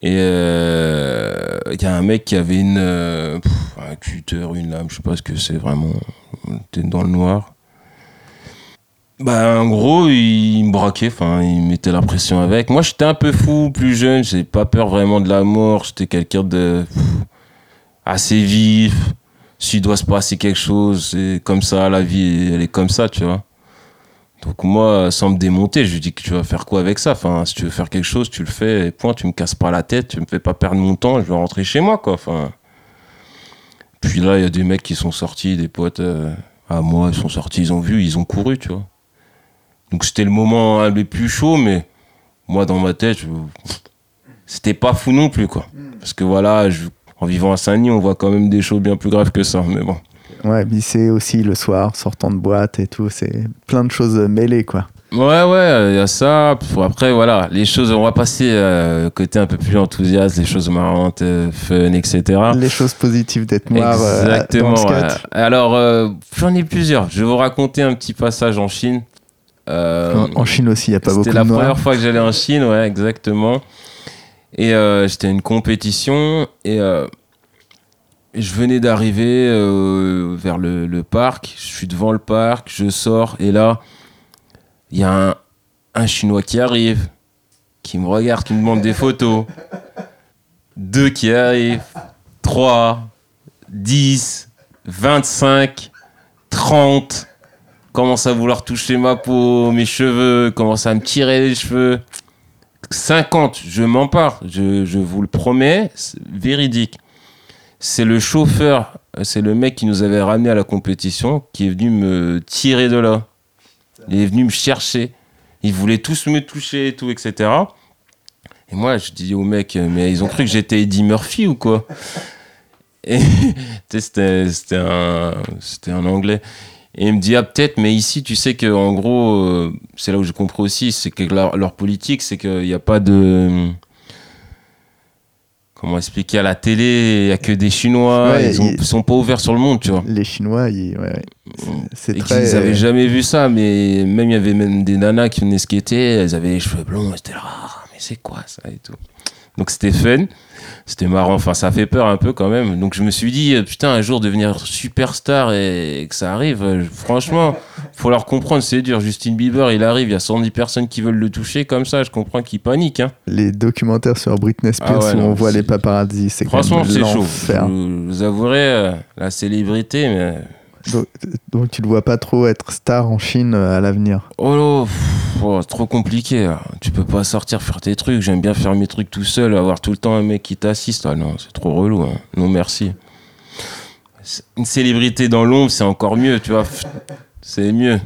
Et il euh, y a un mec qui avait une, euh, un cutter, une lame, je sais pas ce que c'est vraiment, t'es dans le noir. Bah, en gros, il me braquait, enfin, il mettait la pression avec. Moi, j'étais un peu fou, plus jeune, j'ai pas peur vraiment de la mort, j'étais quelqu'un de assez vif. S'il doit se passer quelque chose, c'est comme ça, la vie, elle est comme ça, tu vois. Donc moi, sans me démonter, je lui dis que tu vas faire quoi avec ça? Enfin, si tu veux faire quelque chose, tu le fais, et point, tu me casses pas la tête, tu me fais pas perdre mon temps, je vais rentrer chez moi, quoi. Enfin. Puis là, il y a des mecs qui sont sortis, des potes euh, à moi, ils sont sortis, ils ont vu, ils ont couru, tu vois. Donc c'était le moment un peu plus chaud, mais moi, dans ma tête, c'était pas fou non plus, quoi. Parce que voilà, en vivant à Saint-Denis, on voit quand même des choses bien plus graves que ça, mais bon. Ouais, c'est aussi le soir, sortant de boîte et tout, c'est plein de choses mêlées, quoi. Ouais, ouais, il y a ça. Après, voilà, les choses, on va passer euh, côté un peu plus enthousiaste, les choses marrantes, euh, fun, etc. Les choses positives d'être noir. Euh, Exactement. Alors, j'en ai plusieurs. Je vais vous raconter un petit passage en Chine. en Chine aussi, il n'y a pas beaucoup de C'était la première fois que j'allais en Chine, ouais, exactement. Et j'étais à une compétition et je venais d'arriver euh, vers le, parc, je suis devant le parc, je sors et là, il y a un, Chinois qui arrive, qui me regarde, qui me demande des photos. Deux qui arrivent, trois, dix, vingt-cinq, trente, commence à vouloir toucher ma peau, mes cheveux, commence à me tirer les cheveux. 50, je m'empare, je, je vous le promets, véridique c'est le chauffeur, c'est le mec qui nous avait ramené à la compétition qui est venu me tirer de là. Il est venu me chercher. Ils voulaient tous me toucher et tout, etc. Et moi, je dis au mec, mais ils ont cru que j'étais Eddie Murphy ou quoi? Et c'était un, anglais. Et il me dit, ah peut-être, mais ici, tu sais qu'en gros, euh, c'est là où je comprends aussi, c'est que leur politique, c'est qu'il n'y a pas de comment expliquer à la télé, il n'y a que des Chinois, ils, ne sont pas ouverts sur le monde, tu vois. Les Chinois, ils, ouais, c'est très. Ils n'avaient jamais vu ça, mais même il y avait même des nanas qui venaient skater, elles avaient les cheveux blonds, c'était là, ah, mais c'est quoi ça et tout. Donc c'était fun c'était marrant. Enfin, ça fait peur un peu quand même. Donc je me suis dit, euh, putain, un jour devenir superstar et, que ça arrive, euh, franchement, faut leur comprendre, c'est dur. Justin Bieber, il arrive, il y a 110 personnes qui veulent le toucher comme ça, je comprends qu'il panique. Hein. Les documentaires sur Britney Spears ah où on voit les paparazzis, c'est Franchement, c'est chaud. Je vous avouerai, euh, la célébrité, mais donc, tu ne vois pas trop être star en Chine euh, à l'avenir Oh, oh trop compliqué. Tu peux pas sortir faire tes trucs. J'aime bien faire mes trucs tout seul, avoir tout le temps un mec qui t'assiste. Ah non, c'est trop relou. Hein. Non, merci. Une célébrité dans l'ombre, c'est encore mieux, tu vois. C'est mieux.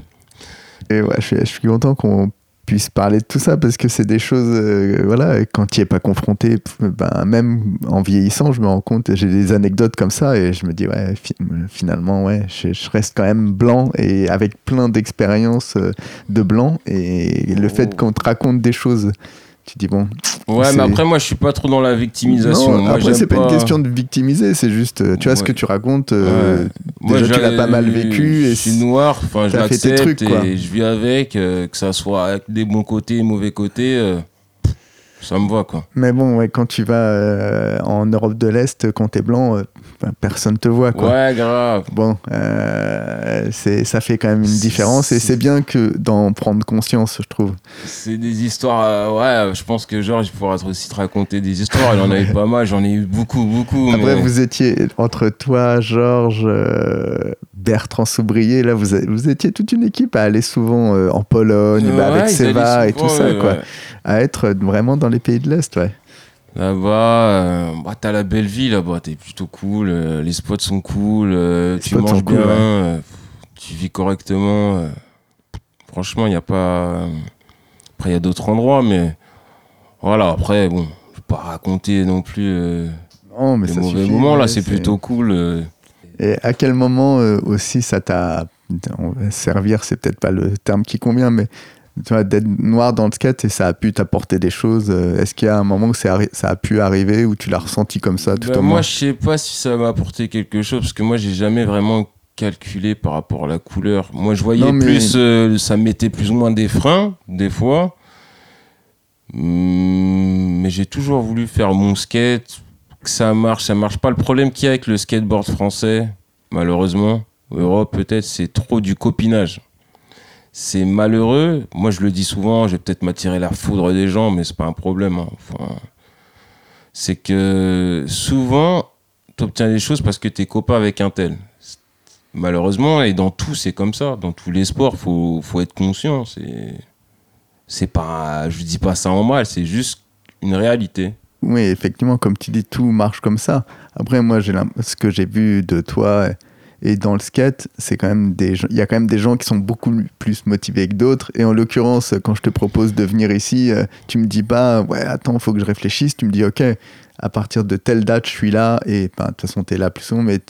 Et ouais, je suis content qu'on puisse parler de tout ça parce que c'est des choses, euh, voilà, quand tu n'y es pas confronté, ben, même en vieillissant, je me rends compte, j'ai des anecdotes comme ça et je me dis, ouais, finalement, ouais, je, reste quand même blanc et avec plein d'expériences euh, de blanc et le fait oh. qu'on te raconte des choses tu dis bon. Ouais, mais après, moi, je suis pas trop dans la victimisation. Non, après, c'est pas, une question de victimiser, c'est juste, euh, tu vois, ce que tu racontes, euh, déjà, tu l'as pas mal vécu. Je suis noir, enfin, je l'accepte et je vis avec, euh, que ça soit avec des bons côtés et mauvais côtés ça me voit quoi. Mais bon, ouais, quand tu vas euh, en Europe de l'Est, quand t'es blanc, euh, personne te voit quoi. Ouais, grave. Bon, euh, c'est, ça fait quand même une différence et c'est bien que d'en prendre conscience, je trouve. C'est des histoires, ouais, je pense que Georges pourra aussi te raconter des histoires. Il en a eu pas mal, j'en ai eu beaucoup, beaucoup. Après, vous étiez entre toi, Georges, Bertrand Soubrier, là, vous, vous étiez toute une équipe à aller souvent en Pologne, bah, avec Seva et tout ça, quoi à être vraiment dans les pays de l'Est, ouais. Là-bas, euh, bah, t'as la belle vie là-bas, t'es plutôt cool, euh, les spots sont cool, euh, tu manges bien, tu vis correctement. franchement, il n'y a pas. Après, il y a d'autres endroits, mais voilà, après, bon, je vais pas raconter non plus. non, mais les ça mauvais moments là, c'est plutôt cool. Et à quel moment aussi ça t'a servir, c'est peut-être pas le terme qui convient, mais tu vois, d'être noir dans le skate et ça a pu t'apporter des choses. euh, Est-ce qu'il y a un moment où ça a pu arriver ou tu l'as ressenti comme ça tout Bah, au moi, je sais pas si ça m'a apporté quelque chose parce que moi, j'ai jamais vraiment calculé par rapport à la couleur. Moi, je voyais Non, mais- plus, euh, ça me mettait plus ou moins des freins, des fois. Hum, Mais j'ai toujours voulu faire mon skate, que ça marche, ça marche pas. Le problème qu'il y a avec le skateboard français, malheureusement, Europe peut-être, c'est trop du copinage. C'est malheureux. Moi, je le dis souvent, je vais peut-être m'attirer la foudre des gens, mais c'est pas un problème. hein. C'est que souvent, tu obtiens des choses parce que tu es copain avec un tel. Malheureusement, et dans tout, c'est comme ça. Dans tous les sports, faut, faut être conscient. C'est, c'est pas, je dis pas ça en mal, c'est juste une réalité. Oui, effectivement, comme tu dis, tout marche comme ça. Après, moi, j'ai ce que j'ai vu de toi et dans le skate, c'est quand même des il y a quand même des gens qui sont beaucoup plus motivés que d'autres. Et en l'occurrence, quand je te propose de venir ici, euh, tu me dis pas, ouais, attends, faut que je réfléchisse. Tu me dis, ok, à partir de telle date, je suis là. Et ben, de toute façon, tu es là plus souvent, mais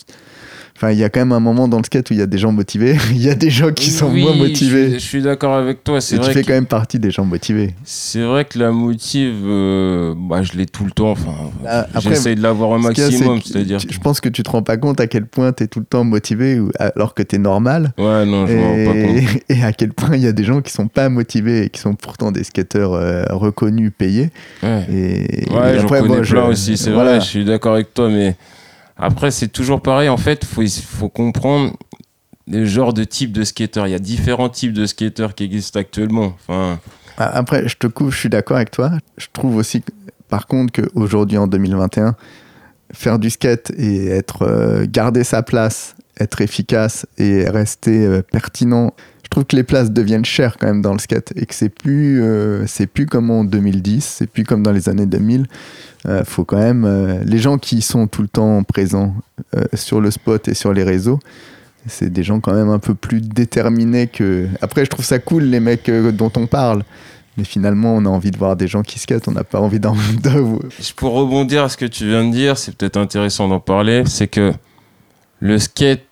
Enfin, il y a quand même un moment dans le skate où il y a des gens motivés, il y a des gens qui sont Oui, moins Je motivés. je suis d'accord avec toi. C'est Et tu vrai fais que- quand même partie des gens motivés. C'est vrai que la motive, euh, bah, je l'ai tout le temps. Enfin, Ah, après, j'essaye de l'avoir au maximum. C'est-à-dire. Je pense que tu te rends pas compte à quel point tu es tout le temps motivé alors que tu es normal. Ouais, non, je rends pas compte. Et, et à quel point il y a des gens qui sont pas motivés et qui sont pourtant des skateurs euh, reconnus, payés. Ouais. Et, Ouais, et après, moi, je- plein aussi, c'est voilà. vrai, je suis d'accord avec toi, mais après, c'est toujours pareil, en fait, faut, faut comprendre le genre de type de skater. Il y a différents types de skateurs qui existent actuellement. Enfin, Ah, Après, je te coupe, je suis d'accord avec toi. Je trouve aussi, par contre, qu'aujourd'hui, en 2021, faire du skate et être euh, garder sa place, être efficace et rester euh, pertinent. Trouve que les places deviennent chères quand même dans le skate et que c'est plus euh, c'est plus comme en 2010, c'est plus comme dans les années 2000. Euh, faut quand même euh, les gens qui sont tout le temps présents euh, sur le spot et sur les réseaux. C'est des gens quand même un peu plus déterminés que. Après, je trouve ça cool les mecs dont on parle. Mais finalement, on a envie de voir des gens qui skatent, on n'a pas envie d'en. de- pour rebondir à ce que tu viens de dire, c'est peut-être intéressant d'en parler, c'est que le skate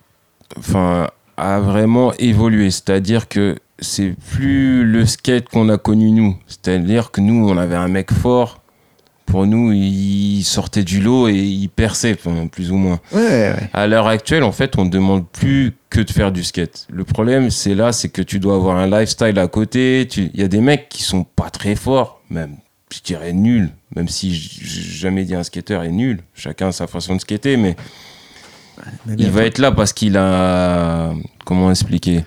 enfin, a vraiment évolué. C'est-à-dire que c'est plus le skate qu'on a connu nous. C'est-à-dire que nous, on avait un mec fort. Pour nous, il sortait du lot et il perçait, plus ou moins. Ouais, ouais. À l'heure actuelle, en fait, on ne demande plus que de faire du skate. Le problème, c'est là, c'est que tu dois avoir un lifestyle à côté. Il y a des mecs qui sont pas très forts, même, je dirais nuls, même si j'ai jamais dit un skateur est nul. Chacun a sa façon de skater, mais il va être là parce qu'il a, comment expliquer?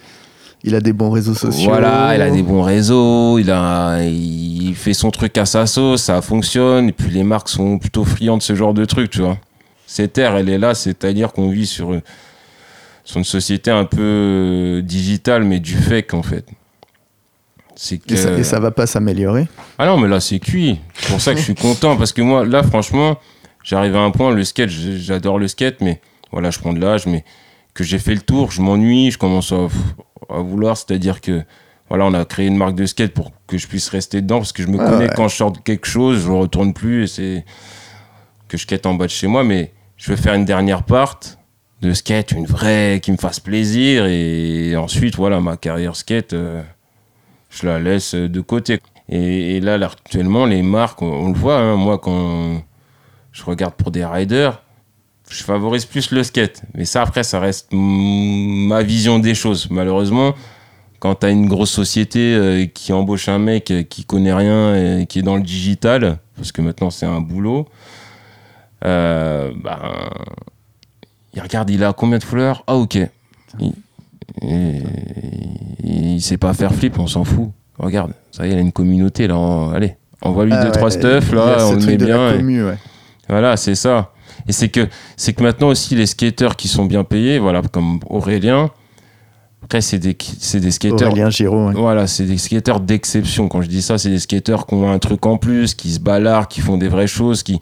Il a des bons réseaux sociaux. Voilà, il a des bons réseaux, il a, il fait son truc à sa sauce, ça fonctionne. Et puis les marques sont plutôt friandes de ce genre de truc, tu vois. Cette terre, elle est là, c'est-à-dire qu'on vit sur, une- sur une société un peu digitale, mais du fake en fait. C'est que... Et ça, et ça va pas s'améliorer? Ah non, mais là, c'est cuit. C'est pour ça que je suis content. Parce que moi, là, franchement, j'arrive à un point, le skate, j'adore le skate, mais voilà, je prends de l'âge, mais que j'ai fait le tour, je m'ennuie, je commence à, à vouloir. C'est-à-dire que, voilà, on a créé une marque de skate pour que je puisse rester dedans, parce que je me Ah connais ouais. quand je sors de quelque chose, je ne retourne plus, et c'est que je skate en bas de chez moi, mais je veux faire une dernière part de skate, une vraie, qui me fasse plaisir, et ensuite, voilà, ma carrière skate. euh, je la laisse de côté. Et, et là, là, actuellement, les marques, on, on le voit, hein, moi, quand je regarde pour des riders, je favorise plus le skate. Mais ça, après, ça reste ma vision des choses. Malheureusement, quand tu as une grosse société euh, qui embauche un mec euh, qui connaît rien et qui est dans le digital, parce que maintenant, c'est un boulot, euh, ben, il regarde, il a combien de fleurs Ah, ok. Il, et- il sait pas faire flip, on s'en fout. Regarde, ça y est, il a une communauté là. Allez, envoie-lui Ah deux, trois ouais, stuff y a là, on la bien. commu, ouais. voilà, c'est ça. Et c'est que, c'est que maintenant aussi, les skateurs qui sont bien payés, voilà, comme Aurélien, après, c'est des, c'est des skateurs. Aurélien Giraud. ouais. Voilà, c'est des skateurs d'exception. Quand je dis ça, c'est des skateurs qui ont un truc en plus, qui se balarent, qui font des vraies choses, qui.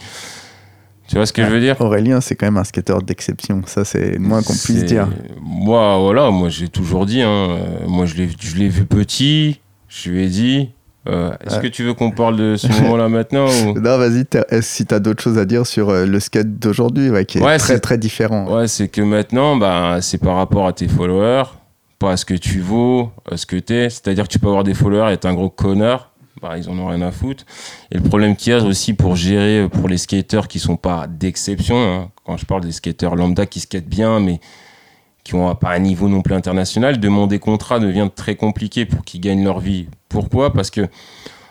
Tu vois ce que je veux dire? Aurélien, c'est quand même un skateur d'exception. Ça, c'est moins qu'on puisse dire. Moi, voilà, moi j'ai toujours dit, hein, euh, moi je l'ai, je l'ai vu petit, je lui ai dit, euh, est-ce Ouais. que tu veux qu'on parle de ce moment-là maintenant ou... Non, vas-y, si tu as d'autres choses à dire sur euh, le skate d'aujourd'hui, ouais, qui est Ouais, très très différent. Ouais, c'est que maintenant, bah, c'est par rapport à tes followers, pas à ce que tu vaux, à ce que t'es. C'est-à-dire que tu peux avoir des followers et être un gros connard. Bah, ils en ont rien à foutre. Et le problème qu'il y a aussi pour gérer pour les skateurs qui sont pas d'exception, hein, quand je parle des skateurs lambda qui skatent bien, mais qui ont pas un niveau non plus international, demander contrat devient très compliqué pour qu'ils gagnent leur vie. Pourquoi? Parce que,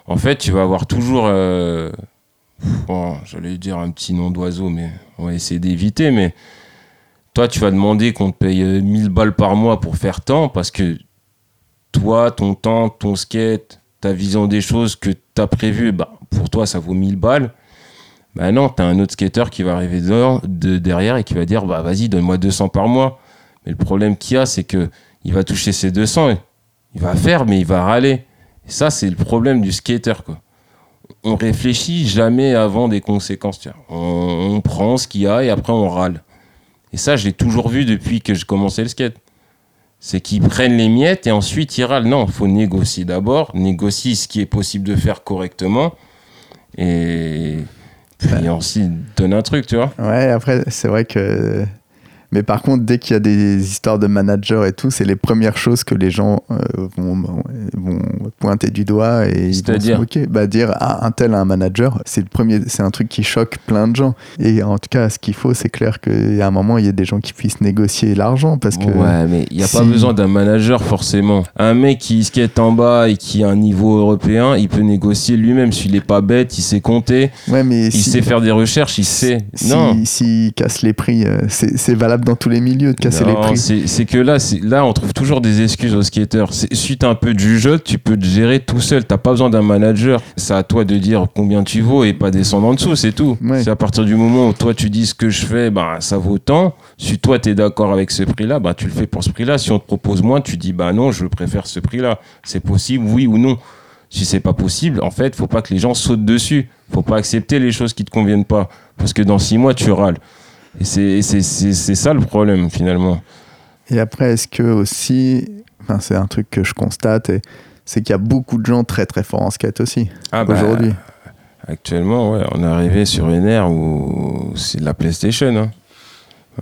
en fait, tu vas avoir toujours, euh, j'allais dire un petit nom d'oiseau, mais on va essayer d'éviter, mais toi, tu vas demander qu'on te paye 1000 balles par mois pour faire tant, parce que toi, ton temps, ton skate, ta vision des choses que tu as prévues, bah, pour toi, ça vaut 1000 balles. Bah non, tu as un autre skater qui va arriver de derrière et qui va dire, bah vas-y, donne-moi 200 par mois. Mais le problème qu'il y a, c'est que il va toucher ses 200, il va faire, mais il va râler. Et ça, c'est le problème du skater, quoi. On réfléchit jamais avant des conséquences. On, prend ce qu'il y a et après on râle. Et ça, je l'ai toujours vu depuis que j'ai commencé le skate. C'est qu'ils prennent les miettes et ensuite ils râlent. Non, il faut négocier d'abord, négocier ce qui est possible de faire correctement. Et puis ensuite donne un truc, tu vois. Ouais, après, c'est vrai que mais par contre, dès qu'il y a des histoires de managers et tout, c'est les premières choses que les gens euh, vont, vont, pointer du doigt et ils vont se moquer. Bah, dire ah, un tel a un manager, c'est le premier, c'est un truc qui choque plein de gens. Et en tout cas, ce qu'il faut, c'est clair qu'à un moment, il y a des gens qui puissent négocier l'argent parce que. Ouais, mais il n'y a pas besoin d'un manager forcément. Un mec qui skate en bas et qui a un niveau européen, il peut négocier lui-même. S'il n'est pas bête, il sait compter. Ouais, mais il sait faire des recherches, il sait. non. S'il casse les prix, euh, c'est valable dans tous les milieux de casser les prix. C'est que là, là, on trouve toujours des excuses aux skateurs. Suite un peu du jeu, tu peux te gérer tout seul. T'as pas besoin d'un manager. C'est à toi de dire combien tu vaux et pas descendre en dessous, c'est tout. C'est à partir du moment où toi tu dis ce que je fais, bah, ça vaut tant. Si toi tu es d'accord avec ce prix-là, bah, tu le fais pour ce prix-là. Si on te propose moins, tu dis bah non, je préfère ce prix-là. C'est possible, oui ou non. Si c'est pas possible, en fait, faut pas que les gens sautent dessus. Faut pas accepter les choses qui te conviennent pas. Parce que dans six mois, tu râles. Et c'est ça le problème finalement. Et après, est-ce que aussi, enfin, c'est un truc que je constate, c'est qu'il y a beaucoup de gens très très forts en skate aussi ah bah, aujourd'hui. actuellement, ouais, on est arrivé sur une ère où c'est de la PlayStation.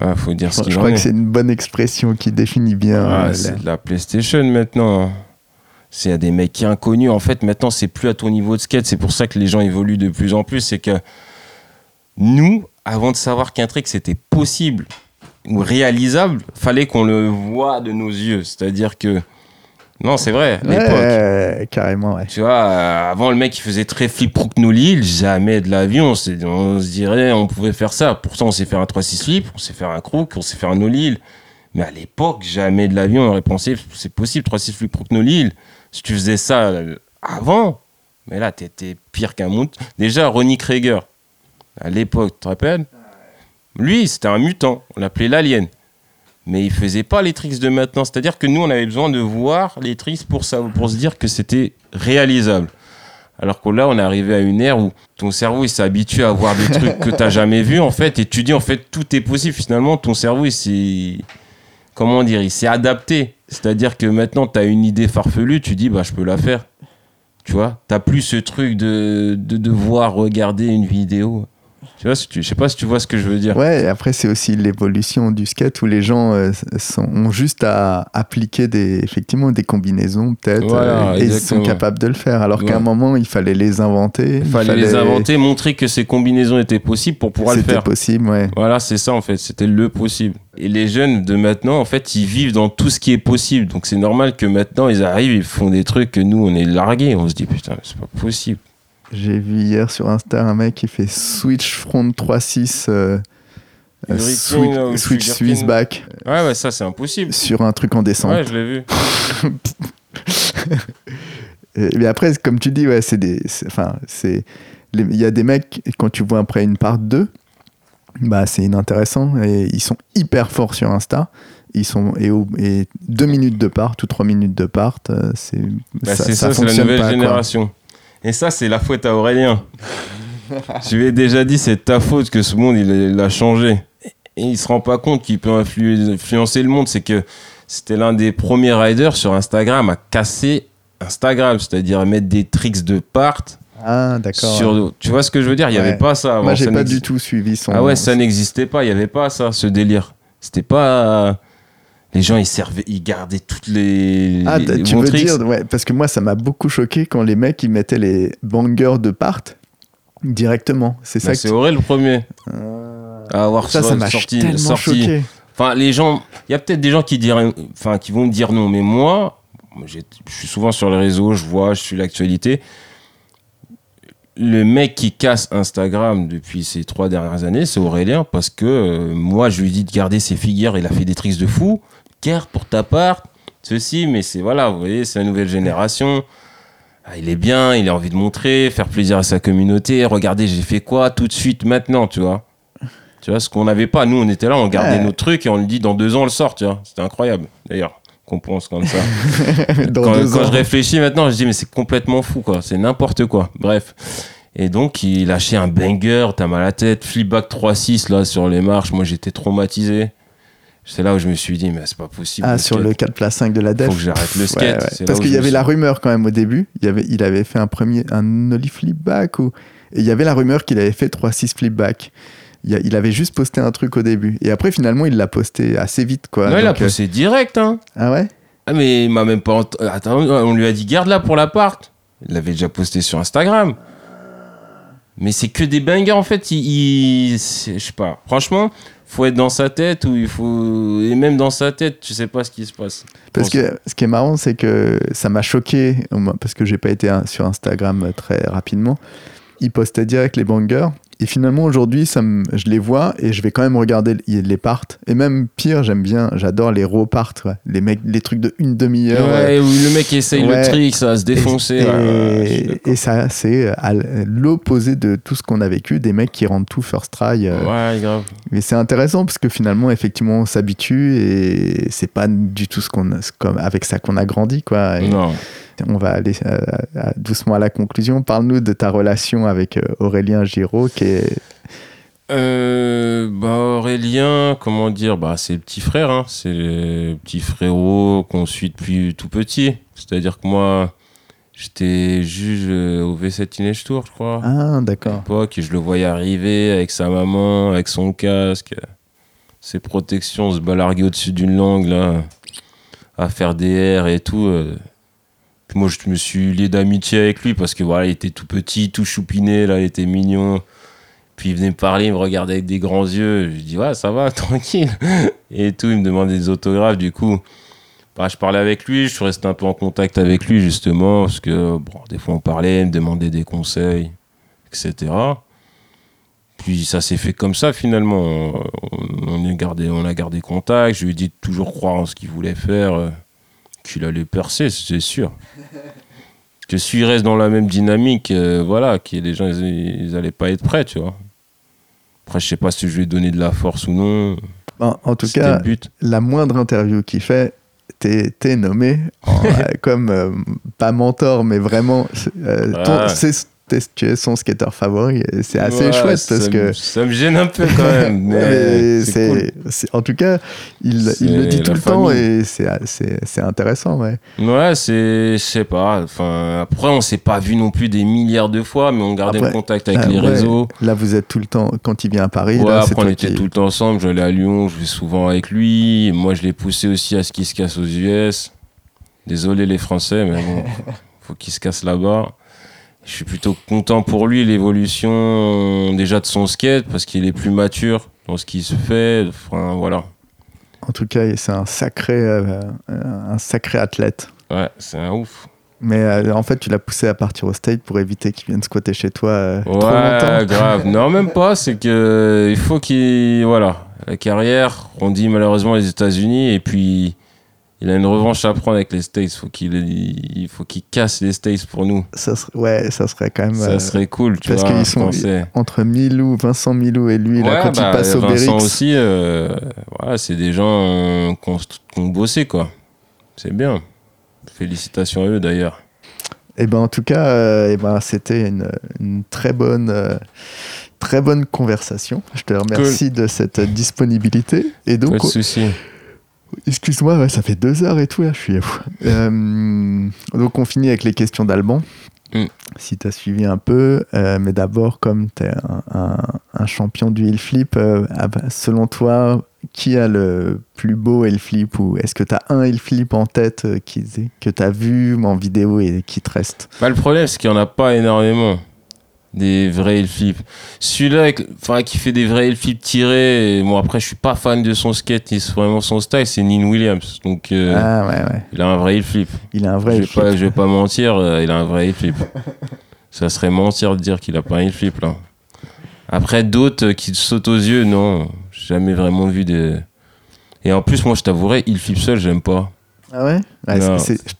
Hein. faut dire ce Je crois que c'est une bonne expression qui définit bien. Ah, euh, c'est de la PlayStation maintenant. Hein. C'est à des mecs qui inconnus. En fait, maintenant, c'est plus à ton niveau de skate. C'est pour ça que les gens évoluent de plus en plus. C'est que nous, avant de savoir qu'un trick c'était possible ou réalisable, fallait qu'on le voit de nos yeux. C'est-à-dire que non, c'est vrai, l'époque. carrément, ouais. Tu vois, euh, avant le mec il faisait très flip l'île, jamais de l'avion, on, se dirait on pouvait faire ça. Pourtant on sait faire un 3-6 flip, on sait faire un crook, on sait faire un no Mais à l'époque, jamais de l'avion, on aurait pensé c'est possible 3-6 flip l'île. Si tu faisais ça euh, avant, mais là t'étais pire qu'un monde. Déjà Ronnie Krieger, à l'époque, tu te rappelles Lui, c'était un mutant, on l'appelait l'alien. Mais il faisait pas les tricks de maintenant. C'est-à-dire que nous, on avait besoin de voir les tricks pour, pour se dire que c'était réalisable. Alors que là, on est arrivé à une ère où ton cerveau, il s'est habitué à voir des trucs que tu n'as jamais vus, en fait, et tu dis, en fait, tout est possible. Finalement, ton cerveau, il s'est, comment dire, il s'est adapté. C'est-à-dire que maintenant, tu as une idée farfelue, tu dis, bah, je peux la faire. Tu vois, t'as plus ce truc de, de devoir regarder une vidéo. Tu vois, je sais pas si tu vois ce que je veux dire. Ouais, après c'est aussi l'évolution du skate où les gens euh, sont, ont juste à appliquer des, effectivement des combinaisons peut-être euh, et ils sont capables de le faire. Alors qu'à un moment il fallait les inventer. Il fallait, les inventer, montrer que ces combinaisons étaient possibles pour pouvoir le faire. C'était possible, ouais. Voilà, c'est ça en fait, c'était le possible. Et les jeunes de maintenant, en fait, ils vivent dans tout ce qui est possible. Donc c'est normal que maintenant ils arrivent, ils font des trucs que nous on est largués. On se dit putain, c'est pas possible. J'ai vu hier sur Insta un mec qui fait switch front 3-6 euh, euh, switch, switch Swiss back. Ouais, ouais, ça c'est impossible. Sur un truc en descente. Ouais, je l'ai vu. mais après, comme tu dis, ouais, c'est des. Enfin, c'est. Il y a des mecs, quand tu vois après une part 2, bah, c'est inintéressant. Et ils sont hyper forts sur Insta. Ils sont et, et deux minutes de part ou trois minutes de part, euh, c'est bah, ça, ça, c'est la nouvelle génération. Et ça, c'est la faute à Aurélien. Je lui ai déjà dit, c'est ta faute que ce monde, il, a changé. Et il se rend pas compte qu'il peut influencer le monde. C'est que c'était l'un des premiers riders sur Instagram à casser Instagram, c'est-à-dire à mettre des tricks de part. Ah, d'accord. Tu vois ce que je veux dire? Il n'y avait pas ça avant. Moi, j'ai pas du tout suivi son. Ah ouais, ça n'existait pas. Il n'y avait pas ça, ce délire. C'était pas. Les gens, ils servaient, ils gardaient toutes les. Ah, les tu veux dire, ouais, parce que moi, ça m'a beaucoup choqué quand les mecs, ils mettaient les bangers de part directement. C'est ça Bah, que c'est Aurel le premier à avoir ça, ça m'a sorti, tellement sorti. choqué. Enfin, les gens, il y a peut-être des gens qui diraient, enfin, qui vont me dire non, mais moi, je suis souvent sur les réseaux, je vois, je suis l'actualité. Le mec qui casse Instagram depuis ces trois dernières années, c'est Aurélien, parce que euh, moi, je lui dis de garder ses figures, il a fait des tricks de fou. Car pour ta part, ceci, mais c'est voilà, vous voyez, c'est la nouvelle génération. Ah, il est bien, il a envie de montrer, faire plaisir à sa communauté. Regardez, j'ai fait quoi tout de suite, maintenant, tu vois. Tu vois, ce qu'on n'avait pas. Nous, on était là, on gardait Ouais. nos trucs et on le dit dans deux ans, on le sort, tu vois. C'était incroyable, d'ailleurs, qu'on pense comme ça. Dans quand deux quand ans. je réfléchis maintenant, je dis, mais c'est complètement fou, quoi. C'est n'importe quoi. Bref. Et donc, il lâchait un banger, t'as mal à la tête, flipback 3-6, là, sur les marches. Moi, j'étais traumatisé. C'est là où je me suis dit, mais c'est pas possible. Ah, le sur skate. le 4 place 5 de la def. Faut que j'arrête le Ouais, skate. ouais. Parce qu'il y avait la rumeur quand même au début. Il, y avait, il avait fait un premier, un ollie flip back ou... et il y avait la rumeur qu'il avait fait 3-6 flip back. Il, y a- il avait juste posté un truc au début. Et après, finalement, il l'a posté assez vite. Quoi. Non, il a Donc, euh, posté direct, hein. Ah ouais? Ah, mais il m'a même pas. ent- euh, Attends, on lui a dit garde-la pour l'appart. Il l'avait déjà posté sur Instagram. Mais c'est que des bangers en fait. Il, il- c'est- je sais pas. Franchement, faut être dans sa tête ou il faut. Et même dans sa tête, tu sais pas ce qui se passe. Parce que ce qui est marrant, c'est que ça m'a choqué, parce que j'ai pas été sur Instagram très rapidement. Il postait direct les bangers. Et finalement, aujourd'hui, ça me- je les vois et je vais quand même regarder les parts. Et même pire, j'aime bien, j'adore les raw parts, ouais. les, mecs, les trucs de une demi-heure. Ouais, où le mec essaye le trick, ça va se défoncer. Et, ça, c'est à l'opposé de tout ce qu'on a vécu, des mecs qui rendent tout first try. euh, Ouais, grave. Mais c'est intéressant parce que finalement, effectivement, on s'habitue et c'est pas du tout ce qu'on, comme avec ça qu'on a grandi, quoi. Et Non. On va aller euh, à- doucement à la conclusion. Parle-nous de ta relation avec euh, Aurélien Giraud, qui est Euh, bah Aurélien, comment dire? Bah c'est le petit frère hein. c'est le petit frérot qu'on suit depuis tout petit c'est-à-dire que moi j'étais juge au V7 Teenage Tour je crois ah à d'accord. l'époque et je le voyais arriver avec sa maman avec son casque ses protections se balarguer au-dessus d'une langue là à faire des airs et tout. Moi je me suis lié d'amitié avec lui parce que voilà il était tout petit tout choupiné là il était mignon puis il venait me parler, il me regardait avec des grands yeux. Je dis, ouais, ça va, tranquille. Et tout, il me demandait des autographes. Du coup, bah, je parlais avec lui, je suis resté un peu en contact avec lui, justement, parce que, bon, des fois, on parlait, il me demandait des conseils, etc. Puis ça s'est fait comme ça, finalement. On, on a gardé, on a gardé contact. Je lui ai dit de toujours croire en ce qu'il voulait faire, euh, qu'il allait percer, c'est sûr. Que s'il reste dans la même dynamique, euh, voilà, que les gens, ils, ils allaient pas être prêts, tu vois. Après, je sais pas si je lui ai donné de la force ou non. En, en tout cas, le but. la moindre interview qu'il fait, t'es, t'es nommé en- euh, comme euh, pas mentor, mais vraiment, euh, ton- Ah. c'est- t'es- tu es son skater favori. C'est assez Ouais, chouette parce me- que. Ça me gêne un peu quand même. mais c'est cool. en tout cas, il, il le dit tout le temps et c'est, intéressant. Ouais. Ouais, c'est. Je sais pas. Enfin, après, on s'est pas vu non plus des milliards de fois, mais on gardait Après, le contact avec Ah, les ouais. réseaux. Là, vous êtes tout le temps, quand il vient à Paris, Ouais, là, après, on était qui- tout le temps ensemble. J'allais à Lyon, je vais souvent avec lui. Moi, je l'ai poussé aussi à ce qu'il se casse aux US. Désolé les Français, mais bon, faut qu'il se casse là-bas. Je suis plutôt content pour lui, l'évolution déjà de son skate, parce qu'il est plus mature dans ce qu'il se fait. Enfin, voilà. En tout cas, c'est un sacré, euh, un sacré athlète. Ouais, c'est un ouf. Mais euh, en fait, tu l'as poussé à partir au state pour éviter qu'il vienne squatter chez toi euh, trop Ouais, longtemps. grave. Non, même pas. C'est que il faut qu'il. Voilà. La carrière, on dit malheureusement les États-Unis, et puis il a une revanche à prendre avec les States. Faut qu'il, il faut qu'il casse les States pour nous. Ça serait, ouais, ça serait quand même. Ça euh, serait cool, tu parce vois. qu'ils sont- entre Milou, Vincent Milou et lui, là, Ouais, quand bah, il passe au Vincent Bérix. aussi, euh, voilà, c'est des gens euh, qui ont, bossé, quoi. C'est bien. Félicitations à eux d'ailleurs. Et ben en tout cas, euh, eh ben, c'était une, une très bonne. Très bonne conversation. Je te remercie de cette disponibilité. Et Pas donc, de souci. Excuse-moi, ouais, ça fait deux heures et tout, là, je suis. Euh, donc, on finit avec les questions d'Alban. Mm. Si tu as suivi un peu, euh, mais d'abord, comme tu es un, un- un champion du hill flip, euh, ah bah, selon toi, qui a le plus beau heel flip ou est-ce que tu as un heel flip en tête euh, qui, que tu as vu en vidéo et qui te reste? Bah, Le problème, c'est qu'il n'y en a pas énormément. Des vrais flips. Celui-là enfin, qui fait des vrais flips tirés, bon après je suis pas fan de son skate, c'est vraiment son style, c'est Nin Williams. Donc euh, ah, ouais, ouais. il a un vrai flip. Il a un vrai je vais pas, Je vais pas mentir, euh, il a un vrai flip. Ça serait mentir de dire qu'il a pas un flip là. Après d'autres qui sautent aux yeux, non jamais vraiment vu des. Et en plus, moi, je t'avouerais, il flip seul, j'aime pas. Ah ouais,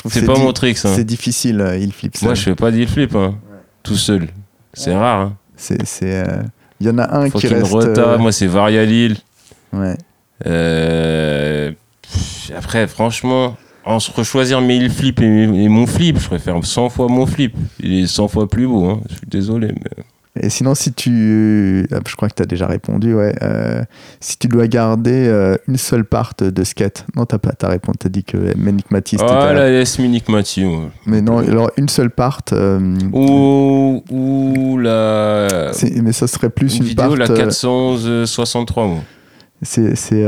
C'est pas mon trick, ça. C'est difficile, euh, il flip seul. Moi, je fais pas d'il flip, hein. tout seul. C'est rare. Hein. C'est. Euh, il y en a un qui reste. Rota, euh, moi, c'est Varialil. Ouais. Après, franchement, en se rechoisir mes il flip et, mon flip, je préfère 100 fois mon flip. Il est 100 fois plus beau, hein. je suis désolé. Mais... Et sinon, si tu. Euh, je crois que tu as déjà répondu, ouais. Euh, si tu dois garder euh, une seule part de skate. Non, t'as pas ta réponse. T'as dit que Ménic Matisse. Ah, la laisse Ménic Matisse. Mais non, alors une seule part. ou, ou la. Mais ça serait plus une, une vidéo, la 463, moi. C'est.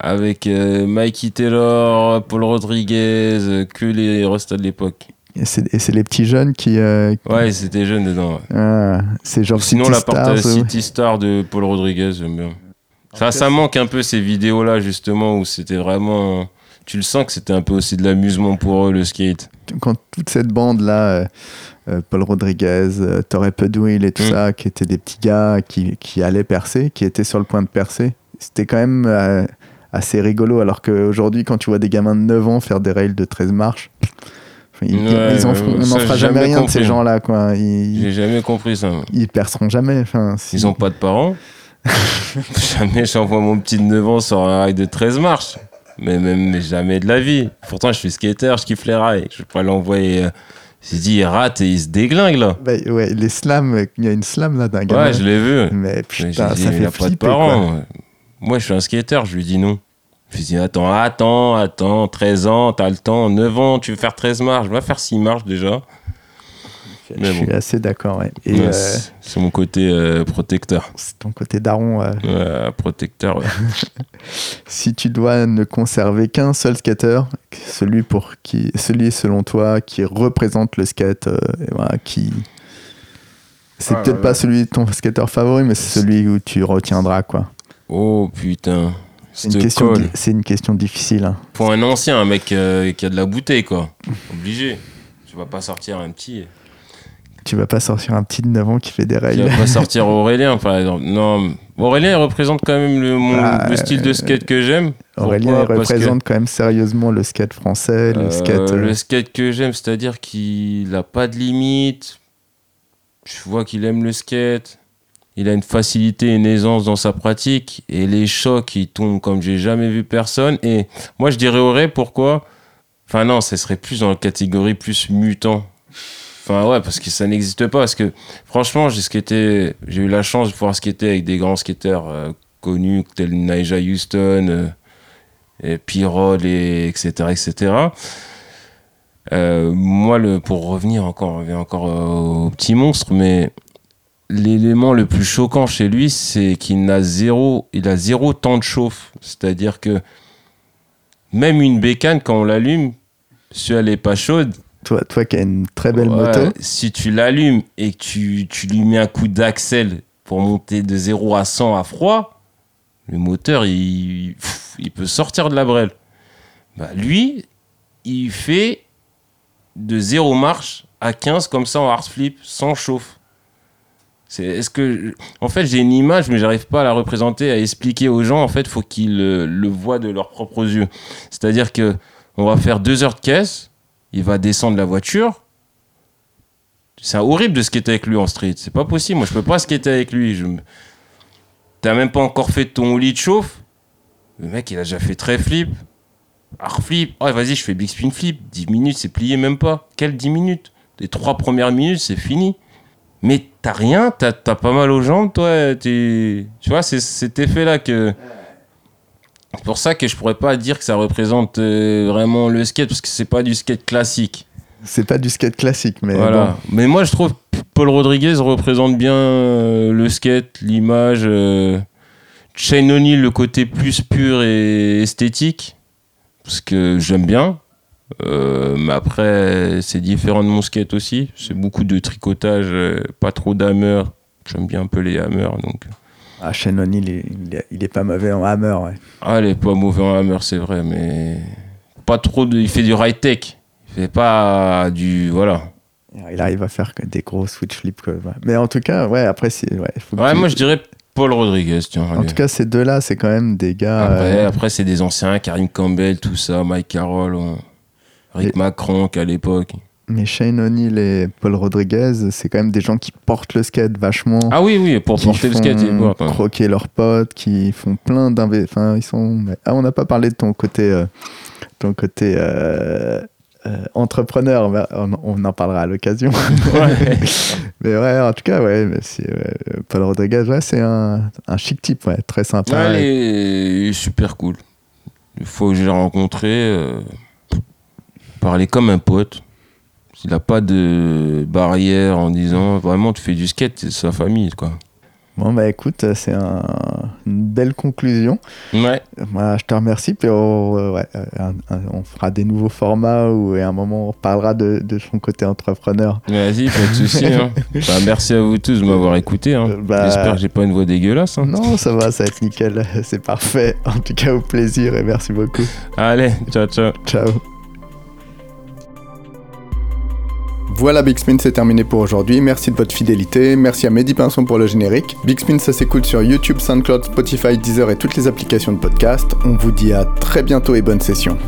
Avec Mikey Taylor, Paul Rodriguez, que les restes de l'époque. Et c'est les petits jeunes qui. Euh, ouais, c'était jeunes dedans. Ah, c'est genre Sinon, la partie City Star de Paul Rodriguez, j'aime bien. Ça, ça manque un peu ces vidéos-là, justement, où c'était vraiment. Tu le sens que c'était un peu aussi de l'amusement pour eux, le skate. Quand toute cette bande-là, euh, euh, Paul Rodriguez, Torre Pedwill et tout mm. ça, qui étaient des petits gars qui, qui, allaient percer, qui étaient sur le point de percer, c'était quand même assez rigolo. Alors qu'aujourd'hui, quand tu vois des gamins de 9 ans faire des rails de 13 marches, on n'en fera jamais rien de ces gens-là. quoi. J'ai jamais compris ça. Ils perceront jamais. Enfin, Ils ont pas de parents. jamais j'envoie mon petit de 9 ans sur un rail de 13 marches. Mais même jamais de la vie. Pourtant, je suis skater, je kiffe les rails. Je vais pas l'envoyer. Euh, j'ai dit, il rate et il se déglingue là. Bah, ouais, les slams, il y a une slam là d'un gars. Ouais, je l'ai vu. Mais putain, ça fait a pas de parents. Moi, je suis un skater, je lui dis non. Je lui dis, attends, attends, attends, 13 ans, t'as le temps, 9 ans, tu veux faire 13 marches, va faire 6 marches déjà. je suis assez d'accord. Ouais. Euh, c'est mon côté euh, protecteur. C'est ton côté daron. Ouais, protecteur. si tu dois ne conserver qu'un seul skater, celui pour qui, celui selon toi qui représente le skate, euh, qui c'est ah peut-être pas celui de ton skater favori, mais c'est celui où tu retiendras quoi. Oh putain. C'est une, question, c'est une question difficile. Hein. Pour un ancien, un mec euh, qui a de la bouteille, quoi. Obligé. Tu vas pas sortir un petit. Tu vas pas sortir un petit de 9 ans qui fait des rails. Tu vas pas sortir Aurélien, par exemple. Non, Aurélien, il représente quand même le, ah, le style de skate que j'aime. Aurélien, il représente quand même sérieusement le skate français, le euh, skate. Le skate que j'aime, c'est-à-dire qu'il a pas de limite. Je vois qu'il aime le skate il a une facilité, une aisance dans sa pratique et les chocs, ils tombent comme j'ai jamais vu personne. Et moi, je dirais Auré, pourquoi? Enfin, non, ce serait plus dans la catégorie plus mutant. Enfin, ouais, parce que ça n'existe pas. Parce que franchement, j'ai eu la chance de pouvoir skater avec des grands skateurs euh, connus tels Nigel Houston, euh, et Pirol, et etc. etc. Euh, moi, le, pour revenir encore, on encore au petit monstre, mais l'élément le plus choquant chez lui, c'est qu'il n'a zéro, il a zéro temps de chauffe. C'est-à-dire que même une bécane, quand on l'allume, si elle n'est pas chaude. Toi, toi qui as une très belle moto. Si tu l'allumes et que tu, tu, lui mets un coup d'axel pour monter de 0 à 100 à froid, le moteur, il, il peut sortir de la brêle. Bah, lui, il fait de 0 marche à 15 comme ça en hard flip, sans chauffe. Est-ce que, en fait, j'ai une image, mais j'arrive pas à la représenter, à expliquer aux gens. En fait, faut qu'ils le, voient de leurs propres yeux. C'est-à-dire que on va faire deux heures de caisse, il va descendre la voiture. C'est horrible de skater avec lui en street. C'est pas possible. Moi, je peux pas skater avec lui. Je... T'as même pas encore fait ton lit de chauffe. Le mec, il a déjà fait très flip. Hard flip. Oh, vas-y, je fais big spin flip. 10 minutes, c'est plié même pas. Quelles 10 minutes? Les trois premières minutes, c'est fini mais t'as rien, t'as as pas mal aux jambes, toi. Tu vois, c'est cet effet-là que. C'est pour ça que je pourrais pas dire que ça représente euh, vraiment le skate, parce que c'est pas du skate classique. C'est pas du skate classique, mais. Voilà. Mais moi, je trouve Paul Rodriguez représente bien euh, le skate, l'image. Euh, Shane O'Neill, le côté plus pur et esthétique, parce que j'aime bien. Euh, mais après, c'est différent de mon skate aussi. C'est beaucoup de tricotage, euh, pas trop d'hammer. J'aime bien un peu les hammers. Donc. Ah, Shane O'Neill, il, est- il est pas mauvais en hammer. Ouais. Ah, il est pas mauvais en hammer, c'est vrai, mais pas trop de. Il fait du high tech. Il fait pas du. Voilà. Il arrive à faire des gros switch flips. quoi. Mais en tout cas, ouais, après, c'est. Ouais, Ouais, tu- moi je dirais Paul Rodriguez, tiens. En tout cas, ces deux-là, c'est quand même des gars. Après, euh, après c'est des anciens, Karim Campbell, tout ça, Mike Carroll, Rick Et- Macron qu'à l'époque. Mais Shane O'Neill et Paul Rodriguez, c'est quand même des gens qui portent le skate vachement. Ah oui, oui, pour porter le skate, il porte, hein. croquer leurs potes, qui font plein d'investissements. Enfin, ils sont. Ah, on n'a pas parlé de ton côté, euh, ton côté euh, euh, entrepreneur. on, on en parlera à l'occasion. Ouais. mais ouais, en tout cas, ouais, mais ouais, Paul Rodriguez, ouais, c'est un, un chic type, ouais, très sympa. Ouais, il est- il est super cool. Une fois que je l'ai rencontré, parler comme un pote. Il n'a pas de barrière en disant vraiment tu fais du skate, c'est sa famille quoi. Bon, bah écoute, c'est un- une belle conclusion. Ouais, je te remercie. Puis on, euh, ouais, euh, un- un- on fera des nouveaux formats où à un moment on parlera de, de son côté entrepreneur. vas-y, pas de soucis. hein. Bah, merci à vous tous de m'avoir écouté. hein. Euh, bah- J'espère que j'ai pas une voix dégueulasse. hein. Non, ça va, ça va être nickel. C'est parfait. En tout cas, au plaisir et merci beaucoup. Allez, ciao ciao. Ciao. Voilà, Big Spin, c'est terminé pour aujourd'hui. Merci de votre fidélité. Merci à Mehdi Pinson pour le générique. Big Spin, ça s'écoute sur YouTube, SoundCloud, Spotify, Deezer et toutes les applications de podcast. On vous dit à très bientôt et bonne session.